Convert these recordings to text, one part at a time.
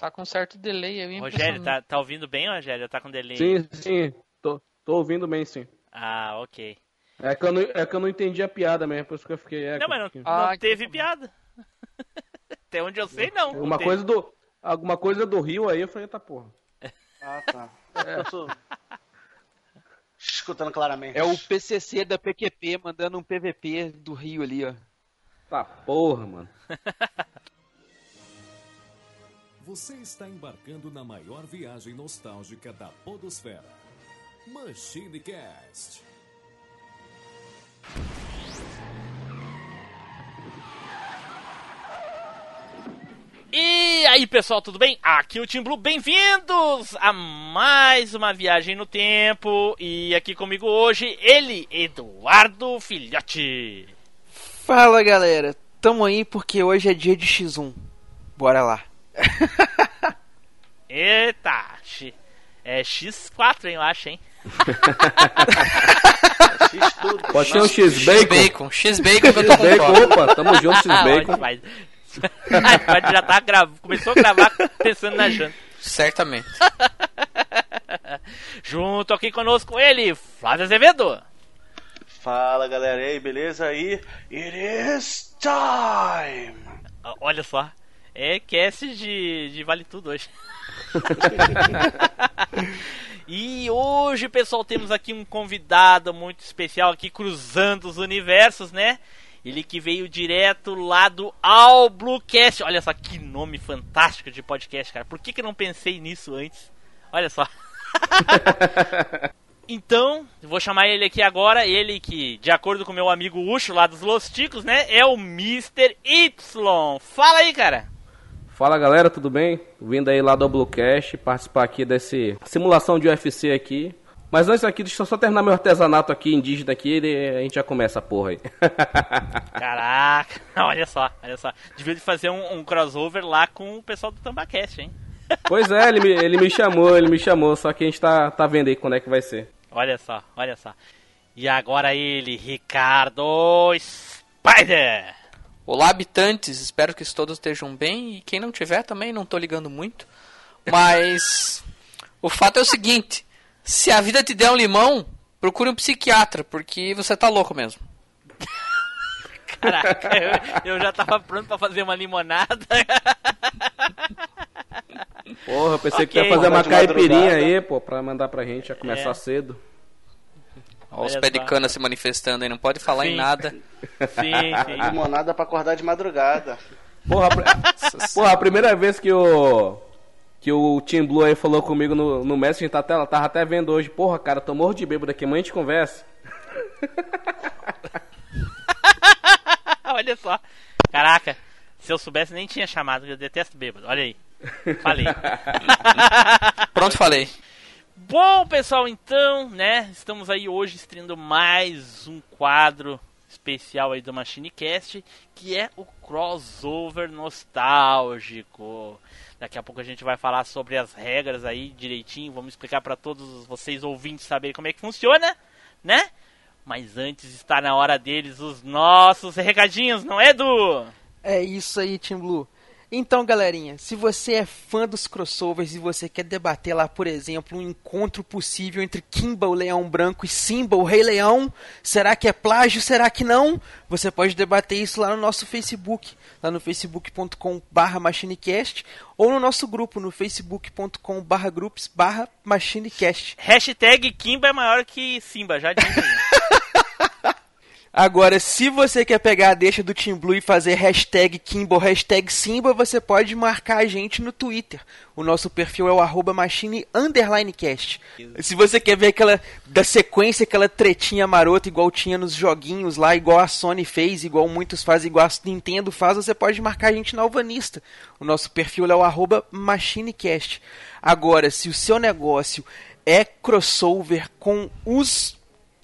Tá com certo delay aí. Rogério, tá, tá ouvindo bem, Rogério? Tá com delay? Sim, sim. Tô, tô ouvindo bem, sim. Ah, ok. É que, eu não, é que eu não entendi a piada mesmo, por isso que eu fiquei. É, não, mas não, que... não Ah, teve piada. Até onde eu sei, não. não Uma teve. coisa do. Alguma coisa do Rio aí, eu falei, tá porra. Ah, tá. Eu tô escutando claramente. É o PCC da PQP mandando um PVP do Rio ali, ó. Tá porra, mano. Você está embarcando na maior viagem nostálgica da Podosfera. MachineCast. E aí, pessoal, tudo bem? Aqui é o Tim Blue, bem-vindos a mais uma viagem no tempo. E aqui comigo hoje, ele, Eduardo Filhote. Fala galera, tamo aí porque hoje é dia de X1. Bora lá. Eita, X- é X4, hein, eu acho, hein? Fiz tudo. Pode ser um X-Bacon. X-Bacon, X-Bacon que eu tô com fome. opa, tamo junto, X-Bacon. Vai. Vai, já tá gra... começou a gravar pensando na janta. Certamente. Junto aqui conosco ele, Flávio Azevedo. Fala galera, e aí, beleza? Aí, it is time! Ah, Olha só, é cast de, de Vale Tudo hoje. e hoje, pessoal, temos aqui um convidado muito especial aqui cruzando os universos, né? Ele que veio direto lá do All Bluecast. Olha só que nome fantástico de podcast, cara. Por que, que eu não pensei nisso antes? Olha só. Então, vou chamar ele aqui agora, ele que, de acordo com meu amigo Ucho lá dos Los Ticos, né, é o Mr. Y. Fala aí, cara. Fala galera, tudo bem? Vindo aí lá do Bluecast, participar aqui desse simulação de UFC aqui. Mas antes aqui, deixa eu só terminar meu artesanato aqui indígena aqui e a gente já começa a porra aí. Caraca, olha só, olha só. Devia de fazer um, um crossover lá com o pessoal do Tambacast, hein? pois é, ele me, ele me chamou, ele me chamou, só que a gente tá, tá vendo aí quando é que vai ser. Olha só, olha só. E agora ele, Ricardo Spider. Olá, habitantes. Espero que todos estejam bem. E quem não tiver também, não tô ligando muito. Mas o fato é o seguinte: se a vida te der um limão, procure um psiquiatra, porque você tá louco mesmo. Caraca, eu, eu já tava pronto pra fazer uma limonada. Porra, eu pensei que Ok. ia fazer uma caipirinha aí, pô, pra mandar pra gente, já começar É. cedo. Olha os pé de cana se manifestando aí, não pode falar Sim. em nada. Sim, sim. Limonada pra acordar de madrugada. Porra, porra, a primeira vez que o. Que o Team Blue aí falou comigo no, no Messenger, tá até, tava até vendo hoje. Porra, cara, tô morro de bêbado aqui, amanhã a gente conversa. olha só. Caraca, se eu soubesse nem tinha chamado, eu detesto bêbado. Olha aí. Falei. Pronto, falei. Bom, pessoal, então, né? Estamos aí hoje estreando mais um quadro especial aí do MachineCast, que é o crossover nostálgico. Daqui a pouco a gente vai falar sobre as regras aí direitinho, vamos explicar para todos vocês ouvintes saberem como é que funciona, né? Mas antes está na hora deles os nossos recadinhos, não é, Edu? É isso aí, Team Blue. Então, galerinha, se você é fã dos crossovers e você quer debater lá, por exemplo, um encontro possível entre Kimba, o Leão Branco, e Simba, o Rei Leão, será que é plágio, será que não? Você pode debater isso lá no nosso Facebook, lá no facebook.com barra machinecast, ou no nosso grupo, no facebook.com barra groups barra machinecast. Hashtag Kimba é maior que Simba, já disse. Agora, se você quer pegar a deixa do Team Blue e fazer hashtag Kimba ou hashtag Simba, você pode marcar a gente no Twitter. O nosso perfil é o arroba machine underline cast. Se você quer ver aquela da sequência, aquela tretinha marota igual tinha nos joguinhos lá, igual a Sony fez, igual muitos fazem, igual a Nintendo faz, você pode marcar a gente na Alvanista. O nosso perfil é o arroba machinecast. Agora, se o seu negócio é crossover com os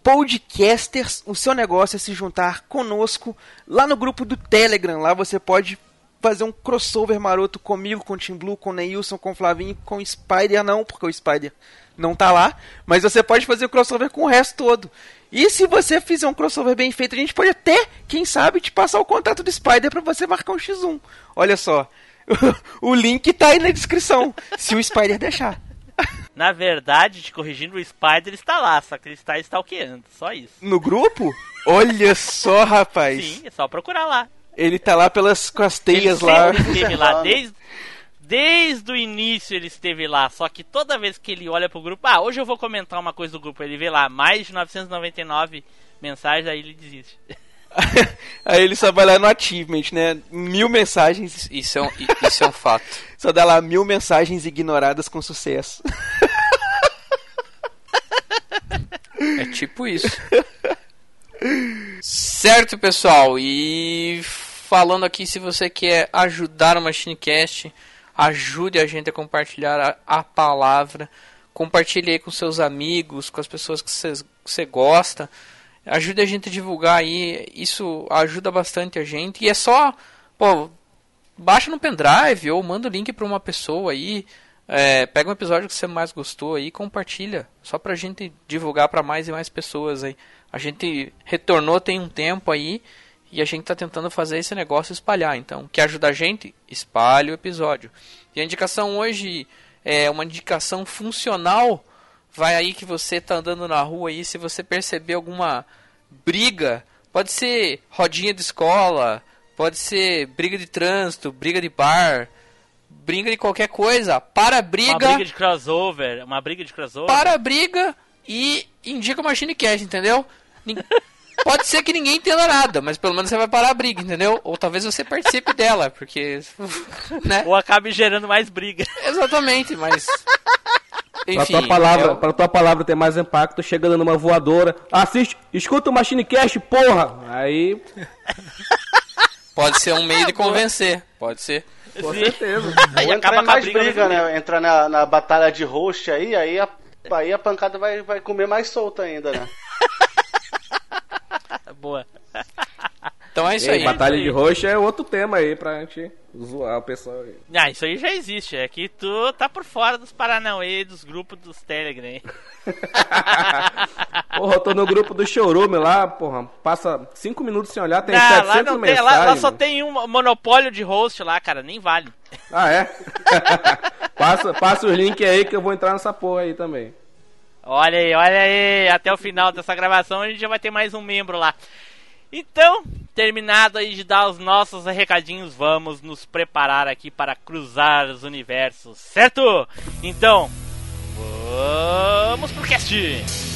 podcasters, o seu negócio é se juntar conosco lá no grupo do Telegram. Lá você pode fazer um crossover maroto comigo, com o Tim Blue, com o Neilson, com o Flavinho, com o Spider, não, porque o Spider não tá lá, mas você pode fazer o crossover com o resto todo. E se você fizer um crossover bem feito, a gente pode até, quem sabe, te passar o contato do Spider para você marcar um X1. Olha só. o link tá aí na descrição, se o Spider deixar. Na verdade, te corrigindo, o Spider está lá, só que ele está stalkeando, só isso. No grupo? Olha só, rapaz. Sim, é só procurar lá. Ele tá lá pelas com as teias ele lá. sempre esteve lá, desde, desde o início ele esteve lá, só que toda vez que ele olha pro grupo, ah, hoje eu vou comentar uma coisa do grupo, ele vê lá, mais de 999 mensagens, aí ele desiste. Aí ele só vai lá no achievement, né? Mil mensagens. Isso é um, isso é um fato. Só dá lá mil mensagens ignoradas com sucesso. É tipo isso. Certo, pessoal. E falando aqui, se você quer ajudar o MachineCast, ajude a gente a compartilhar a, a palavra. Compartilhe aí com seus amigos, com as pessoas que você gosta. Ajude a gente a divulgar aí. Isso ajuda bastante a gente. E é só, pô, baixa no pendrive ou manda o link para uma pessoa aí. É, pega um episódio que você mais gostou aí e compartilha. Só pra gente divulgar para mais e mais pessoas aí. A gente retornou tem um tempo aí e a gente tá tentando fazer esse negócio espalhar. Então, quer ajudar a gente? Espalhe o episódio. E a indicação hoje é uma indicação funcional. Vai aí que você tá andando na rua aí, se você perceber alguma briga, pode ser rodinha de escola, pode ser briga de trânsito, briga de bar, briga de qualquer coisa, para a Uma briga, briga de crossover, uma briga de crossover. para a briga e indica o Machine Cast, entendeu? Pode ser que ninguém entenda nada, mas pelo menos você vai parar a briga, entendeu? Ou talvez você participe dela, porque. Né? Ou acabe gerando mais briga. Exatamente, mas. Pra Enfim. tua, palavra, é o- pra tua palavra ter mais impacto, chega dando uma voadora. Assiste, escuta o Machine Cast, porra! Aí, Pode ser um meio de convencer. Pode ser. com Sim. certeza. Aí acaba com a briga. briga, meio. né? Entrar na, na batalha de host aí, aí a, aí a pancada vai, vai comer mais solta ainda, né? Boa. Então é isso aí. Batalha de roxo é outro tema aí pra gente zoar o pessoal aí. Ah, isso aí já existe. É que tu tá por fora dos Paranauê, dos grupos dos Telegram. hein? Porra, eu tô no grupo do Chorume lá, porra. Passa cinco minutos sem olhar, tem Não, 700 lá, não tem, mensagens. lá, lá só mano. tem um monopólio de host lá, cara. Nem vale. Ah, é? passa, passa os links aí que eu vou entrar nessa porra aí também. Olha aí, olha aí. Até o final dessa gravação a gente já vai ter mais um membro lá. Então, terminado aí de dar os nossos recadinhos, vamos nos preparar aqui para cruzar os universos, certo? Então, vamos pro cast!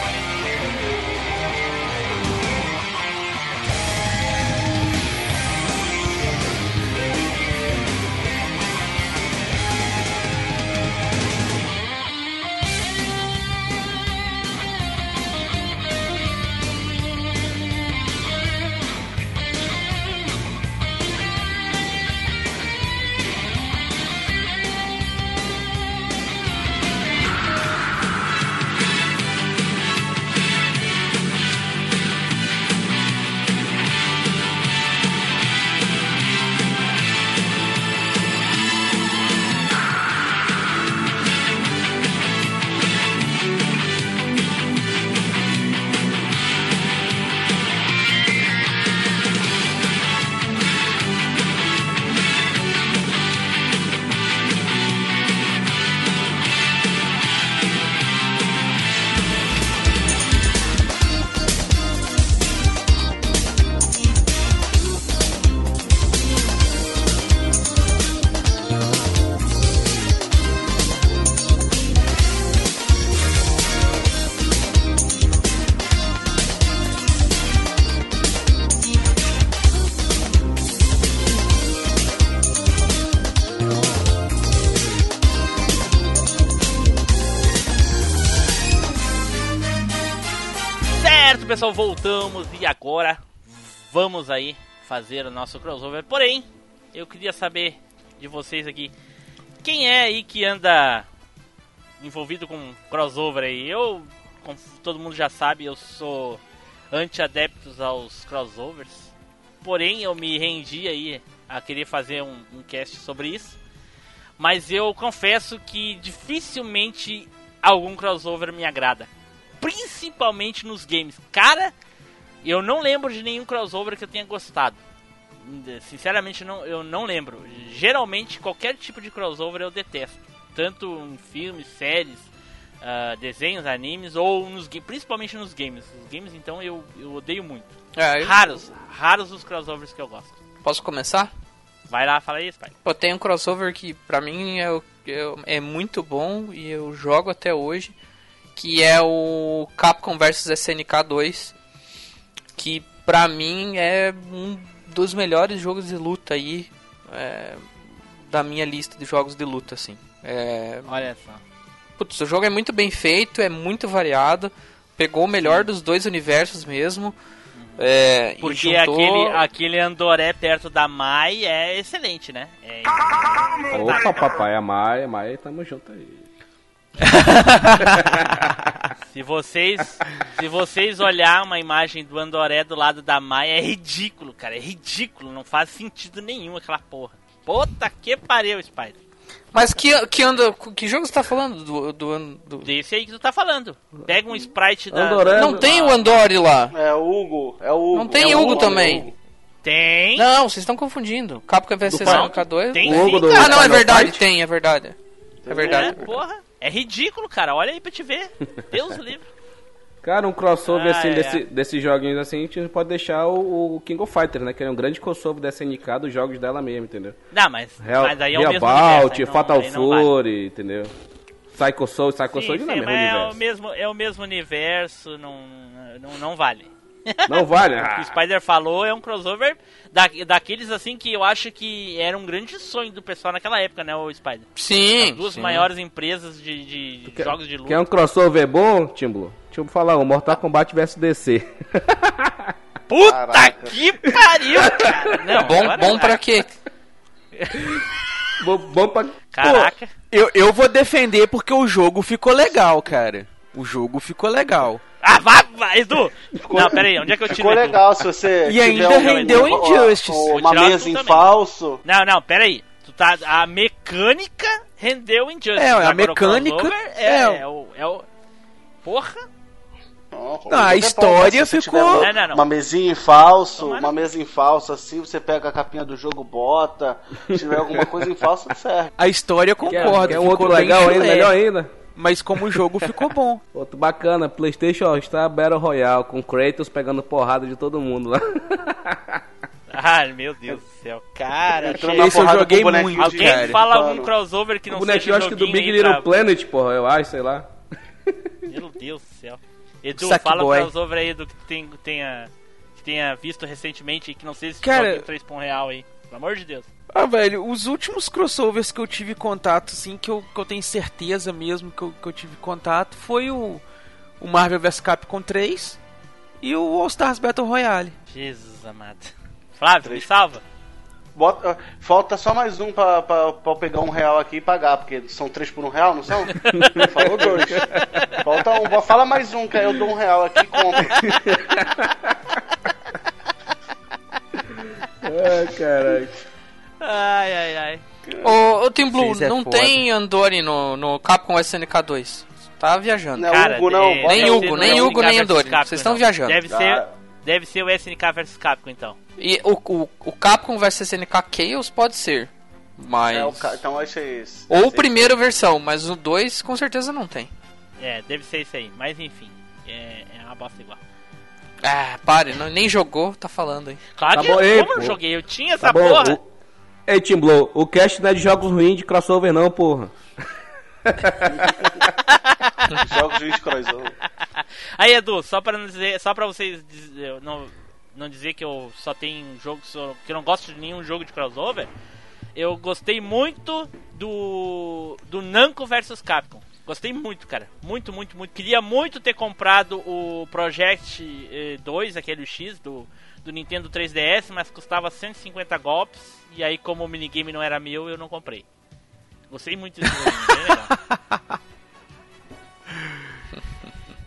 Pessoal, voltamos e agora vamos aí fazer o nosso crossover. Porém, eu queria saber de vocês aqui, quem é aí que anda envolvido com crossover aí? Eu, como todo mundo já sabe, eu sou anti-adeptos aos crossovers. Porém, eu me rendi aí a querer fazer um, um cast sobre isso. Mas eu confesso que dificilmente algum crossover me agrada. Principalmente nos games. Cara, eu não lembro de nenhum crossover que eu tenha gostado. Sinceramente, não, eu não lembro. Geralmente, qualquer tipo de crossover eu detesto. Tanto em filmes, séries, uh, desenhos, animes ou nos principalmente nos games. Os games, então, eu, eu odeio muito. É, eu- Raros, raros os crossovers que eu gosto. Posso começar? Vai lá, fala isso, pai. Pô, tem um crossover que pra mim é, é- é muito bom e eu jogo até hoje, que é o Capcom vs SNK 2, que pra mim é um dos melhores jogos de luta aí é, da minha lista de jogos de luta, assim. É, Olha só. Putz, o jogo é muito bem feito, é muito variado, pegou o melhor dos dois universos mesmo. É, e Porque juntou- aquele, aquele Andoré perto da Mai é excelente, né? É Opa, papai, a Maia, Maia, tamo junto aí. Se vocês, se vocês olhar uma imagem do Andoré do lado da Maia, é ridículo, cara. É ridículo. Não faz sentido nenhum aquela porra. Puta que pariu, Spider. Mas que, que anda. Que jogo você tá falando do. do, do... Desse aí que tu tá falando. Pega um sprite da. Andoré. Não tem o Andori lá. É o Hugo, é o Hugo. Não tem é o Hugo é o também. Hugo. Tem. Não, vocês estão confundindo. Capcom vs Do SNK2. Tem O Hugo do-. Ah, não, é verdade, tem, é verdade. É verdade. É, porra. É ridículo, cara. Olha aí pra te ver. Deus livre. Cara, um crossover Ah, assim, é, desse, é. desses joguinhos assim, a gente pode deixar o, o King of Fighters, né? Que é um grande crossover da SNK dos jogos dela mesmo, entendeu? Não, mas, Real, mas aí é o Real mesmo Bout, universo, não- Fatal. Fury, entendeu? Psycho Soul, Psycho Sim, Soul não é sim, mesmo é o mesmo, é o mesmo universo, não, não, não vale. Não vale? O que o Spider falou é um crossover da, daqueles assim que eu acho que era um grande sonho do pessoal naquela época, né, o Spider? Sim. As duas sim. maiores empresas de, de quer, jogos de luta. quer um crossover bom, Timbulo? Deixa eu falar, um Mortal Kombat vs DC. Puta Caraca. que pariu, cara! Não, Bom, agora bom pra quê? bom, bom pra... Caraca. Eu, eu vou defender porque o jogo ficou legal, cara. O jogo ficou legal. Ah, vai, vai, Edu! Não, pera aí, onde é que eu tiro Ficou legal se você. E ainda rendeu um- Injustice. um- Uma mesa em falso. Não, não, pera aí. Tu tá, a mecânica rendeu Injustice. É, a mecânica- é, é. é o, é o... Porra! Não, Não, a é história ficou- Uma, Não, não, não. uma mesinha em falso, Tomara. uma mesa em falso assim, você pega a capinha do jogo, bota. Se tiver alguma coisa em falso, serve. A história concordo, quer um ficou outro legal ainda, melhor ainda? Mas como o jogo ficou bom. Outro bacana, Playstation ó, está Battle Royale, com Kratos pegando porrada de todo mundo lá. Ai, meu Deus do céu. Cara, achei- eu joguei o muito, Alguém cara. fala pano. algum crossover que o não bonequinho, seja acho que do Big Little pra- Planet, porra, eu acho, sei lá. Meu Deus do céu. Edu, Sackboy. fala um crossover aí do que tu tem, tenha, que tenha visto recentemente e que não seja esse Cara- joguinho 3 por um real aí. Pelo amor de Deus. Ah, velho, os últimos crossovers que eu tive contato, assim, que eu, que eu tenho certeza mesmo que eu, que eu tive contato, foi o, o Marvel vs Capcom 3 e o All Stars Battle Royale. Jesus amado. Flávio, me salva. Bota, falta só mais um pra, pra, pra eu pegar um real aqui e pagar, porque são três por um real, não são? Falou dois. Falta um, fala mais um, que aí eu dou um real aqui e compro. Ai, caralho. Ai, ai, ai. Ô, ô Team Blue, Vocês é não foda. tem Andori no, no Capcom SNK 2. Tá viajando. Não Cara, Hugo, não. bota Nem deve Hugo, ser nem Hugo, nem Andori. Capcom, Vocês estão então. viajando. Deve ser, deve ser o SNK vs Capcom, então. E o, o, o Capcom vs SNK Chaos pode ser. Mas. É, o ca- então é. Ou o primeiro versão, mas o 2 com certeza não tem. É, deve ser isso aí. Mas enfim, é, é uma bosta igual. Ah, pare, não, nem jogou, tá falando aí. Claro Tá que bom, eu, ei, como eu pô. joguei, eu tinha essa Tá bom. porra. O... Ei, Team Blow, o cast não é de jogos ruins de crossover não, porra. Jogos de crossover. Aí, Edu, só pra não dizer, só para vocês dizer- não, não dizer que eu só tenho jogo só- que eu não gosto de nenhum jogo de crossover, eu gostei muito do do Namco versus Capcom. Gostei muito, cara. Muito, muito, muito. Queria muito ter comprado o Project eh, 2, aquele X do, do Nintendo 3DS, mas custava 150 golpes. E aí, como o minigame não era meu, eu não comprei. Gostei muito desse jogo, bem legal.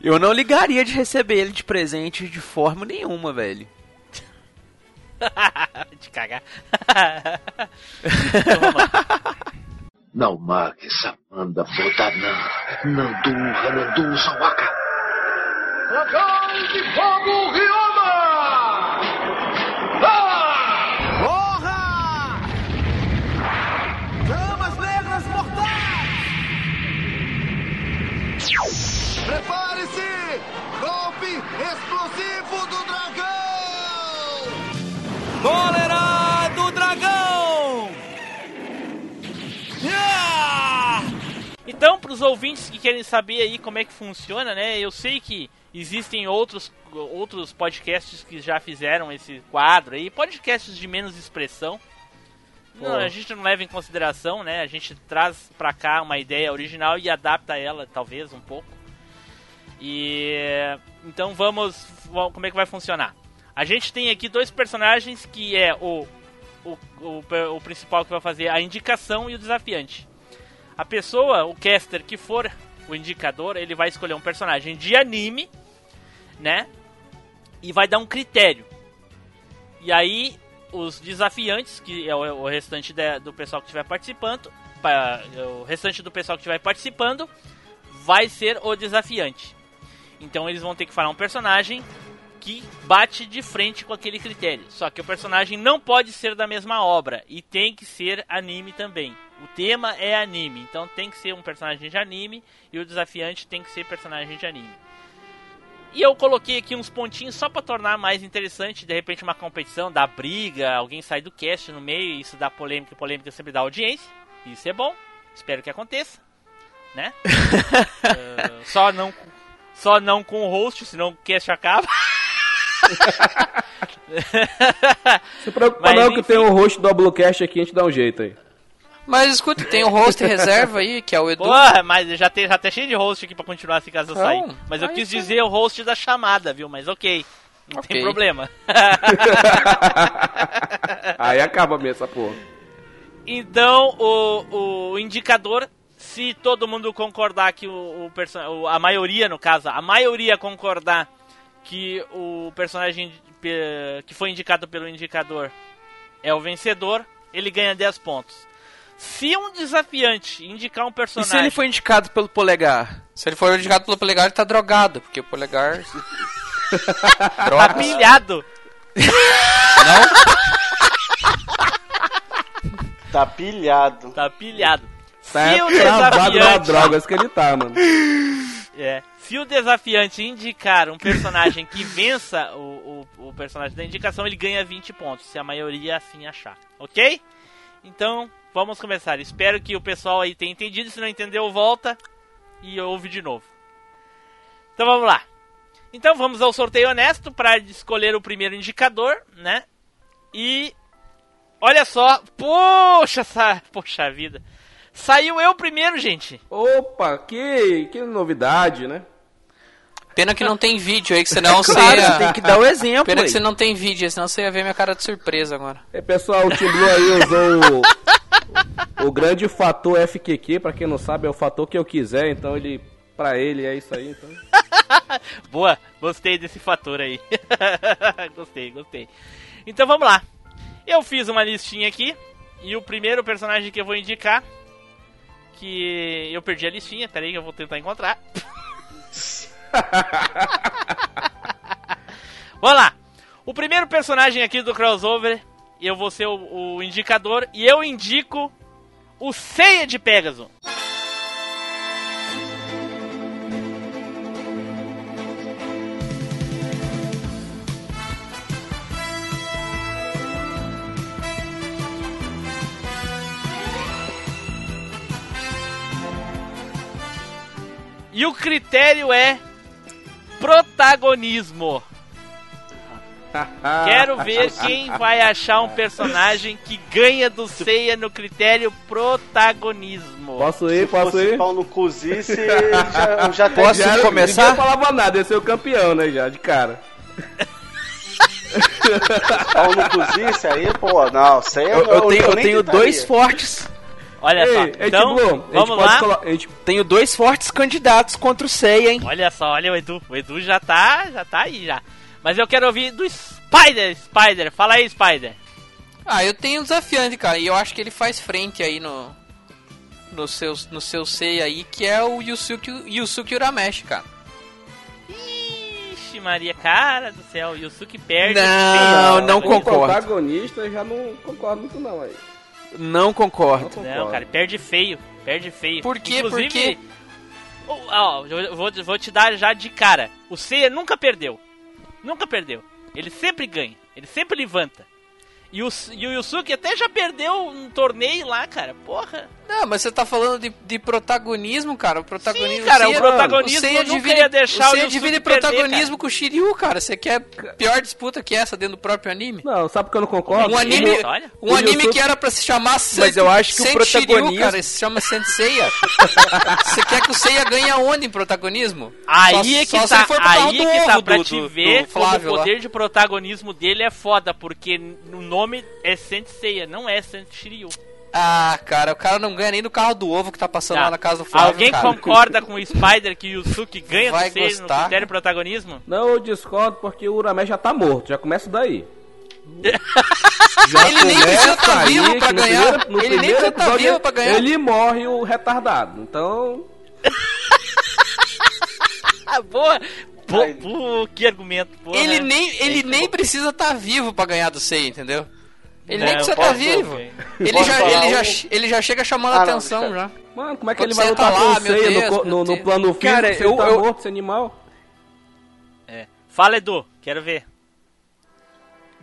Eu não ligaria de receber ele de presente de forma nenhuma, velho. de cagar. Não marque Samanda Bodanã, Nandu Hanandu Sawaka. Dragão de Fogo Ryoma! Prepare-se! Golpe explosivo do dragão! Cólera do dragão! Ah! Então, para os ouvintes que querem saber aí como é que funciona, né? Eu sei que existem outros, outros podcasts que já fizeram esse quadro aí, podcasts de menos expressão. Não, a gente não leva em consideração, né? A gente traz pra cá uma ideia original e adapta ela, talvez, um pouco. E então vamos, como é que vai funcionar? A gente tem aqui dois personagens que é o o, o, o principal que vai fazer a indicação e o desafiante. A pessoa, o caster que for o indicador, ele vai escolher um personagem de anime, né? E vai dar um critério. E aí os desafiantes, que é o, o restante da- do pessoal que estiver participando, pa- o restante do pessoal que estiver participando, vai ser o desafiante. Então eles vão ter que falar um personagem que bate de frente com aquele critério. Só que o personagem não pode ser da mesma obra e tem que ser anime também. O tema é anime, então tem que ser um personagem de anime e o desafiante tem que ser personagem de anime. E eu coloquei aqui uns pontinhos só para tornar mais interessante, de repente uma competição, dar briga, alguém sai do cast no meio, isso dá polêmica, polêmica sempre dá audiência. Isso é bom, espero que aconteça, né? Eh, só não só não com o host, senão o cast acaba. Se preocupa Mas, não que tem o host do Bluecast aqui, a gente dá um jeito aí. Mas escuta, tem o host reserva aí, que é o Edu. Porra, mas já tem, já tem cheio de host aqui pra continuar se caso eu sair. Mas eu aí quis sim. dizer o host da chamada, viu? Mas ok. Não tem Ok. problema. Aí acaba mesmo essa porra. Então, o, o indicador, se todo mundo concordar que o, o a maioria, no caso, a maioria concordar que o personagem pe- que foi indicado pelo indicador é o vencedor, ele ganha 10 pontos. Se um desafiante indicar um E personagem. se ele foi indicado pelo polegar? Se ele for indicado pelo polegar, ele tá drogado, porque o polegar. Tá Drogas. pilhado. Tá pilhado. Tá pilhado. Tá Se o na desafiante. drogas que ele tá, mano. É, se o desafiante indicar um personagem que vença o, o, o personagem da indicação, ele ganha 20 pontos, se a maioria assim achar. Ok? Então, vamos começar. Espero que o pessoal aí tenha entendido. Se não entendeu, volta e ouve de novo. Então vamos lá. Então vamos ao sorteio honesto para escolher o primeiro indicador, né? E olha só, poxa, essa, poxa vida. Saiu eu primeiro, gente. Opa, que, que novidade, né? Pena que não tem vídeo aí, que senão você Claro, ia... você tem que dar o exemplo. Pena aí. que você não tem vídeo, senão você ia ver minha cara de surpresa agora. É, pessoal, o Blue aí usou o, grande fator FQQ, pra quem não sabe, é o fator que eu quiser, então ele, pra ele é isso aí, então. Boa, gostei desse fator aí. gostei, gostei. Então vamos lá. Eu fiz uma listinha aqui e o primeiro personagem que eu vou indicar que eu perdi a listinha, peraí que eu vou tentar encontrar. vamos lá. O primeiro personagem aqui do crossover, eu vou ser o, o indicador e eu indico o Ceia de Pegasus. E o critério é protagonismo. Quero ver quem vai achar um personagem que ganha do Seiya no critério protagonismo. Posso Se ir, posso ir? pau no cozice, já, eu já Posso já- começar? Ninguém falava nada, esse é o campeão, né, já, de cara. Pau no cozice aí, pô, não, sei Eu, eu tenho, eu tenho dois fortes. Olha Ei, só. ei, Então, vamos lá. gente Tenho dois fortes candidatos contra o Seiya, hein? Olha só, olha o Edu. O Edu já tá, já tá aí já. Mas eu quero ouvir do Spider, Spider. Fala aí, Spider. Ah, eu tenho um desafiante, cara, e eu acho que ele faz frente aí no. No seu, no seu sei aí, que é o Yusuke, Yusuke Urameshi, cara. Ixi, Maria, cara do céu, o Yusuke perde. Não, não o concordo. protagonista eu já não concordo muito não aí. Não Não concordo. Não, cara, perde feio. Perde feio. Por quê? Inclusive, Por quê? Ó, vou, vou te dar já de cara. O Seiya nunca perdeu. Nunca perdeu. Ele sempre ganha. Ele sempre levanta. E o, e o Yusuke até já perdeu um torneio lá, cara. Porra. Não, mas você tá falando de, de protagonismo, cara. O protagonismo. Sim, cara, o Seiya- protagonismo Seiya nunca divide- deixar o Seiya Yusuke divide perder, protagonismo com o Shiryu, cara. Você quer pior disputa que essa dentro do próprio anime? Não, sabe por que eu não concordo? Um anime, um O anime Yusuke- que era pra se chamar Saint, Mas eu acho que o Saint protagonismo- Shiryu, cara, se chama Senseiya. Você quer que o Seiya ganhe aonde em protagonismo? Aí Só- é que só tá, for pro carro aí é que tá pra do- te do- ver do o lá. poder de protagonismo dele é foda, porque o nome é Senseiya, não é Saint Shiryu. Ah, cara, o cara não ganha nem do carro do ovo que tá passando Tá. lá na casa do Flávio, Alguém cara. concorda com o Spider que o Yusuke ganha Vai do Seiya no critério protagonismo? Não, eu discordo porque o Uramesh já tá morto, já começa daí. Ele nem precisa aí vivo pra ganhar. primeiro- Ele nem precisa estar episódio vivo pra ganhar. Ele morre o retardado, então... Boa! Pô, que argumento, porra. Ele nem, ele nem precisa estar vivo pra ganhar do Sei, entendeu? Ele nem Não, precisa estar vivo. Ele Posso já, ele, já, ele já chega chamando Ah, não, atenção já. Mano, como é que Quando ele vai lutar tá com lá, o meu Seiya no Deus, no, no Deus. plano físico Cara, se ele eu- tá eu- morto, esse animal? É. Fala, Edu, quero ver.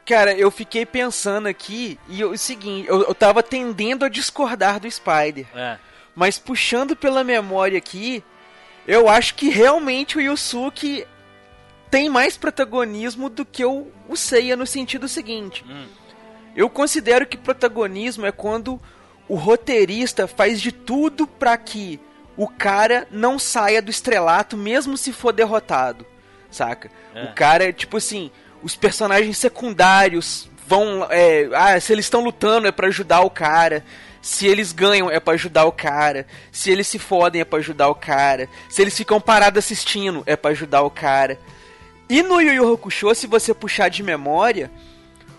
Cara, eu fiquei pensando aqui e eu- o seguinte, eu, eu tava tendendo a discordar do Spider. É. Mas puxando pela memória aqui, eu acho que realmente o Yusuke tem mais protagonismo do que o, o Seiya no sentido seguinte. Hum. Eu considero que protagonismo é quando o roteirista faz de tudo pra que o cara não saia do estrelato mesmo se for derrotado, saca? É. O cara, tipo assim, os personagens secundários vão, é, ah, se eles estão lutando é pra ajudar o cara, se eles ganham é pra ajudar o cara, se eles se fodem é pra ajudar o cara, se eles ficam parados assistindo é pra ajudar o cara. E no Yu Yu Hakusho, se você puxar de memória,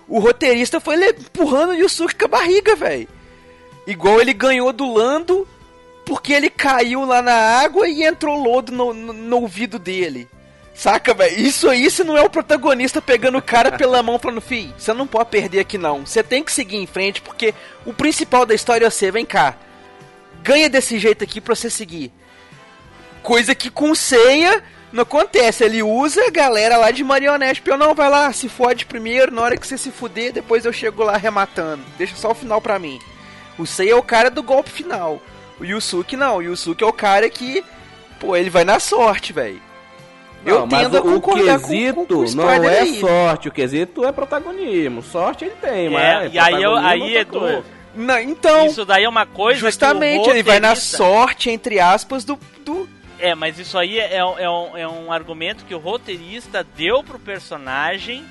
o roteirista foi empurrando o Yusuke com a barriga, velho. Igual ele ganhou do Lando porque ele caiu lá na água e entrou lodo no, no- no ouvido dele. Saca, velho? Isso aí, se não é o protagonista pegando o cara pela mão falando, fi, você não pode perder aqui não. Você tem que seguir em frente porque o principal da história é você, vem cá. Ganha desse jeito aqui pra você seguir. Coisa que com ceia não acontece. Ele usa a galera lá de marionete. Eu não, vai lá, se fode primeiro. Na hora que você se fuder, depois eu chego lá arrematando. Deixa só o final pra mim. O Sei é o cara do golpe final. O Yusuke não. O Yusuke é o cara que. Pô, ele vai na sorte, velho. Eu Não, mas tendo a o, o quesito com, com, o não é aí. sorte, o quesito é protagonismo. Sorte ele tem, mas É, e aí, eu, aí é Edu, coisa. Não, então, isso daí é uma coisa justamente, que o ele vai na sorte, entre aspas, do, do, É, mas isso aí é, um- é um, é um argumento que o roteirista deu pro personagem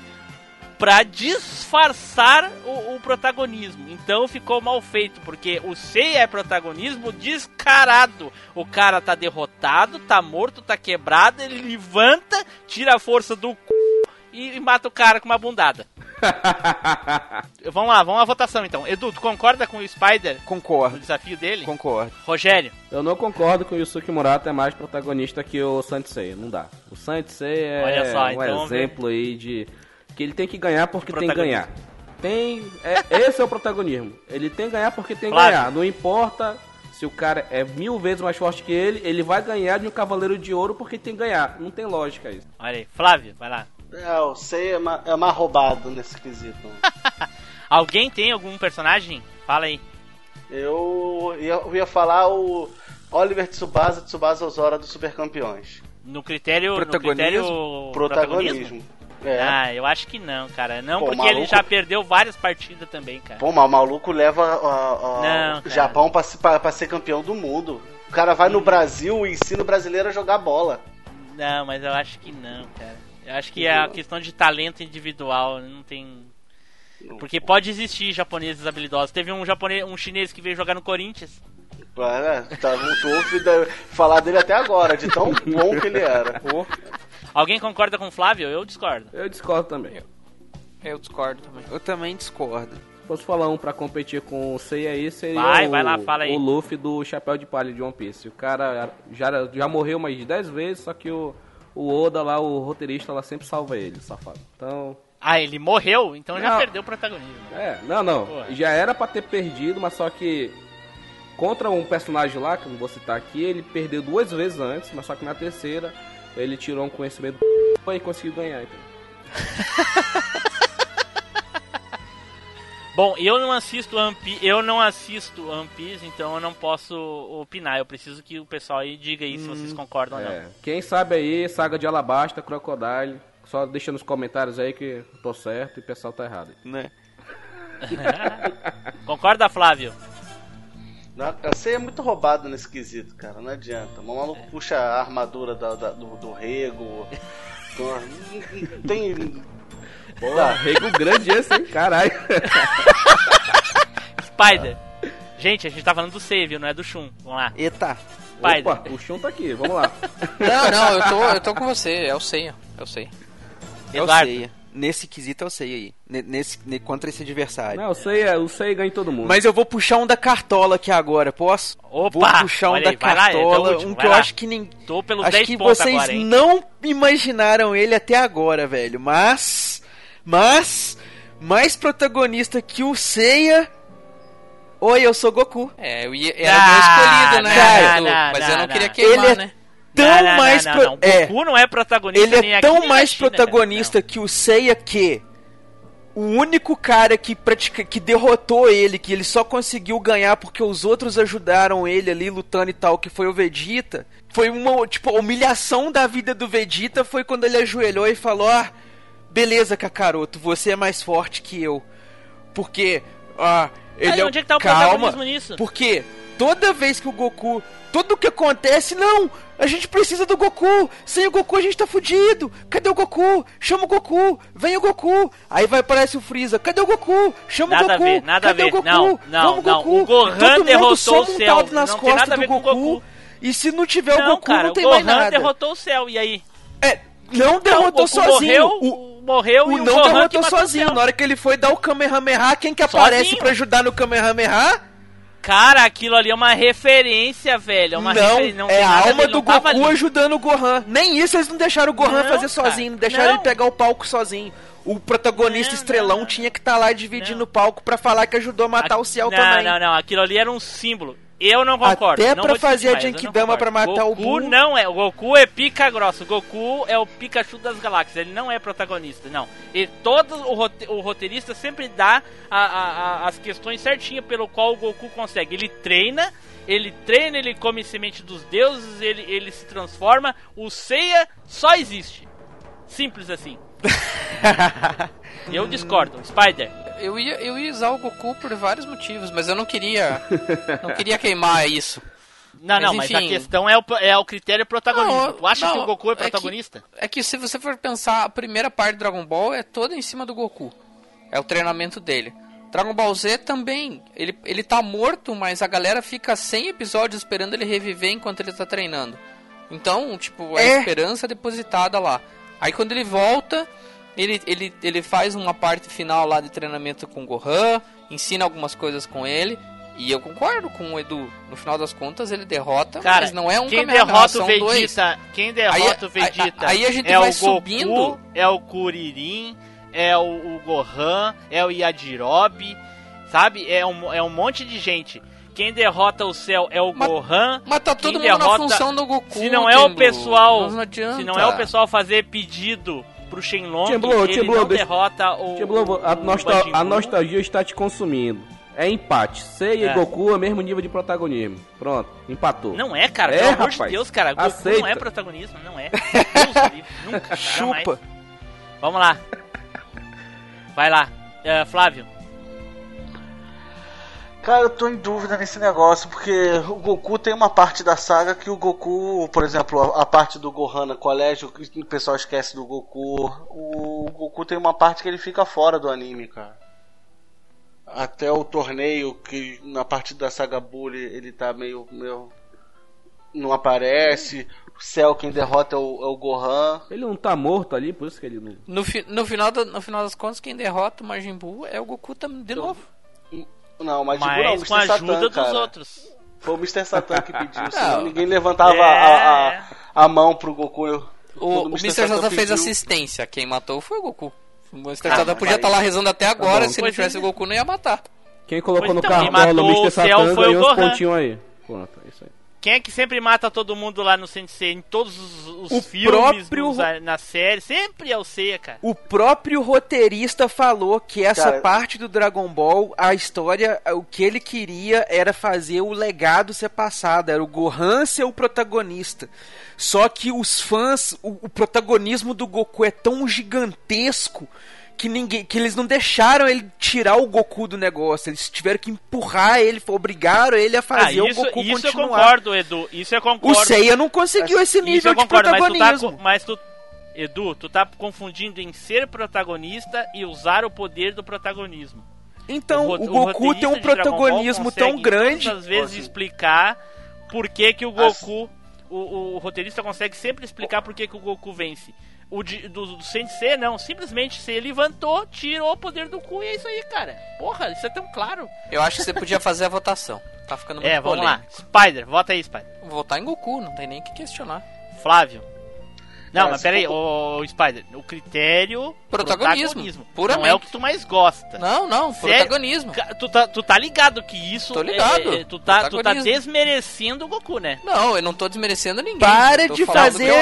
pra disfarçar o, o protagonismo. Então ficou mal feito, porque o Sei é protagonismo descarado. O cara tá derrotado, tá morto, tá quebrado, ele levanta, tira a força do c... e, e mata o cara com uma bundada. vamos lá, vamos à votação então. Edu, tu concorda com o Spider Concordo, desafio dele? concordo. Rogério, Eu não concordo que o Yusuke Murata é mais protagonista que o Sansei, não dá. O Sansei é só, um então exemplo aí de que ele tem que ganhar porque tem que ganhar. Tem, é, esse é o protagonismo. Ele tem que ganhar porque tem que ganhar. Não importa se o cara é mil vezes mais forte que ele, ele vai ganhar de um cavaleiro de ouro porque tem que ganhar. Não tem lógica isso. olha aí. Flávio, vai lá. É, eu sei, é mais, é mais roubado nesse quesito. Alguém tem algum personagem? Fala aí. Eu ia, eu ia falar o Oliver Tsubasa, Tsubasa Ozora dos Super Campeões. No critério. Protagonismo? No critério protagonismo? Protagonismo. É. Ah, eu acho que não, cara. Não, Pô, porque maluco. ele já perdeu várias partidas também, cara. Pô, mas o maluco leva ó, Não, o cara. Japão pra, pra, pra ser campeão do mundo. O cara vai no Brasil e ensina o brasileiro a jogar bola. Não, mas eu acho que não, cara. Eu acho que é a questão de talento individual. Não tem. Porque pode existir japoneses habilidosos. Teve um japonês, um chinês que veio jogar no Corinthians. É, tá, não tô ouvindo falar dele até agora, de tão bom que ele era. Alguém concorda com o Flávio? Eu discordo. Eu discordo também. Eu discordo também. Eu também discordo. Se fosse falar um pra competir com o Sei aí, seria Vai, o, vai lá, fala aí. o Luffy do Chapéu de Palha de One Piece. O cara já, já morreu mais de 10 vezes, só que o, o Oda lá, o roteirista lá, sempre salva ele, safado. Então, Ah, ele morreu, então já Não. perdeu o protagonismo. é, não, não. Porra. Já era pra ter perdido, mas só que contra um personagem lá, que eu não vou citar aqui, ele perdeu duas vezes antes, mas só que na terceira ele tirou um conhecimento do e conseguiu ganhar. Então. Bom, eu não assisto One Piece, eu não assisto One Piece, então eu não posso opinar. Eu preciso que o pessoal aí diga aí se vocês concordam ou não. É. Quem sabe aí, saga de Alabasta, Crocodile, só deixa nos comentários aí que eu tô certo e o pessoal tá errado. Né? Concorda, Flávio? Não, Você é muito roubado nesse quesito, cara. Não adianta. O maluco puxa a armadura da- da- do, do rego. do- Tem. Pô, Tá. rego grande esse, hein? Caralho. Spider. Gente, a gente tá falando do viu? Não é do Shun. Vamos lá. Eita. Spider. Opa, o chum tá aqui, vamos lá. Não, não, eu tô, eu tô com você. É o Seiya. É o Seiya. Eu Eduardo. sei. Nesse quesito eu sei aí. Ne- Nesse, ne- contra esse adversário. Não, eu sei, é, eu sei ganha em todo mundo. Mas eu vou puxar um da cartola aqui agora, posso? Opa! Vou puxar um da aí, vai lá, é, cartola, é o último, um que eu lá. acho que nem Tô pelos acho 10 que vocês agora, não imaginaram ele até agora, velho. Mas mas mais protagonista que o Seiya Oi, eu sou Goku. É, eu ia, era Ah, meu escolhido, né? não, Edu? não, mas não, eu não não. queria queimar, Ele é né? Tão Não, não, mais não, pro- não, não. é. Goku não é protagonista Ele nem é tão mais China, protagonista cara. que o Seiya que o único cara que pratica, que derrotou ele, que ele só conseguiu ganhar porque os outros ajudaram ele ali lutando e tal, que foi o Vegeta. Foi uma, tipo, a humilhação da vida do Vegeta foi quando ele ajoelhou e falou: "Ah, beleza, Kakaroto, você é mais forte que eu". Porque ah, ele Aí, é onde é que tá o calma, nisso? porque toda vez que o Goku. Tudo que acontece, não! A gente precisa do Goku! Sem o Goku a gente tá fudido! Cadê o Goku? Chama o Goku! Vem o Goku! Aí vai aparece o Freeza. Cadê o Goku? Chama Nada o a Goku! ver, nada a Cadê ver. o Goku? Não, não, Vamos, não. Goku! O Gohan derrotou o céu. nas Não tem costas nada a do ver com o Goku. Goku. E se não tiver Não, o Goku, cara, não tem o mais Gohan nada. derrotou o céu, e aí? É, não derrotou Não, o Goku sozinho. Morreu, O, morreu o e o não Gohan derrotou o sozinho. Na hora que ele foi dar o Kamehameha, quem que aparece pra ajudar no Kamehameha? Cara, aquilo ali é uma referência, velho. É uma não, refer- não é a nada alma do não Goku ali. ajudando o Gohan. Nem isso eles não deixaram o Gohan Não, fazer cara, sozinho, não deixaram não. ele pegar o palco sozinho. O protagonista Não, estrelão não, tinha que estar lá dividindo não. o palco pra falar que ajudou a matar o Ciel não, também. Não, não, aquilo ali era um símbolo. Eu não concordo. Até não pra fazer a mais, Genkidama pra matar o Goku Buu. não é. O Goku é pica grossa. O Goku é o Pikachu das galáxias. Ele não é protagonista, não. E todo o, rote- o roteirista sempre dá a- a- a- as questões certinhas pelo qual o Goku consegue. Ele treina, ele treina, ele come semente dos deuses, ele, ele se transforma. O Seiya só existe. Simples assim. Eu discordo. Spider. Eu ia, eu ia usar o Goku por vários motivos, mas eu não queria. não queria queimar isso. Não, Mas não, mas a enfim. questão é o, é o critério protagonismo. Não, tu acha não, que o Goku é é que- protagonista? É que se você for pensar, a primeira parte do Dragon Ball é toda em cima do Goku. É o treinamento dele. Dragon Ball Z também. Ele, ele tá morto, mas a galera fica 100 episódios esperando ele reviver enquanto ele tá treinando. Então, tipo, é, É. a esperança depositada lá. Aí quando ele volta, ele, ele, ele faz uma parte final lá de treinamento com o Gohan, ensina algumas coisas com ele. E eu concordo com o Edu. No final das contas, ele derrota, Cara, mas não é um quem derrota o são dois. Vegeta, quem derrota o Aí- Vegeta aí- aí a gente é vai o Goku, subindo. é o Kuririn, é o, o Gohan, é o Yajirobe, sabe? É um, é um monte de gente. Quem derrota o céu é o Mas- Gohan. Mas tá todo mundo na derrota- função do Goku. Se não é o pessoal, Não se não é o pessoal fazer pedido pro Shenlong, Temblu, ele não deixa- derrota o, Tipo, a, o nostal- Majin a nostalgia está te consumindo. É empate. Seiya É. e Goku é o mesmo nível de protagonismo. Pronto, empatou. Não é, cara, É, pelo amor de rapaz. Deus, cara. Goku Aceita. não é protagonista, não é. Deus do livre, nunca. Chupa. Vamos lá. Vai lá, Eh, Flávio. Cara, eu tô em dúvida nesse negócio, porque o Goku tem uma parte da saga que o Goku, por exemplo, a, a parte do Gohan no colégio, que o pessoal esquece do Goku. O, Goku tem uma parte que ele fica fora do anime, cara. Até o torneio, que na partida da Saga Bully ele tá meio. meio não aparece. O Cell quem derrota é o, é o Gohan. Ele não tá morto ali, por isso que ele não. No, fi- no, final da- no final das contas, quem derrota o Majin Buu é o Goku tam- de novo. Não, mas, tipo, não, o Mas Mr. com a ajuda Satan, dos cara. outros. Foi o Mr. Satan que pediu, Não. senão ninguém levantava É. a, a, a mão pro Goku. O, Quando o Mr. Satan fez pediu- assistência, quem matou foi o Goku. O Mr. Ah, Satan podia estar lá rezando até agora, bom. se não tivesse é. o Goku não ia matar. Quem colocou Pois no então, quem o Mr. o Satan foi o ganhou os pontinhos aí. Pronto, é. Quem é que sempre mata todo mundo lá no Sensei, em todos os, os O filmes, próprio- nos na série? Sempre é o Seiya, cara. O próprio roteirista falou que essa Cara- parte do Dragon Ball, a história, o que ele queria era fazer o legado ser passado, era o Gohan ser o protagonista. Só que os fãs, o, o protagonismo do Goku é tão gigantesco que ninguém, que eles não deixaram ele tirar o Goku do negócio. Eles tiveram que empurrar ele, obrigaram ele a fazer ah, o isso, Goku isso eu continuar. concordo, Edu. Isso eu O concordo. Seiya não conseguiu esse Isso nível eu de concordo, mas tu, tá, protagonismo. mas tu, Edu, tu tá confundindo em ser protagonista e usar o poder do protagonismo. Então, ro- o, Goku tem um protagonismo tão consegue grande. As vezes Assim. explicar por que, que o Goku. O, o roteirista consegue sempre explicar por que, que o Goku vence. O de- do, do Sensei, não. Simplesmente se levantou, tirou o poder do cu e é isso aí, cara. Porra, isso é tão claro. Eu acho que você podia fazer a votação. Tá ficando muito é, vamos polêmico. lá. Spider, vota aí, Spider. Vou Votar em Goku, não tem nem o que questionar. Flávio. Não, É, mas peraí, ô, ô, Spider, o critério. Protagonismo, Não puramente. é o que tu mais gosta. Não, não, Sério? protagonismo. Tu tá, tu tá ligado que isso. Tô ligado. é- é- tu, tá, tu tá Protagonismo. desmerecendo o Goku, né? Não, eu não tô desmerecendo ninguém. Para de fazer,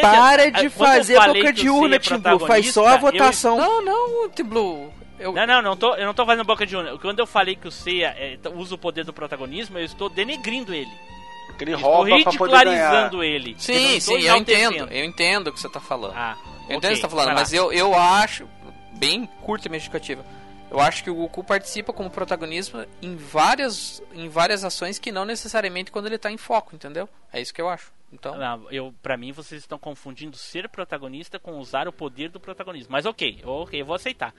para Ah, de quando eu fazer boca de o urna, é Tim Blue. Faz só a protagonista, eu- votação. Não, não, Tim Blue. Eu... Não, não, não tô, eu não tô fazendo boca de urna. Quando eu falei que o Seiya é, usa o poder do protagonismo, eu estou denegrindo ele. Que ele estou rouba pra poder ganhar. ele. Eu Sim, estou sim, eu entendo. Eu entendo o que você tá falando. Ah, eu entendo o que você tá falando, mas eu, eu acho, bem curta a minha justificativa, eu acho que o Goku participa como protagonismo em várias, em várias ações que não necessariamente quando ele tá em foco, entendeu? É isso que eu acho. Então, Não, eu, pra mim, vocês estão confundindo ser protagonista com usar o poder do protagonismo. Mas ok, ok, eu vou aceitar.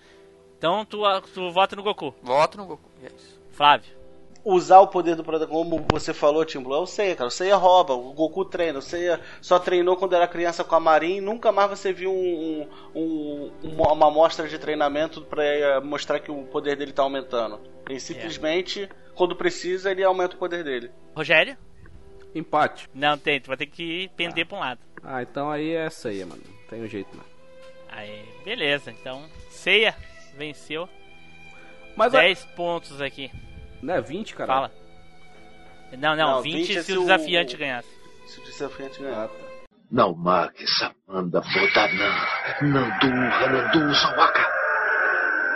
Então tu, tu vota no Goku. voto no Goku. É isso. Flávio. Usar o poder do protagonista, como você falou, Tim Blue, eu sei, cara. O Seiya rouba, o Goku treina. O Seiya só treinou quando era criança com a Marin. Nunca mais você viu um, um- um- uma uma amostra de treinamento pra eh, mostrar que o poder dele tá aumentando. Ele simplesmente, quando precisa, ele aumenta o poder dele. Rogério? Empate. Não tem, tu vai ter que pender pra um lado. Ah, então aí é essa aí, mano. Não tem um jeito, não. Aí, beleza. Então, Ceia venceu. Mas é, 10 pontos aqui. Não é 20, cara? Fala. Não, não, Não, 20, 20 é se se o o- desafiante ganhasse. Se o desafiante ganhar. Tá. Não marque essa banda Bodanã. Nandu, Hanandu, Sawaka.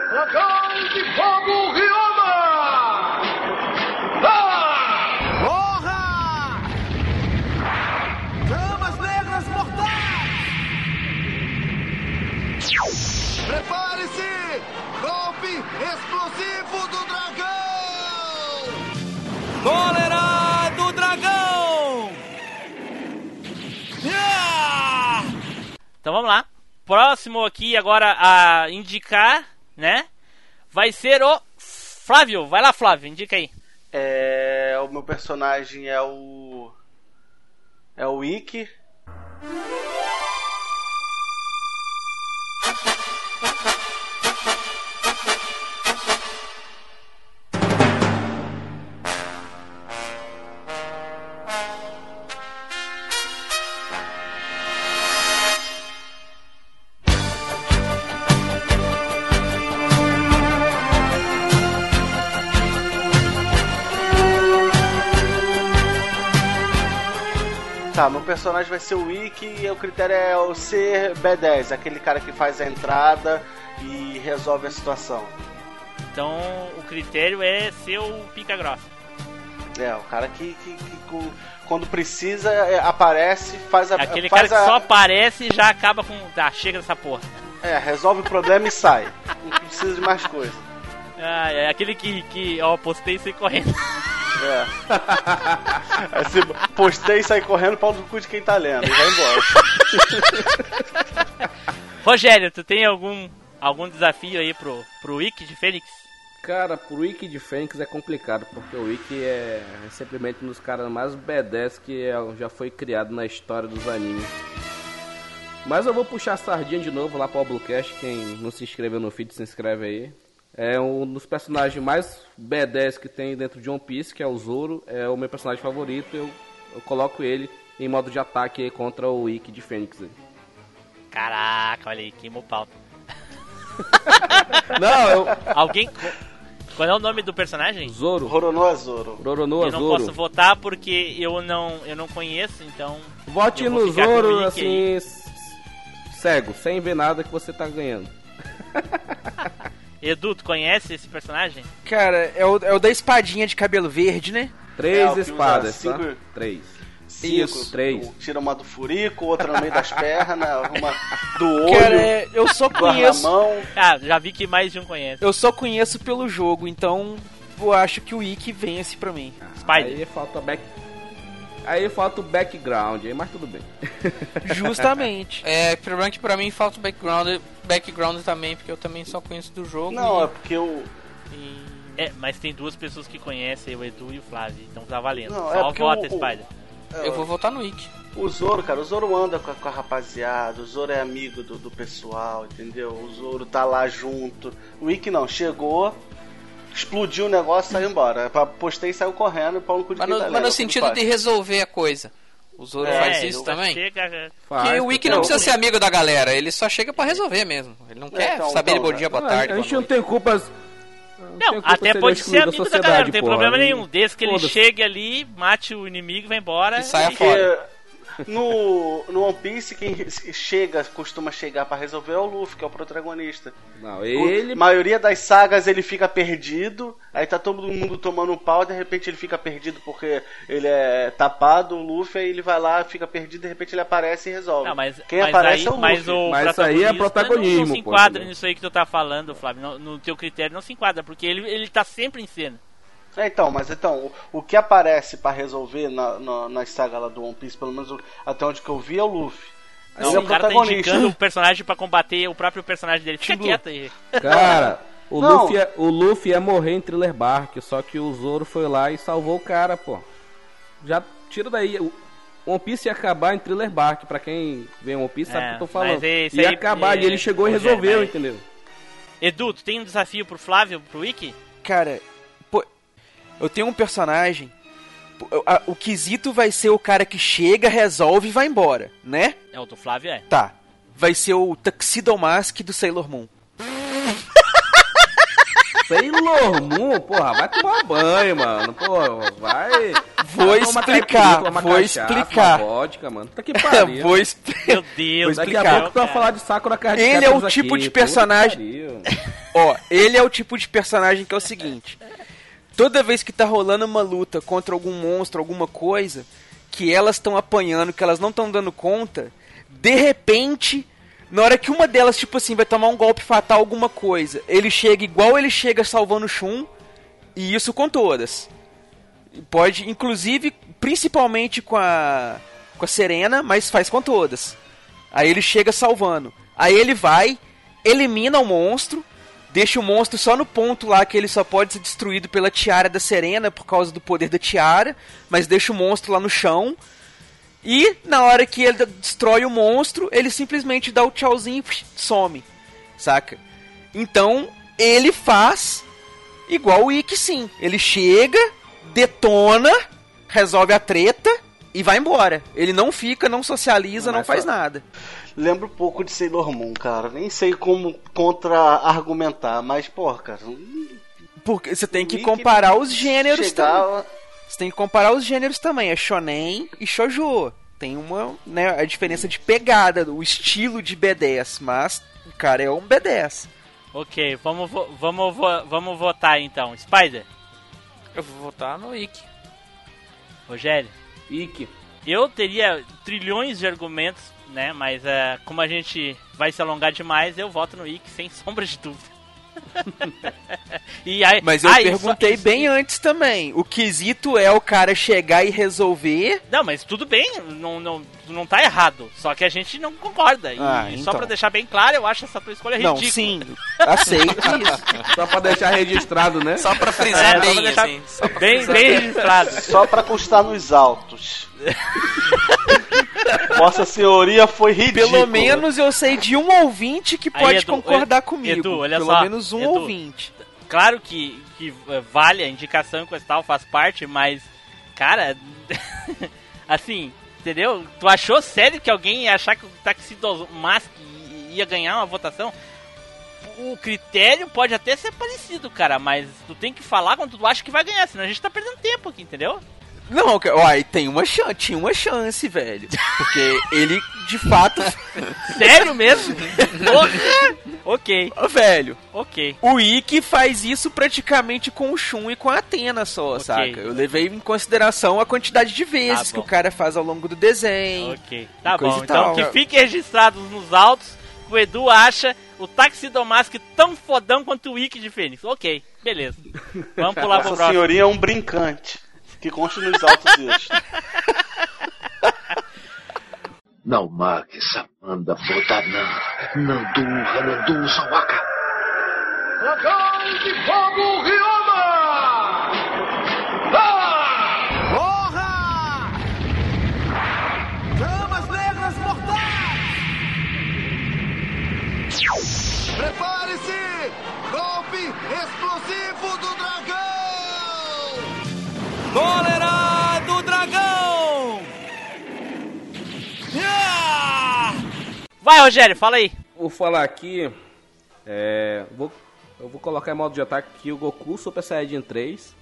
Dragão de Fogo Ryoma! Ah! Honra! Chamas negras mortais! Prepare-se! Golpe explosivo do! Cólera do dragão! Ah! Então vamos lá. Próximo aqui agora a indicar, né? Vai ser o Flávio. Vai lá, Flávio, indica aí. É, o meu personagem é o. É o Ikki. Personagem vai ser o Ikki e o critério é o ser B10, aquele cara que faz a entrada e resolve a situação. Então o critério é ser o pica grossa. É, o cara que, que- que quando precisa é, aparece, faz a. Aquele cara faz que a, só aparece e já acaba com. Tá, chega dessa porra. É, resolve o problema e sai. Não precisa de mais coisa. Ah, é aquele que, que ó, postei e saí correndo. É. Aí você postei e sai correndo pau do cu de quem tá lendo. E vai embora. Rogério, tu tem algum algum desafio aí pro, pro Wiki de Fênix? Cara, pro Wiki de Fênix é complicado, porque o Wiki é, é simplesmente um dos caras mais B10 que é- já foi criado na história dos animes. Mas eu vou puxar a sardinha de novo lá pro Bluecast, quem não se inscreveu no feed, se inscreve aí. É um dos personagens mais B10 que tem dentro de One Piece, que é o Zoro, é o meu personagem favorito, eu, eu coloco ele em modo de ataque contra o Wiki de Fênix. Caraca, olha aí, queimou pauta. Não, eu, Alguém. Qual é o nome do personagem? Zoro, Roronoa Zoro. Roronoa Eu não Zoro. posso votar porque eu não, eu não conheço, então. Vote no Zoro, assim, aí. cego, sem ver nada que você tá ganhando. Edu, tu conhece esse personagem? cara, é o, é o da espadinha de cabelo verde, né? Três É, espadas, cinco- tá? Três. Cinco. Isso, três. Tira uma do furico, outra no meio das pernas, uma do olho, Cara, é, eu só conheço. mão. Ah, já vi que mais de um conhece. Eu só conheço pelo jogo, então eu acho que o Ikki vence pra mim. Spider. Aí falta back... Aí falta o background, aí, mas tudo bem. Justamente. É, o problema é que pra mim falta o background, background também, porque eu também só conheço do jogo. Não, é e, porque o. e- É, mas tem duas pessoas que conhecem, o Edu e o Flávio, então tá valendo. Não, é Só porque vota, o- Spider. eu vou votar no Ikki. O Zoro, cara, o Zoro anda com a, com a rapaziada, o Zoro é amigo do, do pessoal, entendeu? O Zoro tá lá junto. O Ikki não, chegou, explodiu o negócio e saiu embora. Pra- Postei e saiu correndo, pau no cu de Mas no, mas no sentido de resolver a coisa. O Zoro É, faz É, isso também? Chega, Faz, Porque o Wiki não porque- precisa ser amigo da galera, ele só chega pra resolver mesmo. Ele não quer então, saber de então, bom dia, boa tarde. A gente não tem culpas. Não, até pode ser amigo da galera, não tem problema nenhum. Desde que ele chegue ali, mate o inimigo, vai embora. E saia e- fora. No, no One Piece, quem chega, costuma chegar pra resolver é o Luffy, que é o protagonista. Não, Ele... A maioria das sagas ele fica perdido, aí tá todo mundo tomando um pau, de repente ele fica perdido porque ele é tapado, o Luffy, aí ele vai lá, fica perdido, de repente ele aparece e resolve. Não, mas, Quem mas aparece aí, é o mas Luffy. o Mas isso aí é protagonista protagonismo, Não, não se pô, enquadra entendeu? nisso aí que tu tá falando, Flávio. No, no teu critério não se enquadra, porque ele, ele tá sempre em cena. É, então, mas então, o, o que aparece pra resolver na, na, nas sagas lá do One Piece, pelo menos o- até onde que eu vi, é o Luffy. Não, ele é o cara tá protagonista. indicando o personagem pra combater o próprio personagem dele. Fica quieto aí. Cara, o Não. Luffy, ia, o Luffy ia morrer em Thriller Bark, só que o Zoro foi lá e salvou o cara, pô. Já tira daí. O One Piece ia acabar em Thriller Bark, pra quem vê One Piece sabe o É, que eu tô falando. mas esse Ia aí- acabar é, e ele chegou e resolveu, mas- entendeu? Edu, tu tem um desafio pro Flávio, pro Wiki? Cara, eu tenho um personagem. O quesito vai ser o cara que chega, resolve e vai embora, né? É, o do Flávio é. Tá. Vai ser o Tuxedo Mask do Sailor Moon. Sailor Moon, porra, vai tomar banho, mano. Pô, vai. Vou explicar, uma vou cachaça, explicar. Uma vodka, mano. Tá que pariu. Vou explicar. Meu Deus, Daqui explicar. a pouco tu vai falar de Sakura Card Ele é o Captors tipo aqui. de personagem-. Ó, ele é o tipo de personagem que é o seguinte: toda vez que tá rolando uma luta contra algum monstro, alguma coisa, que elas estão apanhando, que elas não estão dando conta, de repente, na hora que uma delas, tipo assim, vai tomar um golpe fatal, alguma coisa, ele chega igual ele chega salvando o Shun, e isso com todas. Pode, inclusive, principalmente com a, com a Serena, mas faz com todas. Aí ele chega salvando. Aí ele vai, elimina o monstro, deixa o monstro só no ponto lá que ele só pode ser destruído pela tiara da Serena por causa do poder da tiara, mas deixa o monstro lá no chão. E na hora que ele destrói o monstro, ele simplesmente dá o tchauzinho e some, saca? Então ele faz igual o Ikki sim. Ele chega, detona, resolve a treta e vai embora. Ele não fica, não socializa, Não, não mas faz só- nada. Lembra um pouco de Sailor Moon, cara. Nem sei como contra-argumentar, mas, porra, cara. Porque você tem que Ikki comparar os gêneros também. chegava... Você tem que comparar os gêneros também. É shonen e shoujo. Tem uma, né, a diferença de pegada, o estilo de B10, mas o cara é um B10. Ok, vamos, vo- vamos, vo- vamos votar então. Spider, Eu vou votar no Ikki. Rogério. Ike. Eu teria trilhões de argumentos, né? Mas é, como a gente vai se alongar demais, eu voto no Ikki sem sombra de dúvida. E aí, Mas eu aí, perguntei só- bem antes também. O quesito é o cara chegar e resolver. Não, mas tudo bem, não, não, não tá errado. Só que a gente não concorda. E Ah, só então. pra deixar bem claro, eu acho essa tua escolha Não, ridícula. sim. Aceito isso. Só pra deixar registrado, né? Só pra É, frisar só pra bem, assim. Só pra Bem, frisar bem registrado. Só pra constar nos autos. Vossa senhoria foi ridículo. Pelo menos eu sei de um ouvinte que Aí, pode Edu, concordar Edu, comigo. Edu, olha Pelo só, menos um Edu. ouvinte. Claro que, que eh, vale a indicação e coisa e tal, faz parte, mas, cara, assim, entendeu? Tu achou sério que alguém ia achar que o Taxido Mask ia ganhar uma votação? O critério pode até ser parecido, cara, mas tu tem que falar quando tu acha que vai ganhar, senão a gente tá perdendo tempo aqui, entendeu? Não, e tem uma chance, tinha uma chance, velho. Porque ele, de fato, Sério mesmo? Ok, velho, ok. o Ikki faz isso praticamente com o Shun e com a Atena só, Ok. saca? Eu levei em consideração a quantidade de vezes Tá que o cara faz ao longo do desenho. Ok, tá bom. Então tal. que fiquem registrados nos autos. O Edu acha o Taxidomask tão fodão quanto o Wiki de Fênix. Ok, beleza. Vamos pular pro próximo. senhoria é um brincante. Que conste nos autos isso. Não marque essa banda Botanã. Nandu, Hanandu, Sawaka. Dragão de fogo Ryoma! Ah! Porra! Chamas negras mortais! Prepare-se! Cólera do dragão! Vai, Rogério, fala aí. Vou falar aqui. É, vou, eu vou colocar em modo de ataque aqui o Goku Super Saiyajin 3.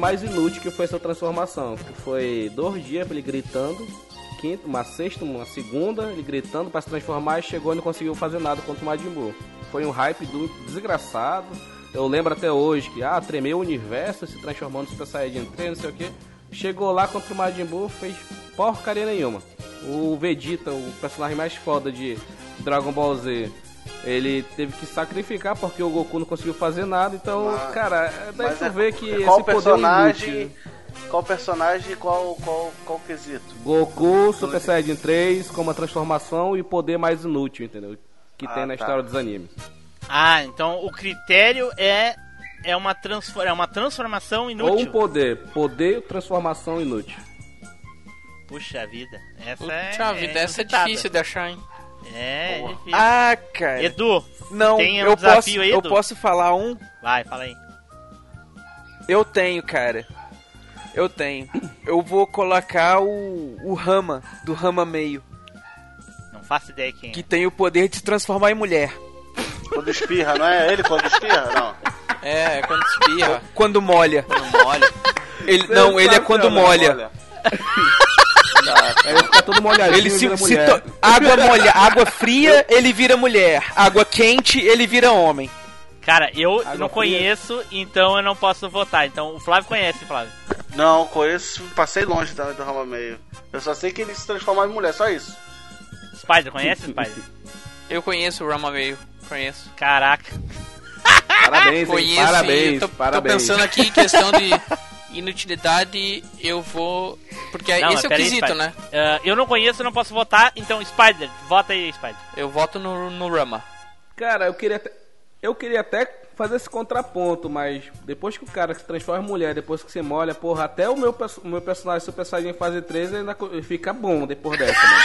Mais inútil que foi essa transformação. Que foi dois dias pra ele gritando, quinta, uma sexta, uma segunda, ele gritando pra se transformar e chegou e não conseguiu fazer nada contra o Majin Buu. Foi um hype do desgraçado. Eu lembro até hoje que, ah, tremeu o universo se transformando no Super Saiyajin 3, não sei o que. Chegou lá contra o Majin Buu, fez porcaria nenhuma. O Vegeta, o personagem mais foda de Dragon Ball Z, ele teve que sacrificar porque o Goku não conseguiu fazer nada. Então, Mas- cara, daí Mas tu é- vê que qual esse poder é personagem. inútil. Qual personagem e qual, qual, qual quesito? Goku, Super Saiyajin 3, com uma transformação e poder mais inútil, entendeu? Que Ah, tem na tá. história dos animes. Ah, então o critério é é uma, transfor é uma transformação Ou um inútil. poder. Poder, transformação inútil. Puxa vida. Essa é. Puxa vida, essa é difícil de achar, hein? É, é difícil. Ah, cara. Edu, não, tem um eu desafio posso, aí, eu Edu? posso falar um? vai, fala aí. Eu tenho, cara. Eu tenho. Eu vou colocar o, o Rama, do Rama Meio, Não faço ideia quem que é. tem o poder de se transformar em mulher. Quando espirra, não é ele quando espirra? Não. É, é quando espirra, Quando molha. quando molha. Ele, não, ele é quando molha. Aí ele fica todo molhadinho Ele se, vira se mulher. to- água molha, água fria, ele vira mulher. Água quente, ele vira homem. Cara, eu Água não fria. conheço, então eu não posso votar. Então o Flávio conhece, Flávio. Não, conheço, passei longe da, do Rama Meio. Eu só sei que ele se transforma em mulher, só isso. Spider, conhece, Spider? Eu conheço o Rama meio, conheço. Caraca. Parabéns, hein? Conheço parabéns, tô, tô parabéns. pensando aqui em questão de inutilidade, eu vou... Porque Não, esse é o quesito, Spider. né? Ah, eu não conheço, não posso votar, então Spider, vota aí, Spider. Eu voto no, no Rama. Cara, eu queria até, eu queria até fazer esse contraponto, mas depois que o cara se transforma em mulher, depois que você molha, porra, até o meu, o meu personagem Super Saiyajin fase 3 ainda fica bom depois dessa, mano.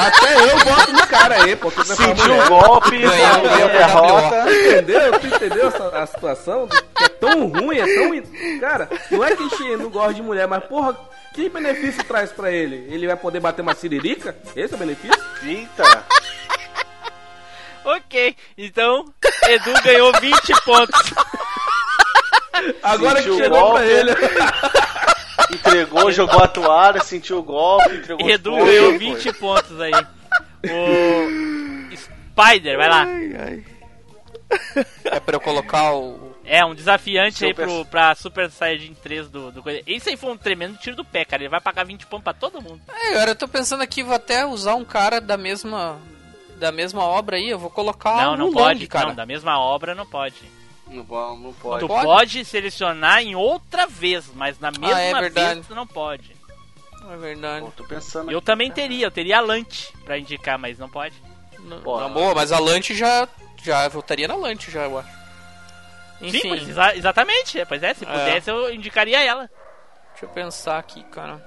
até eu voto no cara aí, porque Sentiu o golpe, Ganhou, a derrota. Entendeu? Tu entendeu essa- a situação? Que é tão ruim, é tão. Cara, não é que a gente não gosta de mulher, mas porra, que benefício traz pra ele? Ele vai poder bater uma siririca? Esse é o benefício? Eita. Ok, então Edu ganhou 20 pontos. Agora que Sentiu o chegou golpe. pra ele. Entregou, jogou a toalha, sentiu o golpe, entregou Edu pontos, ganhou foi. 20 pontos aí. O Spider, vai lá. É pra eu colocar o. É, um desafiante Seu aí pro, pra Super Saiyajin 3 do, do coisa. Isso aí foi um tremendo tiro do pé, cara. Ele vai pagar 20 pontos pra todo mundo. É, agora eu tô pensando aqui, vou até usar um cara da mesma. Da mesma obra aí, eu vou colocar não, o não pode, cara. não, da mesma obra não pode. Não, pode- não pode. Tu pode? pode selecionar em outra vez, mas na mesma é verdade. vez tu não pode. É verdade. Pô, tô pensando Eu aqui, também cara. teria, eu teria a Lante pra indicar, mas não pode. Não, Pô, na boa, mas a Lante já. Já votaria na Lante, já, eu acho. Enfim, Sim, exa- exatamente. é, Pois é, se É. pudesse eu indicaria ela. deixa eu pensar aqui, cara.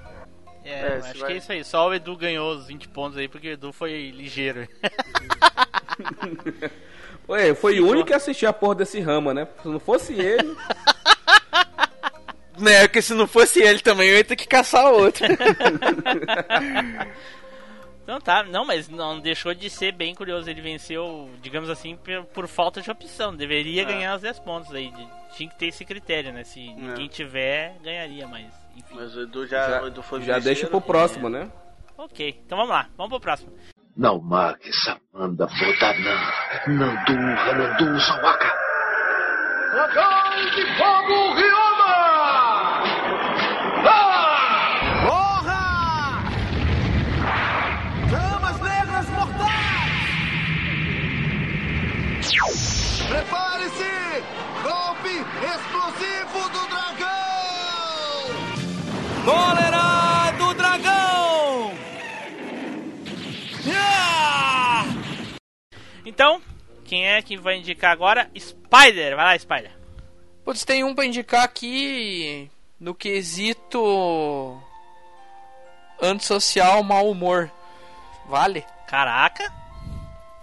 É, É, acho se que vai- é isso aí. Só o Edu ganhou os 20 pontos aí, porque o Edu foi ligeiro. Ué, foi o único que assistiu a porra desse rama, né? Se não fosse ele. Né, porque se não fosse ele também, eu ia ter que caçar outro. Então tá, não, mas não deixou de ser bem curioso. Ele venceu, digamos assim, por, por falta de opção. Deveria É. ganhar os 10 pontos aí. de- Tinha que ter esse critério, né? Se ninguém tiver, ganharia, mas enfim. Mas o Edu já, Já, o Edu foi já deixa pro próximo, né? Ok, então vamos lá, vamos pro próximo. Não marque Samanda Botanan. Nandu Hanandu Sawaka. Dragão de Fogo Ryoma! Ah! Porra! Chamas Negras Mortais! Prepare-se! Golpe explosivo do dragão! Cólera do Dragão! Ah! Então, quem é que vai indicar agora? Spider, vai lá, Spider. Putz, tem um pra indicar aqui no quesito antissocial, mau humor. Vale? Caraca,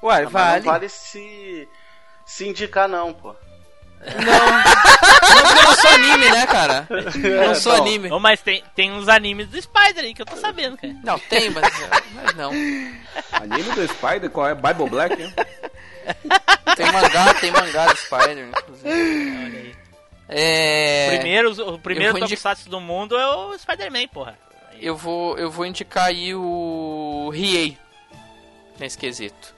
Uai, Ah, vale. Não vale se, se indicar, não, pô. Não, porque eu não sou anime, né, cara? Eu não sou anime. Mas tem, tem uns animes do Spider aí que eu tô sabendo, cara. Não, tem, mas, mas não. Anime do Spider, qual é? Bible Black, né? Tem mangá, tem mangá do Spider, inclusive. É. Primeiro, o primeiro Tokusatsu do mundo é o Spider-Man, porra. Eu vou, eu vou indicar aí o Riei nesse quesito.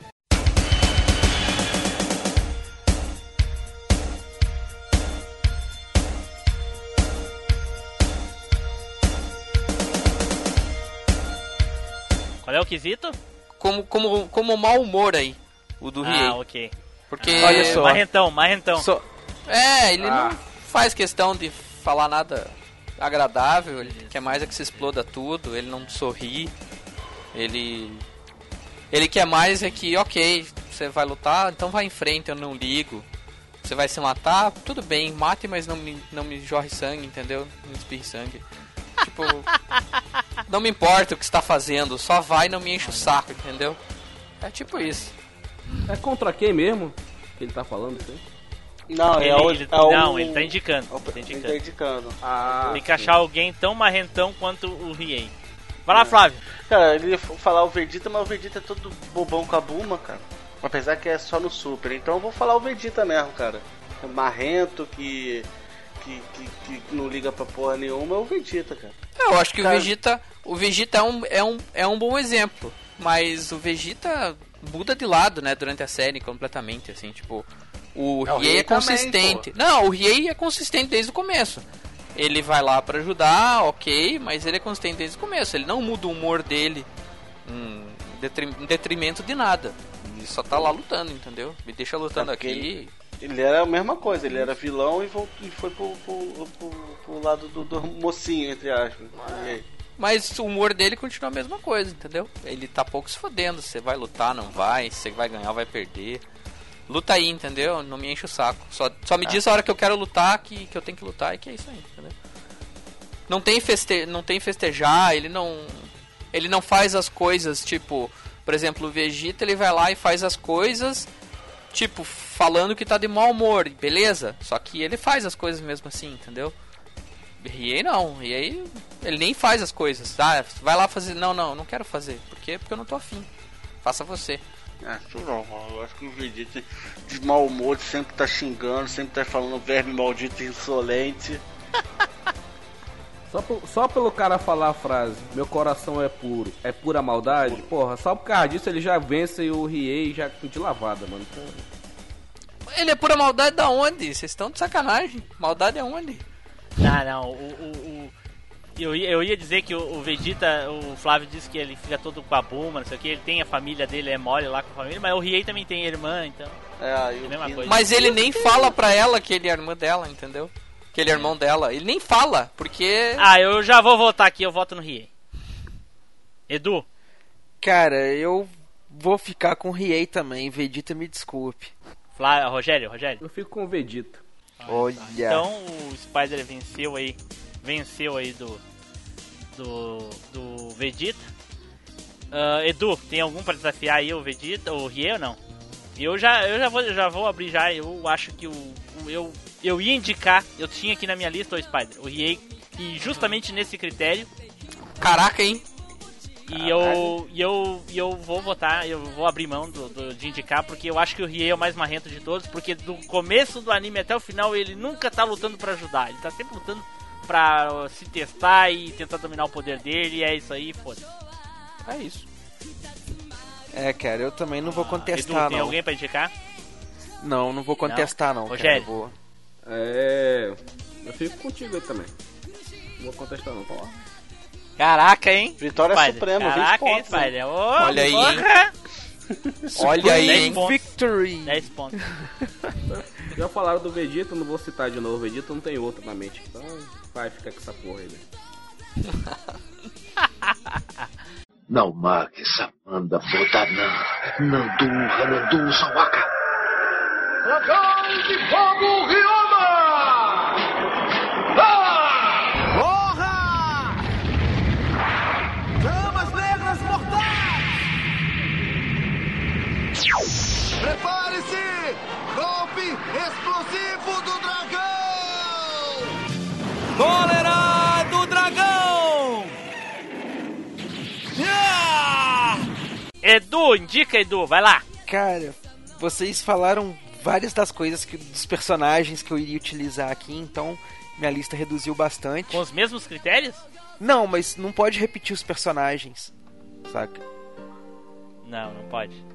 Qual é o quesito? Como, como, como mau humor aí, o do Riei. Ah, ok. Porque. Olha só. Marrentão, marrentão. Só- É, ele Ah. não faz questão de falar nada agradável, ele quer mais é que se exploda tudo, ele não sorri, ele. Ele quer mais é que, ok, você vai lutar, então vai em frente, eu não ligo. Você vai se matar, tudo bem, mate, mas não me, não me jorre sangue, entendeu? Não me espirre sangue. Tipo, não me importa o que você tá fazendo, só vai e não me enche o saco, entendeu? É tipo isso. É contra quem mesmo que ele tá falando? Assim? Não, Ele, é o, ele- é o- não, ele tá indicando. é o- Tá Ele tá indicando. indicando. Ah, Tem que achar alguém tão marrentão quanto o Riei. Vai lá, Flávio. Cara, ele ia falar o Vegeta, mas o Vegeta é todo bobão com a Bulma, cara. Apesar que é só no Super. Então eu vou falar o Vegeta mesmo, cara. É marrento, que, que, que, que não liga pra porra nenhuma, é o Vegeta, cara. Eu acho que Cara- o Vegeta, o Vegeta é um, é, um, é um bom exemplo, mas o Vegeta muda de lado, né, durante a série completamente, assim, tipo, o É, Riei é também, consistente. Não, o Riei é consistente desde o começo. Ele vai lá pra ajudar, ok, mas ele é consistente desde o começo. Ele não muda o humor dele em detri- em detrimento de nada. Ele só tá lá lutando, entendeu? Me deixa lutando É aqui. Ele era a mesma coisa, ele era vilão e, voltou, e foi pro, pro, pro, pro lado do, do mocinho, entre aspas. Aí? Mas o humor dele continua a mesma coisa, entendeu? Ele tá pouco se fodendo. Você vai lutar, não vai. Você vai ganhar, vai perder. Luta aí, entendeu? Não me enche o saco. Só, só me diz a hora que eu quero lutar, que, que eu tenho que lutar e que é isso aí, entendeu? Não tem, feste, não tem festejar, ele não. Ele não faz as coisas, tipo, por exemplo, o Vegeta ele vai lá e faz as coisas, tipo, falando que tá de mau humor, beleza? Só que ele faz as coisas mesmo assim, entendeu? Riei não, Riei ele nem faz as coisas. Ah, vai lá fazer. Não, não, não quero fazer. Por quê? Porque eu não tô afim. Faça você. Ah, isso não, eu acho que o Vegeta de mau humor sempre tá xingando, sempre tá falando verme maldito e insolente. Só, por- só pelo cara falar a frase, meu coração é puro, é pura maldade, porra, só por causa disso ele já vence o Riei já de lavada, mano. Porra. Ele é pura maldade da onde? Vocês estão de sacanagem. Maldade é onde? Não, não, o. o, o- eu, ia, eu ia dizer que o, o Vegeta, o Flávio disse que ele fica todo com a Buma, não sei o que, ele tem a família dele, é mole lá com a família, mas o Riei também tem irmã, então. É, É a mesma coisa. Mas ele nem fala pra ela que ele é irmã dela, entendeu? Que ele é irmão dela. Ele nem fala, porque. Ah, eu já vou votar aqui, eu voto no Riei. Edu, Cara, eu vou ficar com o Riei também. Vegeta, me desculpe. Flá, Rogério, Rogério. Eu fico com o Vegeta. Olha. Então o Spider venceu aí. Venceu aí do. Do. Do Vegeta. Ah, Edu, tem algum pra desafiar aí o Vegeta, o Rie ou não? Eu já, eu já vou, já vou abrir já. Eu acho que o, o- eu, eu ia indicar. Eu tinha aqui na minha lista o Spider, o Riei, e justamente nesse critério. Caraca, hein? E eu, e eu, e eu vou votar, eu vou abrir mão do, do- de indicar, porque eu acho que o Riei é o mais marrento de todos, porque do começo do anime até o final ele nunca tá lutando pra ajudar, ele tá sempre lutando pra se testar e tentar dominar o poder dele, e é isso aí, foda-se. É isso. É, cara, eu também não vou Edu, contestar, tem não. alguém pra indicar? Não, não vou contestar, não. cara, Rogério. eu vou- É. Eu fico contigo aí também. Não vou contestar não, tá lá. Caraca, hein? Vitória Spider. suprema, 20 Caraca, hein, pontos, né? Spider? Ô, Olha aí, hein? porra! Olha aí, 10 hein? Victory! 10 pontos. Já falaram do Vegeta, não vou citar de novo. O Vegeta não tem outro na mente. Então vai ficar com essa porra aí, né? Não marque essa banda Botanã. Nandu, Hanandu, Sawaka. Dragão de Fogo Ryoma! Prepare-se! Golpe explosivo do dragão! Cólera do dragão! Ah! Edu, indica, Edu, vai lá. Cara, vocês falaram várias das coisas que dos personagens que eu iria utilizar aqui, então minha lista reduziu bastante. Com os mesmos critérios? Não, mas não pode repetir os personagens, saca? Não, não pode.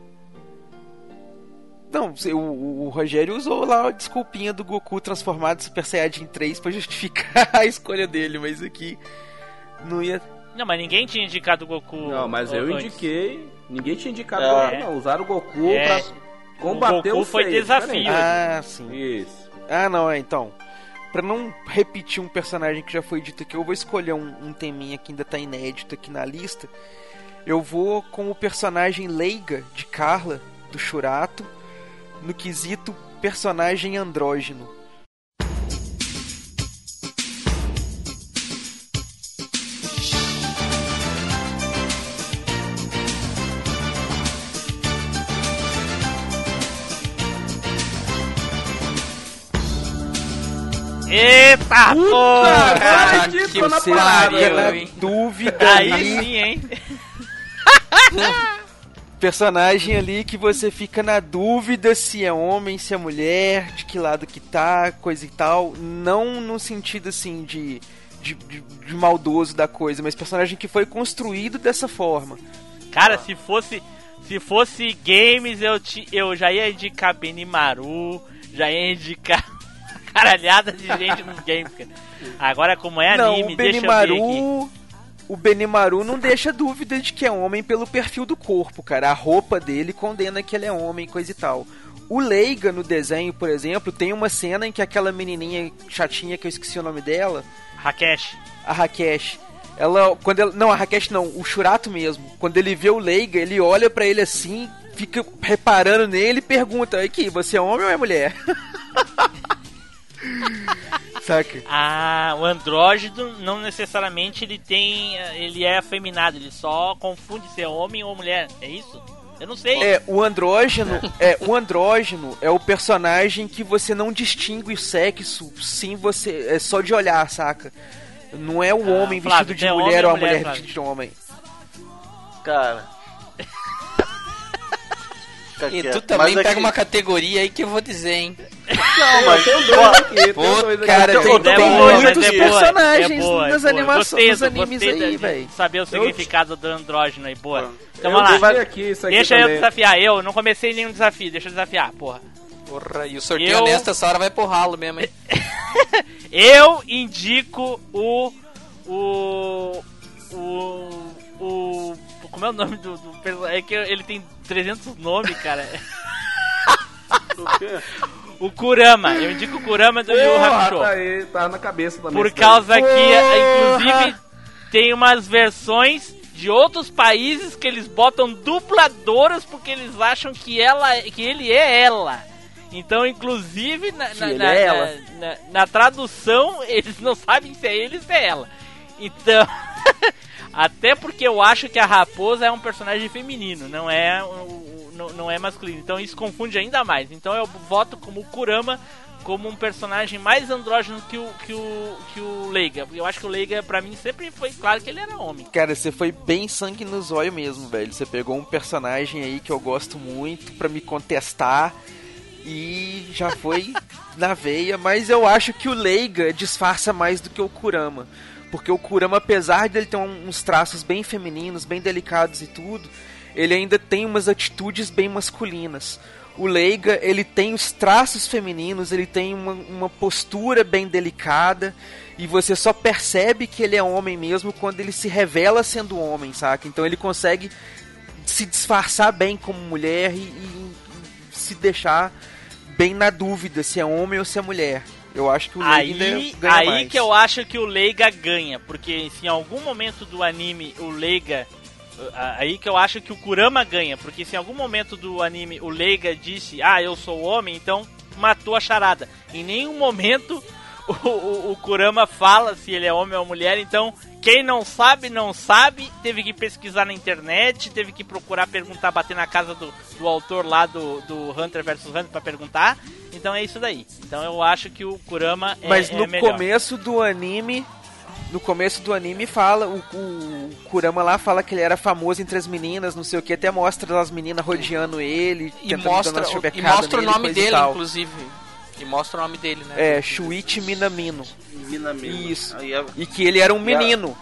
Não, o, o- o Rogério usou lá a desculpinha do Goku transformado em Super Saiyajin 3 pra justificar a escolha dele, mas aqui não ia. Não, mas ninguém tinha indicado o Goku. Não, mas eu antes. indiquei. Ninguém tinha indicado É. o Goku, não. Usaram o Goku É. pra combater O o, Goku foi Seiya, desafio. diferente. Ah, sim. Isso. Ah, não, é então. Pra não repetir um personagem que já foi dito aqui, eu vou escolher um, um teminha que ainda tá inédito aqui na lista. Eu vou com o personagem Leiga de Carla, do Churato, no quesito personagem andrógeno. Eita porra! Acredito que na Você na hein? dúvida Aí sim, hein? personagem ali que você fica na dúvida se é homem, se é mulher, de que lado que tá, coisa e tal. Não no sentido assim de, de, de- de maldoso da coisa, mas personagem que foi construído dessa forma. Cara, se fosse se fosse games, eu, ti, eu já ia indicar Benimaru, já ia indicar caralhada de gente nos games, cara. Agora, como é não, anime, o deixa eu ver aqui. O Benimaru não deixa dúvida de que é homem pelo perfil do corpo, cara. A roupa dele condena que ele é homem, coisa e tal. O Leiga no desenho, por exemplo, tem uma cena em que aquela menininha chatinha que eu esqueci o nome dela, Rakesh. a Rakesh. Ela, quando ela, não, a Rakesh não, o Churato mesmo. Quando ele vê o Leiga, ele olha pra ele assim, fica reparando nele e pergunta: "Aqui, você é homem ou é mulher?" Saca? Ah, o andrógeno não necessariamente ele tem. ele é afeminado, ele só confunde ser homem ou mulher, é isso? Eu não sei. É, o andrógeno, é, o andrógeno é o personagem que você não distingue o sexo, sim você é só de olhar, saca? Não é o Ah, homem Flávio, vestido de mulher ou ou a mulher, mulher vestida de homem. Cara, E tu também Mas pega aqui- uma categoria aí que eu vou dizer, hein? Não, mas Tem dois aqui, tem Pô, dois aqui. cara, Tem- tem- tem- tem boa, muitos é personagens é boa, é animações- Gostei, nos animes gostei aí, véi. Saber o significado do andrógeno aí, boa. Então eu vamos lá. aqui isso aqui Deixa eu também. desafiar. Eu não comecei nenhum desafio, deixa eu desafiar, porra. Porra, e o sorteio Eu- honesto essa hora vai pro ralo mesmo, hein? Eu indico o. O. O. O. Como é o nome do, do personagem? É que ele tem 300 nomes, cara. O quê? O Kurama. Eu indico o Kurama do Yu Hakusho. tá aí, tá na cabeça também. Por causa que, Porra! inclusive, tem umas versões de outros países que eles botam dubladoras porque eles acham que ela, que ele é ela. Então, inclusive, na, na, na- é na- na- tradução, eles não sabem se é ele ou se é ela. Então, até porque eu acho que a raposa é um personagem feminino, não é, o- o- não, não é masculino. Então, isso confunde ainda mais. Então, eu voto como o Kurama como um personagem mais andrógeno que o, que o, que o Leiga. Eu acho que o Leiga, pra mim, sempre foi claro que ele era homem. Cara, você foi bem sangue no zóio mesmo, velho. Você pegou um personagem aí que eu gosto muito pra me contestar e já foi na veia, mas eu acho que o Leiga disfarça mais do que o Kurama. Porque o Kurama, apesar de ele ter uns traços bem femininos, bem delicados e tudo, ele ainda tem umas atitudes bem masculinas. O Leiga, ele tem os traços femininos, ele tem uma, uma postura bem delicada, e você só percebe que ele é homem mesmo quando ele se revela sendo homem, saca? Então ele consegue se disfarçar bem como mulher e, e se deixar bem na dúvida se é homem ou se é mulher. Eu acho que o Leiga Aí, ganha aí mais. que eu acho que o Leiga ganha, porque se em algum momento do anime o Leiga. Aí que eu acho que o Kurama ganha, porque se em algum momento do anime o Leiga disse, ah, eu sou homem, então matou a charada. Em nenhum momento o, o, o Kurama fala se ele é homem ou mulher, então quem não sabe, não sabe, teve que pesquisar na internet, teve que procurar perguntar, bater na casa do, do autor lá do, do Hunter vs Hunter pra perguntar. Então é isso daí. Então eu acho que o Kurama é, Mas é no melhor. começo do anime. No começo do anime fala, o, o Kurama lá fala que ele era famoso entre as meninas, não sei o que, até mostra as meninas rodeando ele, E tentando mostra, dar uma o- e mostra o nele, nome coisa e dele, tal. inclusive. E mostra o nome dele, né? É, Shuichi Minamino. Mina mesmo. Isso. Aí é- E que ele era um menino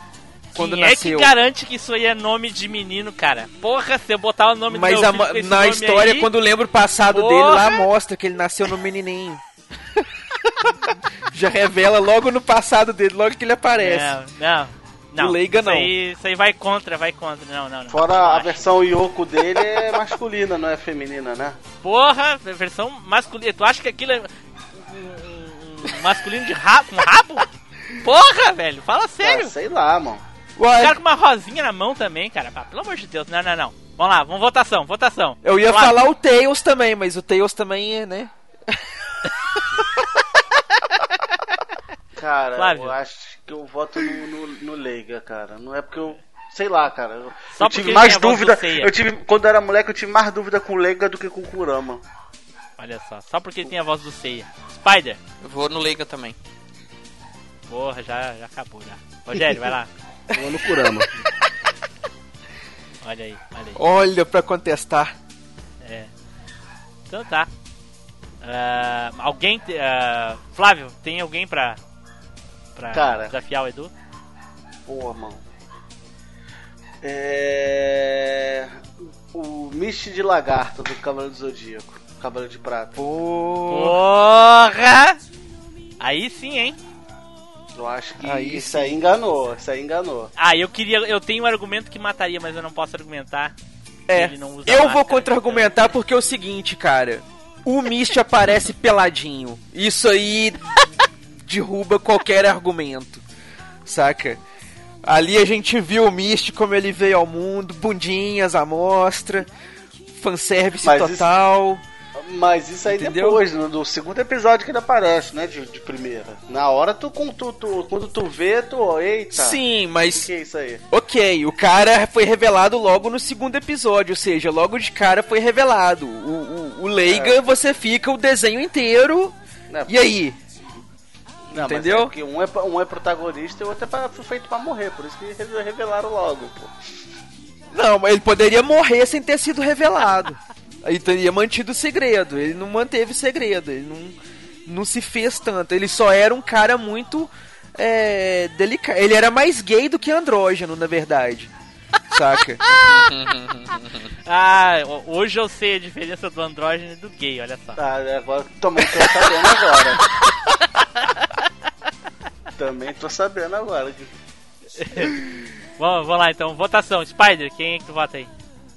quando Quem é nasceu. que garante que isso aí é nome de menino, cara? Porra, se eu botar o nome Mas do meu a filho esse na nome história, aí, quando lembra o passado Porra! dele, lá mostra que ele nasceu no menininho. Já revela logo no passado dele, logo que ele aparece. Não, não. Não, Leiga isso não. Aí, isso aí vai contra, vai contra. Não, não, não. Fora Não a acho. versão Yoko dele é masculina, não é feminina, né? Porra, versão masculina. Tu acha que aquilo é um, um- um masculino de rabo, com rabo? Porra, velho, fala Ah, sério. sei lá, mano. O cara com uma rosinha na mão também, cara. Pá, pelo amor de Deus. Não, não, não. Vamos lá, vamos votação, votação. Eu ia Flávio. falar o Tails também, mas o Tails também é, né? Cara, Flávio. eu acho que eu voto no, no, no Leiga, cara. Não é porque eu. Sei lá, cara. Eu, Só eu porque tive mais tem a voz do dúvida. Seiya. Eu tive. Quando eu era moleque, eu tive mais dúvida com o Leiga do que com o Kurama. Olha só, só porque ele tem a voz do Seiya. Spider. Eu vou no Leiga também. Porra, já, já acabou já. Rogério, vai lá. Vou no Kurama. Olha aí, olha aí. Olha pra contestar. É. Então tá. Ah, alguém. te- ah, Flávio, tem alguém pra. Pra Cara. desafiar o Edu? Porra, mano. É. O Mist de Lagarto do Cavaleiro do Zodíaco. Cavaleiro de Prata. Pô, Porra! Aí sim, hein? Eu acho que Aí isso aí enganou. Isso aí enganou. Ah, eu queria. Eu tenho um argumento que mataria, mas eu não posso argumentar. é. Ele não usa Eu vou contra-argumentar porque é o seguinte, cara. O Mist aparece peladinho. Isso aí derruba qualquer argumento. Saca? Ali a gente viu o Mist como ele veio ao mundo, bundinhas à mostra, fanservice Mas isso- total. Mas isso aí Entendeu? depois, no, no segundo episódio que ele aparece, né? De, de primeira. Na hora tu, com- tu, tu- quando tu vê, tu. Eita! Sim, O mas que é isso aí? Ok, o cara foi revelado logo no segundo episódio, ou seja, logo de cara foi revelado. O, o, o Leiga, você fica o desenho inteiro. Né, E aí? Não, mas entendeu? é porque um é, um é protagonista e o outro é pra, foi feito pra morrer, por isso que re- revelaram logo, pô. Não, mas ele poderia morrer sem ter sido revelado. Aí teria mantido o segredo. Ele não manteve segredo. Ele não, não se fez tanto. Ele só era um cara muito é, delicado. Ele era mais gay do que andrógeno, na verdade. Saca? Ah, ho- hoje eu sei a diferença do andrógeno e do gay, olha só. Tá, agora tô sabendo agora. também tô sabendo agora. Vamos, vamos lá então, votação. Spider, quem é que tu vota aí?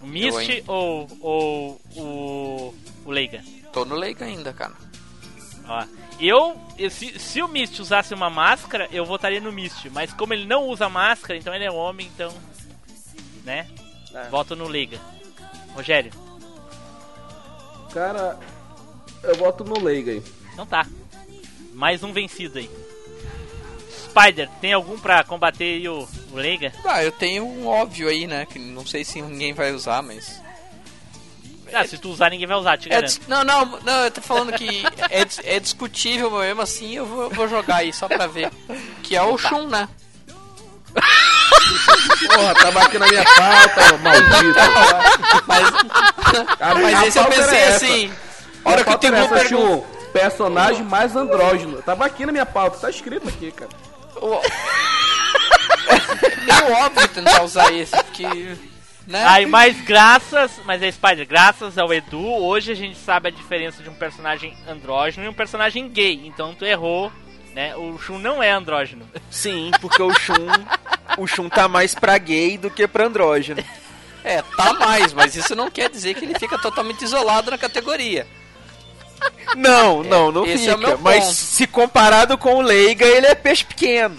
O Mist ou, ou o, o Leiga? Tô no Leiga ainda, cara. Ó, eu, eu- se, se o Mist usasse uma máscara, eu votaria no Mist. Mas como ele não usa máscara, então ele é homem, então. Né? É. Voto no Leiga. Rogério, Cara, eu voto no Leiga aí. então tá. Mais um vencido aí. Spider, tem algum pra combater aí o, o Leiga? Ah, eu tenho um óbvio aí, né? Que não sei se ninguém vai usar, mas. Ah, se tu usar, ninguém vai usar, te É garanto. não, não, não, eu tô falando que é, é discutível, mas mesmo assim eu vou, vou jogar aí só pra ver. Que é o Shun, né? Porra, tava aqui na minha pauta, maldito. Mas, A- mas a esse eu pensei assim. A Hora que o pauta era Timbu essa, um personagem mais andrógeno. Tava aqui na minha pauta, tá escrito aqui, cara. É óbvio tentar usar esse, porque. Né? Aí, mas graças, mas é Spider, graças ao Edu, hoje a gente sabe a diferença de um personagem andrógeno e um personagem gay. Então tu errou, né? O Shun não é andrógeno. Sim, porque o Shun. o Shun tá mais pra gay do que pra andrógeno. É, tá mais, mas isso não quer dizer que ele fica totalmente isolado na categoria. Não, não, não esse é fica. meu mas se comparado com o Leiga, ele é peixe pequeno.